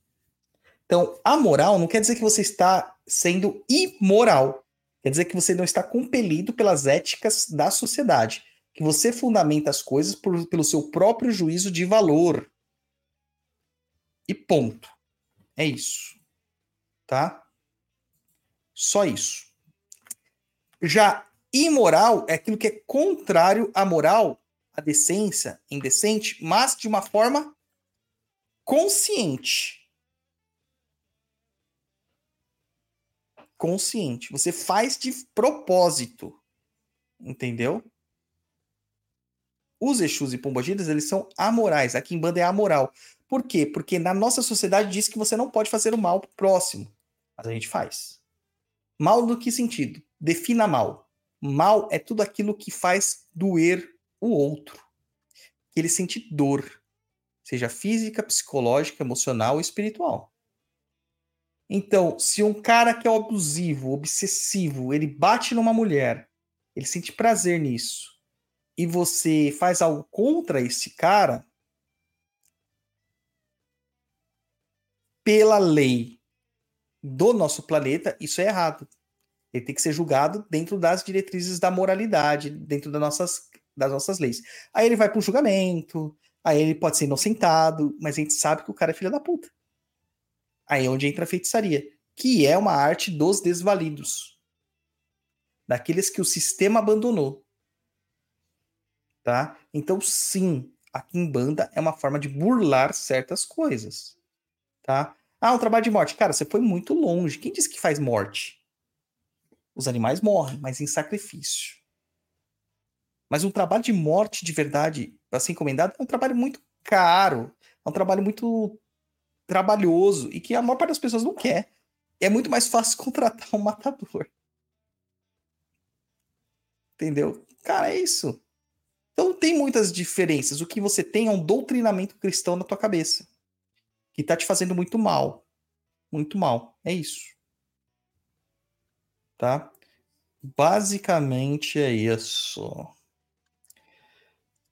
Então, a moral não quer dizer que você está sendo imoral. Quer dizer que você não está compelido pelas éticas da sociedade. Que você fundamenta as coisas por- pelo seu próprio juízo de valor. E ponto. É isso. Tá? Só isso. Já imoral é aquilo que é contrário à moral, à decência, indecente, mas de uma forma consciente. Consciente. Você faz de propósito. Entendeu? Os Exus e Pombagiras, eles são amorais. A Kimbanda é amoral. Por quê? Porque na nossa sociedade diz que você não pode fazer o mal pro próximo. Mas a gente faz. Mal no que sentido? Defina mal. Mal é tudo aquilo que faz doer o outro. Que ele sente dor. Seja física, psicológica, emocional ou espiritual. Então, se um cara que é abusivo, obsessivo, ele bate numa mulher, ele sente prazer nisso. e você faz algo contra esse cara, pela lei do nosso planeta, isso é errado. Ele tem que ser julgado dentro das diretrizes da moralidade, dentro das nossas, das nossas leis. Aí ele vai para o julgamento, aí ele pode ser inocentado, mas a gente sabe que o cara é filho da puta. Aí é onde entra a feitiçaria, que é uma arte dos desvalidos. Daqueles que o sistema abandonou. Tá? Então, sim, a Kimbanda é uma forma de burlar certas coisas. Tá? Ah, um trabalho de morte. Cara, você foi muito longe. Quem disse que faz morte? Os animais morrem, mas em sacrifício. Mas um trabalho de morte de verdade, ser encomendado, é um trabalho muito caro. É um trabalho muito trabalhoso e que a maior parte das pessoas não quer. É muito mais fácil (laughs) contratar um matador. Entendeu? Cara, é isso. Então tem muitas diferenças. O que você tem é um doutrinamento cristão na tua cabeça. Que tá te fazendo muito mal. Muito mal. É isso. Tá? Basicamente é isso.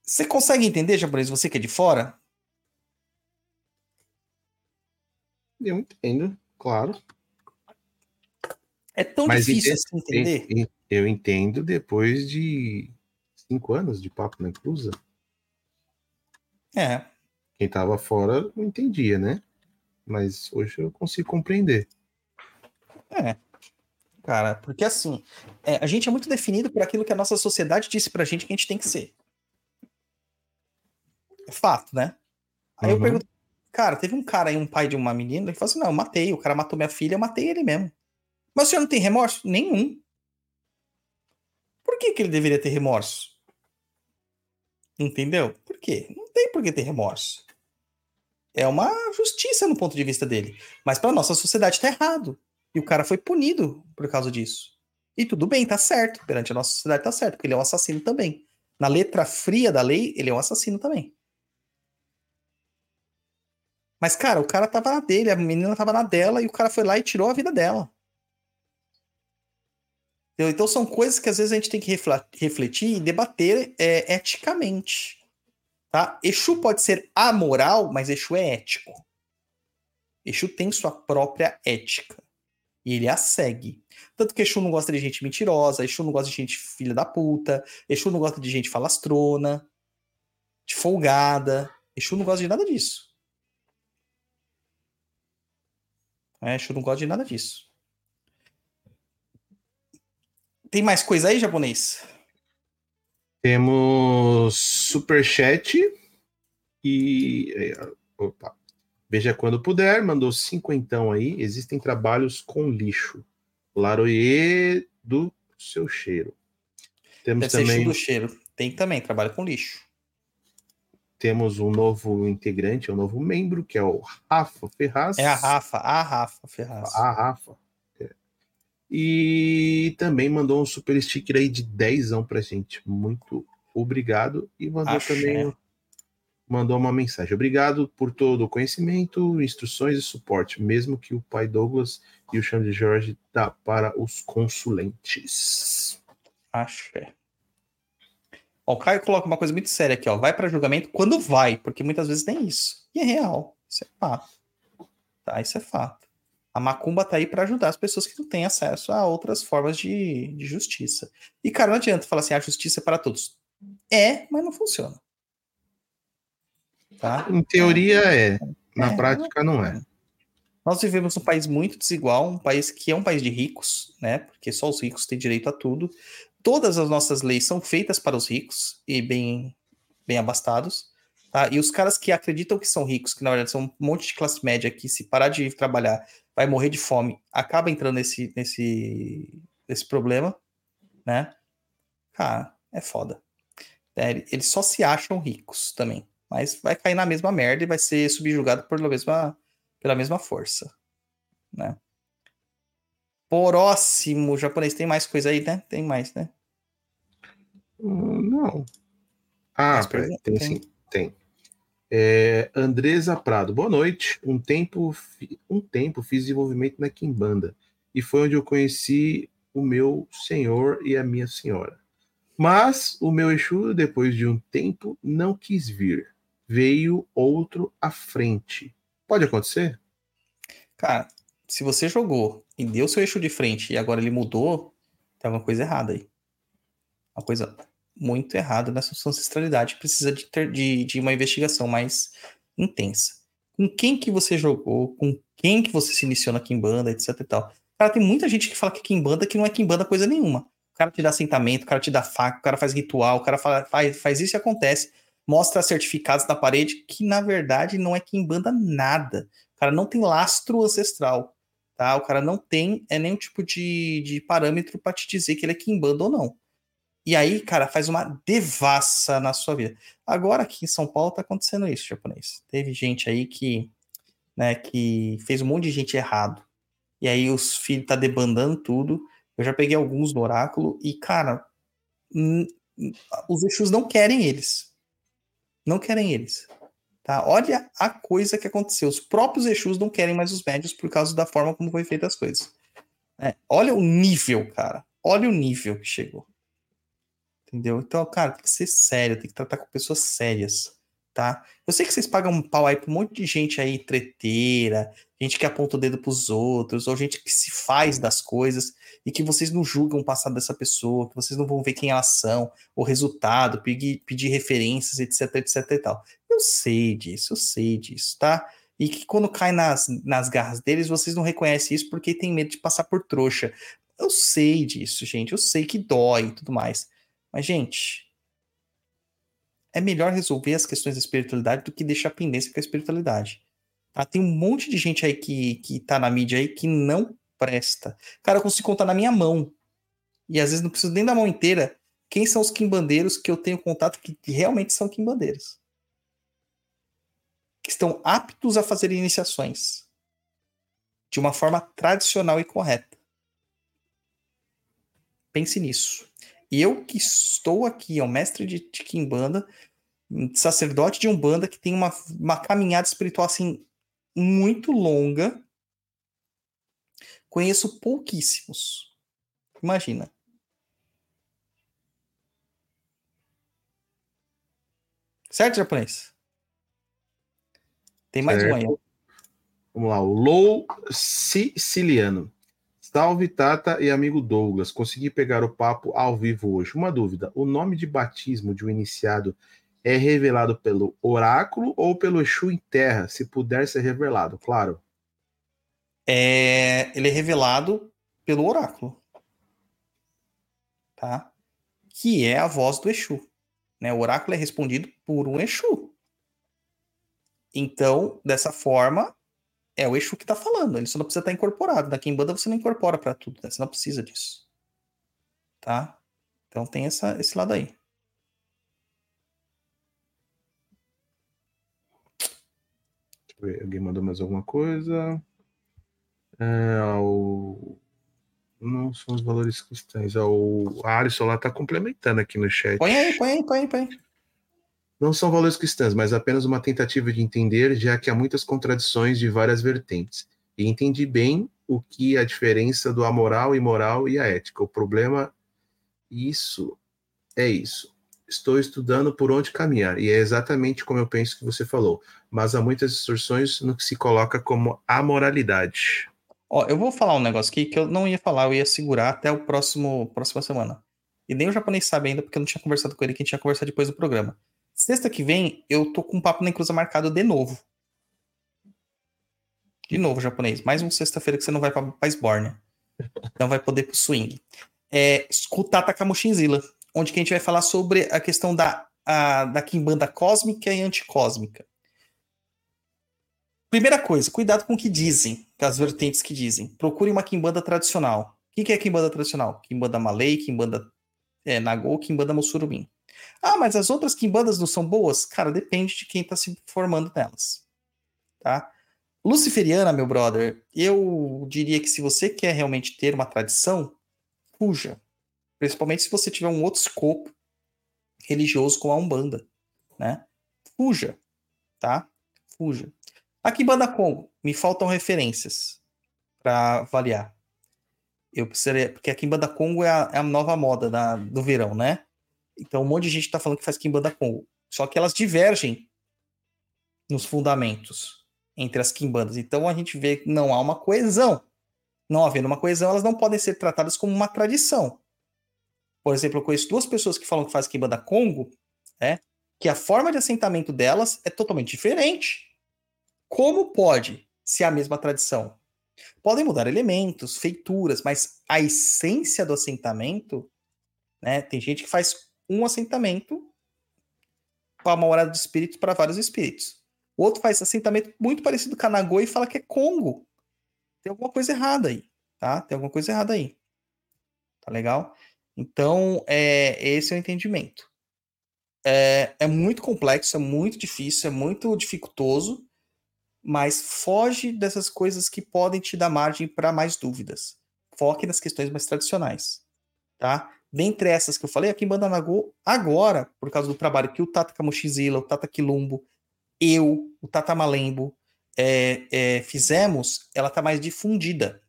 Você consegue entender, japonês, você que é de fora? Eu entendo, claro. É tão Mas difícil assim entender. en- en- Eu entendo depois de cinco anos de papo na inclusa. É. Quem tava fora não entendia, né? Mas hoje eu consigo compreender. É. Cara, porque assim, é, a gente é muito definido por aquilo que a nossa sociedade disse pra gente que a gente tem que ser. É fato, né? Aí eu Uhum. pergunto, cara, teve um cara aí, um pai de uma menina, ele falou assim: não, eu matei, o cara matou minha filha, eu matei ele mesmo. Mas o senhor não tem remorso? Nenhum. Por que, que ele deveria ter remorso? Entendeu? Por quê? Não tem por que ter remorso. É uma justiça no ponto de vista dele. Mas pra nossa sociedade tá errado. E o cara foi punido por causa disso. E tudo bem, tá certo. Perante a nossa sociedade tá certo, porque ele é um assassino também. Na letra fria da lei, ele é um assassino também. Mas, cara, o cara tava na dele, a menina tava na dela, e o cara foi lá e tirou a vida dela. Entendeu? Então são coisas que às vezes a gente tem que refletir e debater é, eticamente. Tá? Exu pode ser amoral, mas Exu é ético. Exu tem sua própria ética. E ele a segue. Tanto que Exu não gosta de gente mentirosa, Exu não gosta de gente filha da puta, Exu não gosta de gente falastrona, de folgada. Exu não gosta de nada disso. É, Exu não gosta de nada disso. Tem mais coisa aí, japonês? Temos superchat e. Opa. Veja quando puder, mandou cinquentão aí. Existem trabalhos com lixo. Laroie do seu cheiro. Temos Deve também do cheiro. Tem também, trabalha com lixo. Temos um novo integrante, um novo membro, que é o Rafa Ferraz. É a Rafa, a Rafa Ferraz. A Rafa. É. E também mandou um super sticker aí de 10 pra gente. Muito obrigado. E mandou Axé. também mandou uma mensagem. Obrigado por todo o conhecimento, instruções e suporte, mesmo que o pai Douglas e o Xande Jorge dá para os consulentes. Axé. Ó, o Caio coloca uma coisa muito séria aqui, ó. Vai para julgamento quando vai, porque muitas vezes tem isso. E é real. Isso é fato. Tá, isso é fato. A macumba tá aí para ajudar as pessoas que não têm acesso a outras formas de, de justiça. E, cara, não adianta falar assim, a justiça é para todos. É, mas não funciona. Tá? Em teoria é, na É, prática não é. Nós vivemos num país muito desigual, um país que é um país de ricos, né? Porque só os ricos têm direito a tudo. Todas as nossas leis são feitas para os ricos e bem, bem abastados. Tá? E os caras que acreditam que são ricos, que na verdade são um monte de classe média que, se parar de trabalhar, vai morrer de fome, acaba entrando nesse, nesse, nesse problema, né? Cara, é foda. É, eles só se acham ricos também. Mas vai cair na mesma merda e vai ser subjugado pela mesma, pela mesma força, né? Próximo japonês, tem mais coisa aí, né? Tem mais, né? Hum, Não. Ah, Mais peraí, pergunta? tem Tem. sim, tem. É, Andresa Prado, boa noite. Um tempo, um tempo fiz desenvolvimento na Kimbanda e foi onde eu conheci o meu senhor e a minha senhora. Mas o meu Exu, depois de um tempo, não quis vir. Veio outro à frente. Pode acontecer? Cara, se você jogou e deu seu eixo de frente e agora ele mudou, tem alguma coisa errada aí. Uma coisa muito errada nessa ancestralidade. Precisa de, ter, de, de uma investigação mais intensa. Com quem que você jogou, com quem que você se iniciou na Kimbanda, etc e tal. Cara, tem muita gente que fala que Kimbanda que não é Kimbanda coisa nenhuma. O cara te dá assentamento, o cara te dá faca, o cara faz ritual, o cara fala- faz, faz isso e acontece. Mostra certificados na parede que, na verdade, não é Kimbanda nada. O cara não tem lastro ancestral, tá? O cara não tem é nenhum tipo de, de parâmetro para te dizer que ele é Kimbanda ou não. E aí, cara, faz uma devassa na sua vida. Agora aqui em São Paulo tá acontecendo isso, japonês. Teve gente aí que, né, que fez um monte de gente errado. E aí os filhos tá debandando tudo. Eu já peguei alguns no oráculo e, cara, os Exus não querem eles. Não querem eles. Tá? Olha a coisa que aconteceu. Os próprios Exus não querem mais os médios por causa da forma como foi feita as coisas. É, olha o nível, cara. Olha o nível que chegou. Entendeu? Então, cara, tem que ser sério, tem que tratar com pessoas sérias, tá? Eu sei que vocês pagam um pau aí pra um monte de gente aí treteira, gente que aponta o dedo pros outros, ou gente que se faz das coisas e que vocês não julgam o passado dessa pessoa, que vocês não vão ver quem elas são, o resultado, pedir, pedir referências, etc, etc e tal. Eu sei disso, eu sei disso, tá? E que quando cai nas, nas garras deles, vocês não reconhecem isso porque tem medo de passar por trouxa. Eu sei disso, gente, eu sei que dói e tudo mais. Mas, gente, é melhor resolver as questões da espiritualidade do que deixar pendência com a espiritualidade. Tá? Tem um monte de gente aí que, que tá na mídia aí que não presta. Cara, eu consigo contar na minha mão. E às vezes não preciso nem da mão inteira. Quem são os quimbandeiros que eu tenho contato que realmente são quimbandeiros? Que estão aptos a fazer iniciações de uma forma tradicional e correta. Pense nisso. Eu que estou aqui, é um mestre de, de Kimbanda, sacerdote de Umbanda, que tem uma, uma caminhada espiritual assim muito longa, conheço pouquíssimos. Imagina. Certo, japonês? Tem mais um aí. Vamos lá, o Low Siciliano. Salve Tata e amigo Douglas. Consegui pegar o papo ao vivo hoje. Uma dúvida: o nome de batismo de um iniciado é revelado pelo oráculo ou pelo Exu em terra, se puder ser revelado, claro. É, ele é revelado pelo oráculo. Tá? Que é a voz do Exu. Né? O oráculo é respondido por um Exu. Então, dessa forma, é o Exu que tá falando. Ele só não precisa estar incorporado. Na Kimbanda você não incorpora para tudo, né? Você não precisa disso. Tá? Então tem essa, esse lado aí. Alguém mandou mais alguma coisa? É, o... Não são os valores cristãos. É o Alisson lá está complementando aqui no chat. Põe aí, põe aí, põe aí, põe aí. Não são valores cristãos, mas apenas uma tentativa de entender, já que há muitas contradições de várias vertentes. E entendi bem o que é a diferença do amoral, imoral e a ética. O problema, isso, é isso. Estou estudando por onde caminhar, e é exatamente como eu penso que você falou. Mas há muitas distorções no que se coloca como amoralidade. Ó, eu vou falar um negócio aqui que eu não ia falar, eu ia segurar até o próximo próxima semana. E nem o japonês sabe ainda, porque eu não tinha conversado com ele, que a gente tinha conversado depois do programa. Sexta que vem, eu tô com um papo na encruza marcado de novo. De novo, japonês. Mais uma sexta-feira que você não vai pra, pra Sborne. Não vai poder pro swing. É, escutar Takamushinzila, onde que a gente vai falar sobre a questão da, a, da Kimbanda cósmica e anticósmica. Primeira coisa, cuidado com o que dizem, com as vertentes que dizem. Procure uma Kimbanda tradicional. O que, que é Kimbanda tradicional? Kimbanda Malay, Kimbanda é, Nagô, Kimbanda Mussurubim. Ah, mas as outras Kimbandas não são boas? Cara, depende de quem está se formando nelas. Tá? Luciferiana, meu brother, eu diria que se você quer realmente ter uma tradição, fuja. Principalmente se você tiver um outro escopo religioso como a Umbanda, né? Fuja, tá? Fuja. Aqui em Banda Congo, me faltam referências para avaliar. Eu precisaria, porque aqui em Banda Congo é a, é a nova moda da- do verão, né? Então, um monte de gente tá falando que faz Kimbanda Congo. Só que elas divergem nos fundamentos entre as Kimbandas. Então, a gente vê que não há uma coesão. Não havendo uma coesão, elas não podem ser tratadas como uma tradição. Por exemplo, eu conheço duas pessoas que falam que fazem Kimbanda Congo, né? Que a forma de assentamento delas é totalmente diferente. Como pode se é a mesma tradição? Podem mudar elementos, feituras, mas a essência do assentamento, né? Tem gente que faz um assentamento para uma hora de espíritos para vários espíritos. O outro faz assentamento muito parecido com a Nagô e fala que é Congo. Tem alguma coisa errada aí, tá? Tem alguma coisa errada aí. Tá legal? Então, é, esse é o entendimento. É, é muito complexo, é muito difícil, é muito dificultoso, mas foge dessas coisas que podem te dar margem para mais dúvidas. Foque nas questões mais tradicionais, tá? Dentre essas que eu falei, aqui em Bandanago, agora, por causa do trabalho que o Tata Kamoshizila, o Tata Quilumbo, eu, o Tata Malembo, é, é, fizemos, ela está mais difundida.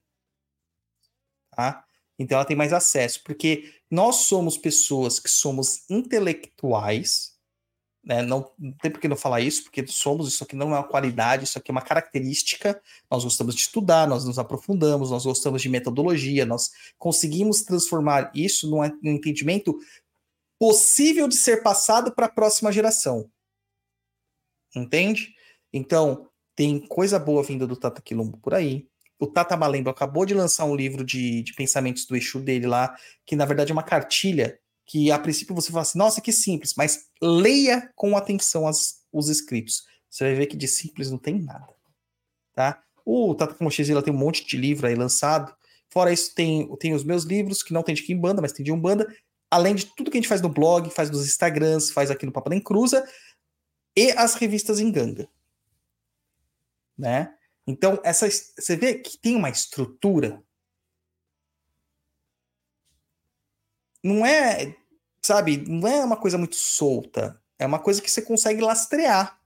Tá? Então ela tem mais acesso, porque nós somos pessoas que somos intelectuais, né? Não, não tem por que não falar isso, porque somos, isso aqui não é uma qualidade, isso aqui é uma característica. Nós gostamos de estudar, nós nos aprofundamos, nós gostamos de metodologia, nós conseguimos transformar isso num, entendimento possível de ser passado para a próxima geração. Entende? Então, tem coisa boa vinda do Tata Quilombo por aí. O Tata Malembo acabou de lançar um livro de, de pensamentos do Exu dele lá, que na verdade é uma cartilha que a princípio você fala assim, nossa, que simples, mas leia com atenção as, os escritos. Você vai ver que de simples não tem nada. Tá? O Tata Kamoshizila tem um monte de livro aí lançado. Fora isso, tem, tem os meus livros, que não tem de Kimbanda, mas tem de Umbanda. Além de tudo que a gente faz no blog, faz nos Instagrams, faz aqui no Papo da Encruza. E as revistas em ganga. Né? Então, essa, você vê que tem uma estrutura não é, sabe, não é uma coisa muito solta. É uma coisa que você consegue lastrear.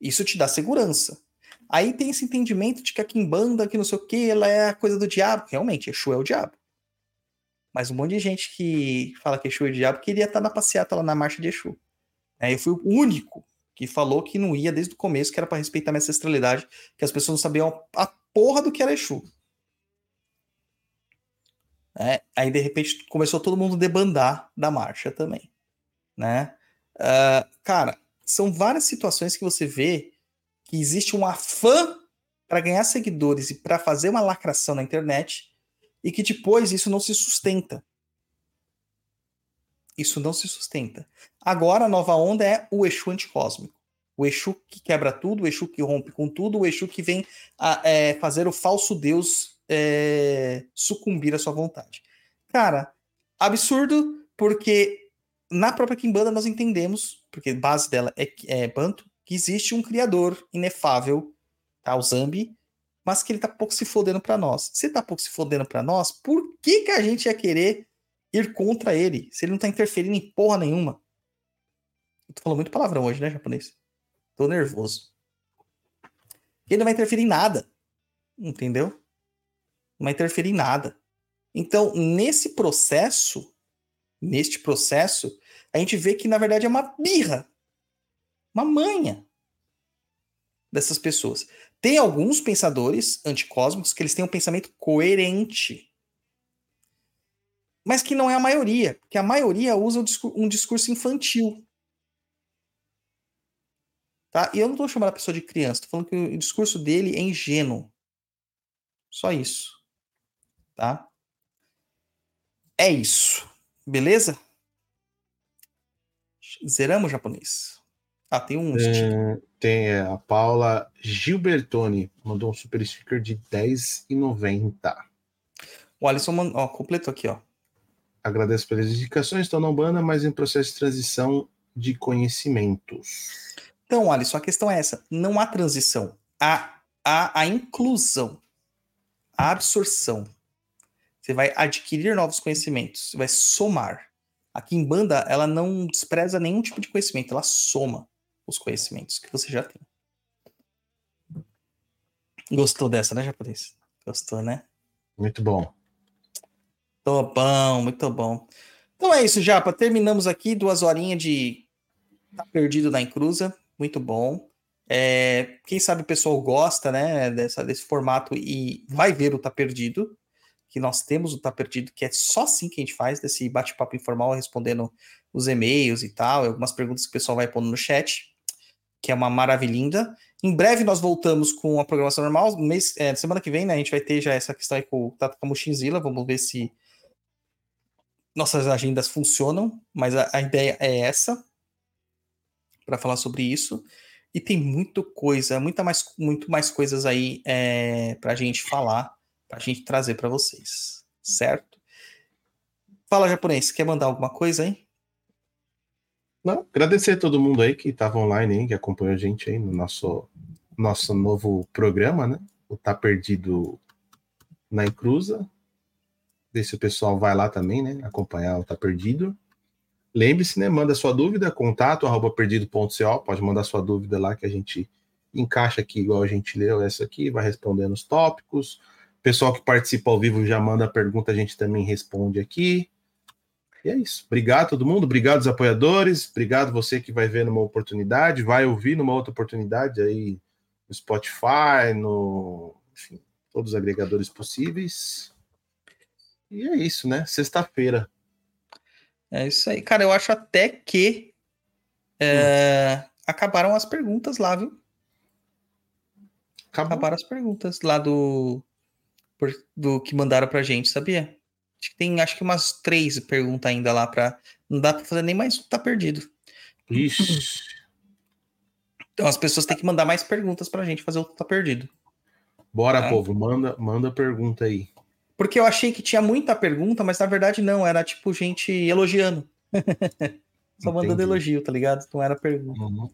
Isso te dá segurança. Aí tem esse entendimento de que a Kimbanda, que não sei o que, ela é a coisa do diabo. Realmente, Exu é o diabo. Mas um monte de gente que fala que Exu é o diabo queria estar na passeata lá na marcha de Exu. Aí eu fui o único que falou que não ia desde o começo, que era para respeitar minha ancestralidade, que as pessoas não sabiam a porra do que era Exu. Né? Aí, de repente, começou todo mundo debandar da marcha também. Né? Uh, cara, são várias situações que você vê que existe um afã para ganhar seguidores e para fazer uma lacração na internet e que depois isso não se sustenta. Isso não se sustenta. Agora a nova onda é o Exu anticósmico. O Exu que quebra tudo, o Exu que rompe com tudo, o Exu que vem a, é, fazer o falso Deus é, sucumbir à sua vontade. Cara, absurdo, porque na própria Kimbanda nós entendemos, porque a base dela é, é Banto, que existe um criador inefável, tá? o Zambi, mas que ele tá pouco se fodendo para nós. Se ele tá pouco se fodendo para nós, por que, que a gente ia querer ir contra ele, se ele não tá interferindo em porra nenhuma? Eu tô falando muito palavrão hoje, né, japonês? Tô nervoso. Ele não vai interferir em nada. Entendeu? Não vai interferir em nada. Então, nesse processo, neste processo, a gente vê que na verdade é uma birra, uma manha dessas pessoas. Tem alguns pensadores anticósmicos que eles têm um pensamento coerente, mas que não é a maioria, porque a maioria usa um discurso infantil. Tá? E eu não estou chamando a pessoa de criança, estou falando que o discurso dele é ingênuo. Só isso tá? É isso. Beleza? Zeramos japonês. Ah, tem um. É, tem é, a Paula Gilbertoni, mandou um super sticker de R$10,90. O Alisson mandou, ó, completou aqui, ó. Agradeço pelas indicações, estou na Umbanda, mas em processo de transição de conhecimentos. Então, Alisson, a questão é essa: não há transição, há, há a inclusão, a absorção. Você vai adquirir novos conhecimentos, você vai somar. Aqui em banda, ela não despreza nenhum tipo de conhecimento, ela soma os conhecimentos que você já tem. Gostou dessa, né, japonês? Gostou, né? Muito bom. Muito bom, muito bom. Então é isso, Japa. Terminamos aqui duas horinhas de Tá Perdido na Encruza. Muito bom. É, quem sabe o pessoal gosta né, dessa, desse formato e vai ver o Tá Perdido. Que nós temos o Tá Perdido, que é só assim que a gente faz, desse bate-papo informal, respondendo os e-mails e tal, algumas perguntas que o pessoal vai pondo no chat, que é uma maravilhinda. Em breve nós voltamos com a programação normal. Mês, é, semana que vem, né? A gente vai ter já essa questão aí com o Tata Camuchinzila. Vamos ver se nossas agendas funcionam, mas a, a ideia é essa para falar sobre isso. E tem muita coisa, muita mais, muito mais coisas aí é, para a gente falar, para a gente trazer para vocês, certo? Fala japonês, quer mandar alguma coisa aí? Não, agradecer a todo mundo aí que estava online, hein, que acompanhou a gente aí no nosso, nosso novo programa, né? O Tá Perdido na Encruza. Ver se o pessoal vai lá também, né? Acompanhar o Tá Perdido. Lembre-se, né? Manda sua dúvida, contato arroba perdido.co. Pode mandar sua dúvida lá que a gente encaixa aqui, igual a gente leu essa aqui, vai respondendo os tópicos. Pessoal que participa ao vivo já manda a pergunta, a gente também responde aqui. E é isso. Obrigado a todo mundo, obrigado aos apoiadores, obrigado você que vai ver numa oportunidade, vai ouvir numa outra oportunidade aí no Spotify, no, enfim, todos os agregadores possíveis. E é isso, né? Sexta-feira. É isso aí. Cara, eu acho até que é, acabaram as perguntas lá, viu? Acabou. Acabaram as perguntas lá do, por- do que mandaram pra gente, sabia? Acho que tem acho que umas três perguntas ainda lá pra. Não dá pra fazer nem mais, tá perdido. Ixi. Então as pessoas têm que mandar mais perguntas pra gente fazer o tá perdido. Bora, Tá. povo, manda, manda pergunta aí. Porque eu achei que tinha muita pergunta, mas na verdade não, era tipo gente elogiando. (laughs) Só mandando Entendi. elogio, tá ligado? Não era pergunta. Uhum.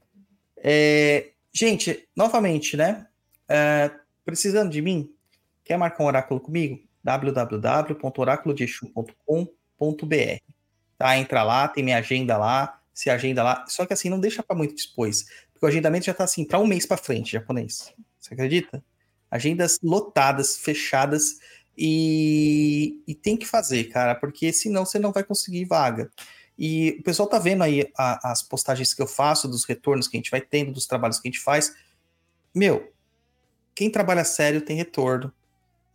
É, gente, novamente, né? É, precisando de mim, quer marcar um oráculo comigo? www.oraculodexu.com.br Tá? Entra lá, tem minha agenda lá, se agenda lá. Só que assim, não deixa para muito depois. Porque o agendamento já tá assim, para um mês para frente, japonês. Você acredita? Agendas lotadas, fechadas. E, e tem que fazer, cara, porque senão você não vai conseguir vaga. E o pessoal tá vendo aí a- as postagens que eu faço, dos retornos que a gente vai tendo, dos trabalhos que a gente faz. Meu, quem trabalha sério tem retorno.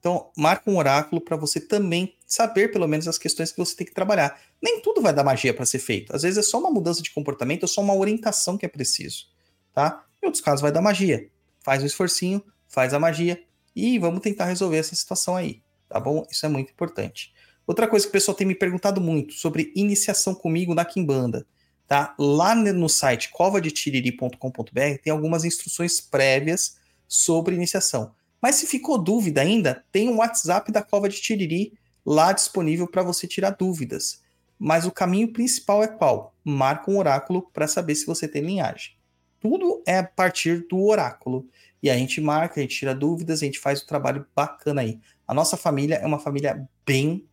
Então, marca um oráculo para você também saber, pelo menos, as questões que você tem que trabalhar. Nem tudo vai dar magia para ser feito. Às vezes é só uma mudança de comportamento ou só uma orientação que é preciso, tá? Em outros casos vai dar magia. Faz um esforcinho, faz a magia e vamos tentar resolver essa situação aí, tá bom? Isso é muito importante. Outra coisa que o pessoal tem me perguntado muito sobre iniciação comigo na Kimbanda, tá? Lá no site covadetiriri.com.br tem algumas instruções prévias sobre iniciação. Mas se ficou dúvida ainda, tem um WhatsApp da Cova de Tiriri lá disponível para você tirar dúvidas. Mas o caminho principal é qual? Marca um oráculo para saber se você tem linhagem. Tudo é a partir do oráculo. E a gente marca, a gente tira dúvidas, a gente faz o trabalho bacana aí. A nossa família é uma família bem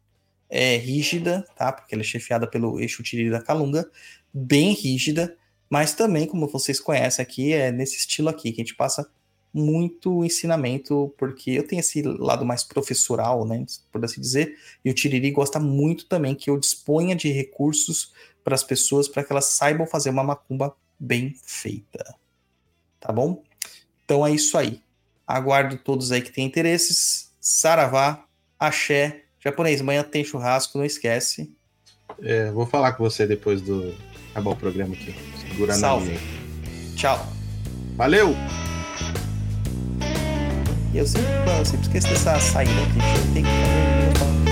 é, rígida, tá? Porque ela é chefiada pelo eixo Tiriri da Calunga, bem rígida, mas também, como vocês conhecem aqui, é nesse estilo aqui, que a gente passa muito ensinamento, porque eu tenho esse lado mais professoral, né, por assim dizer, e o Tiriri gosta muito também que eu disponha de recursos para as pessoas, para que elas saibam fazer uma macumba bem feita. Tá bom? Então é isso aí. Aguardo todos aí que têm interesses. Saravá, axé, japonês, amanhã tem churrasco, não esquece. É, vou falar com você depois do acabar o programa aqui. Segura Salve. Tchau. Valeu! E eu sempre, eu sempre esqueço dessa saída aqui. Eu tenho que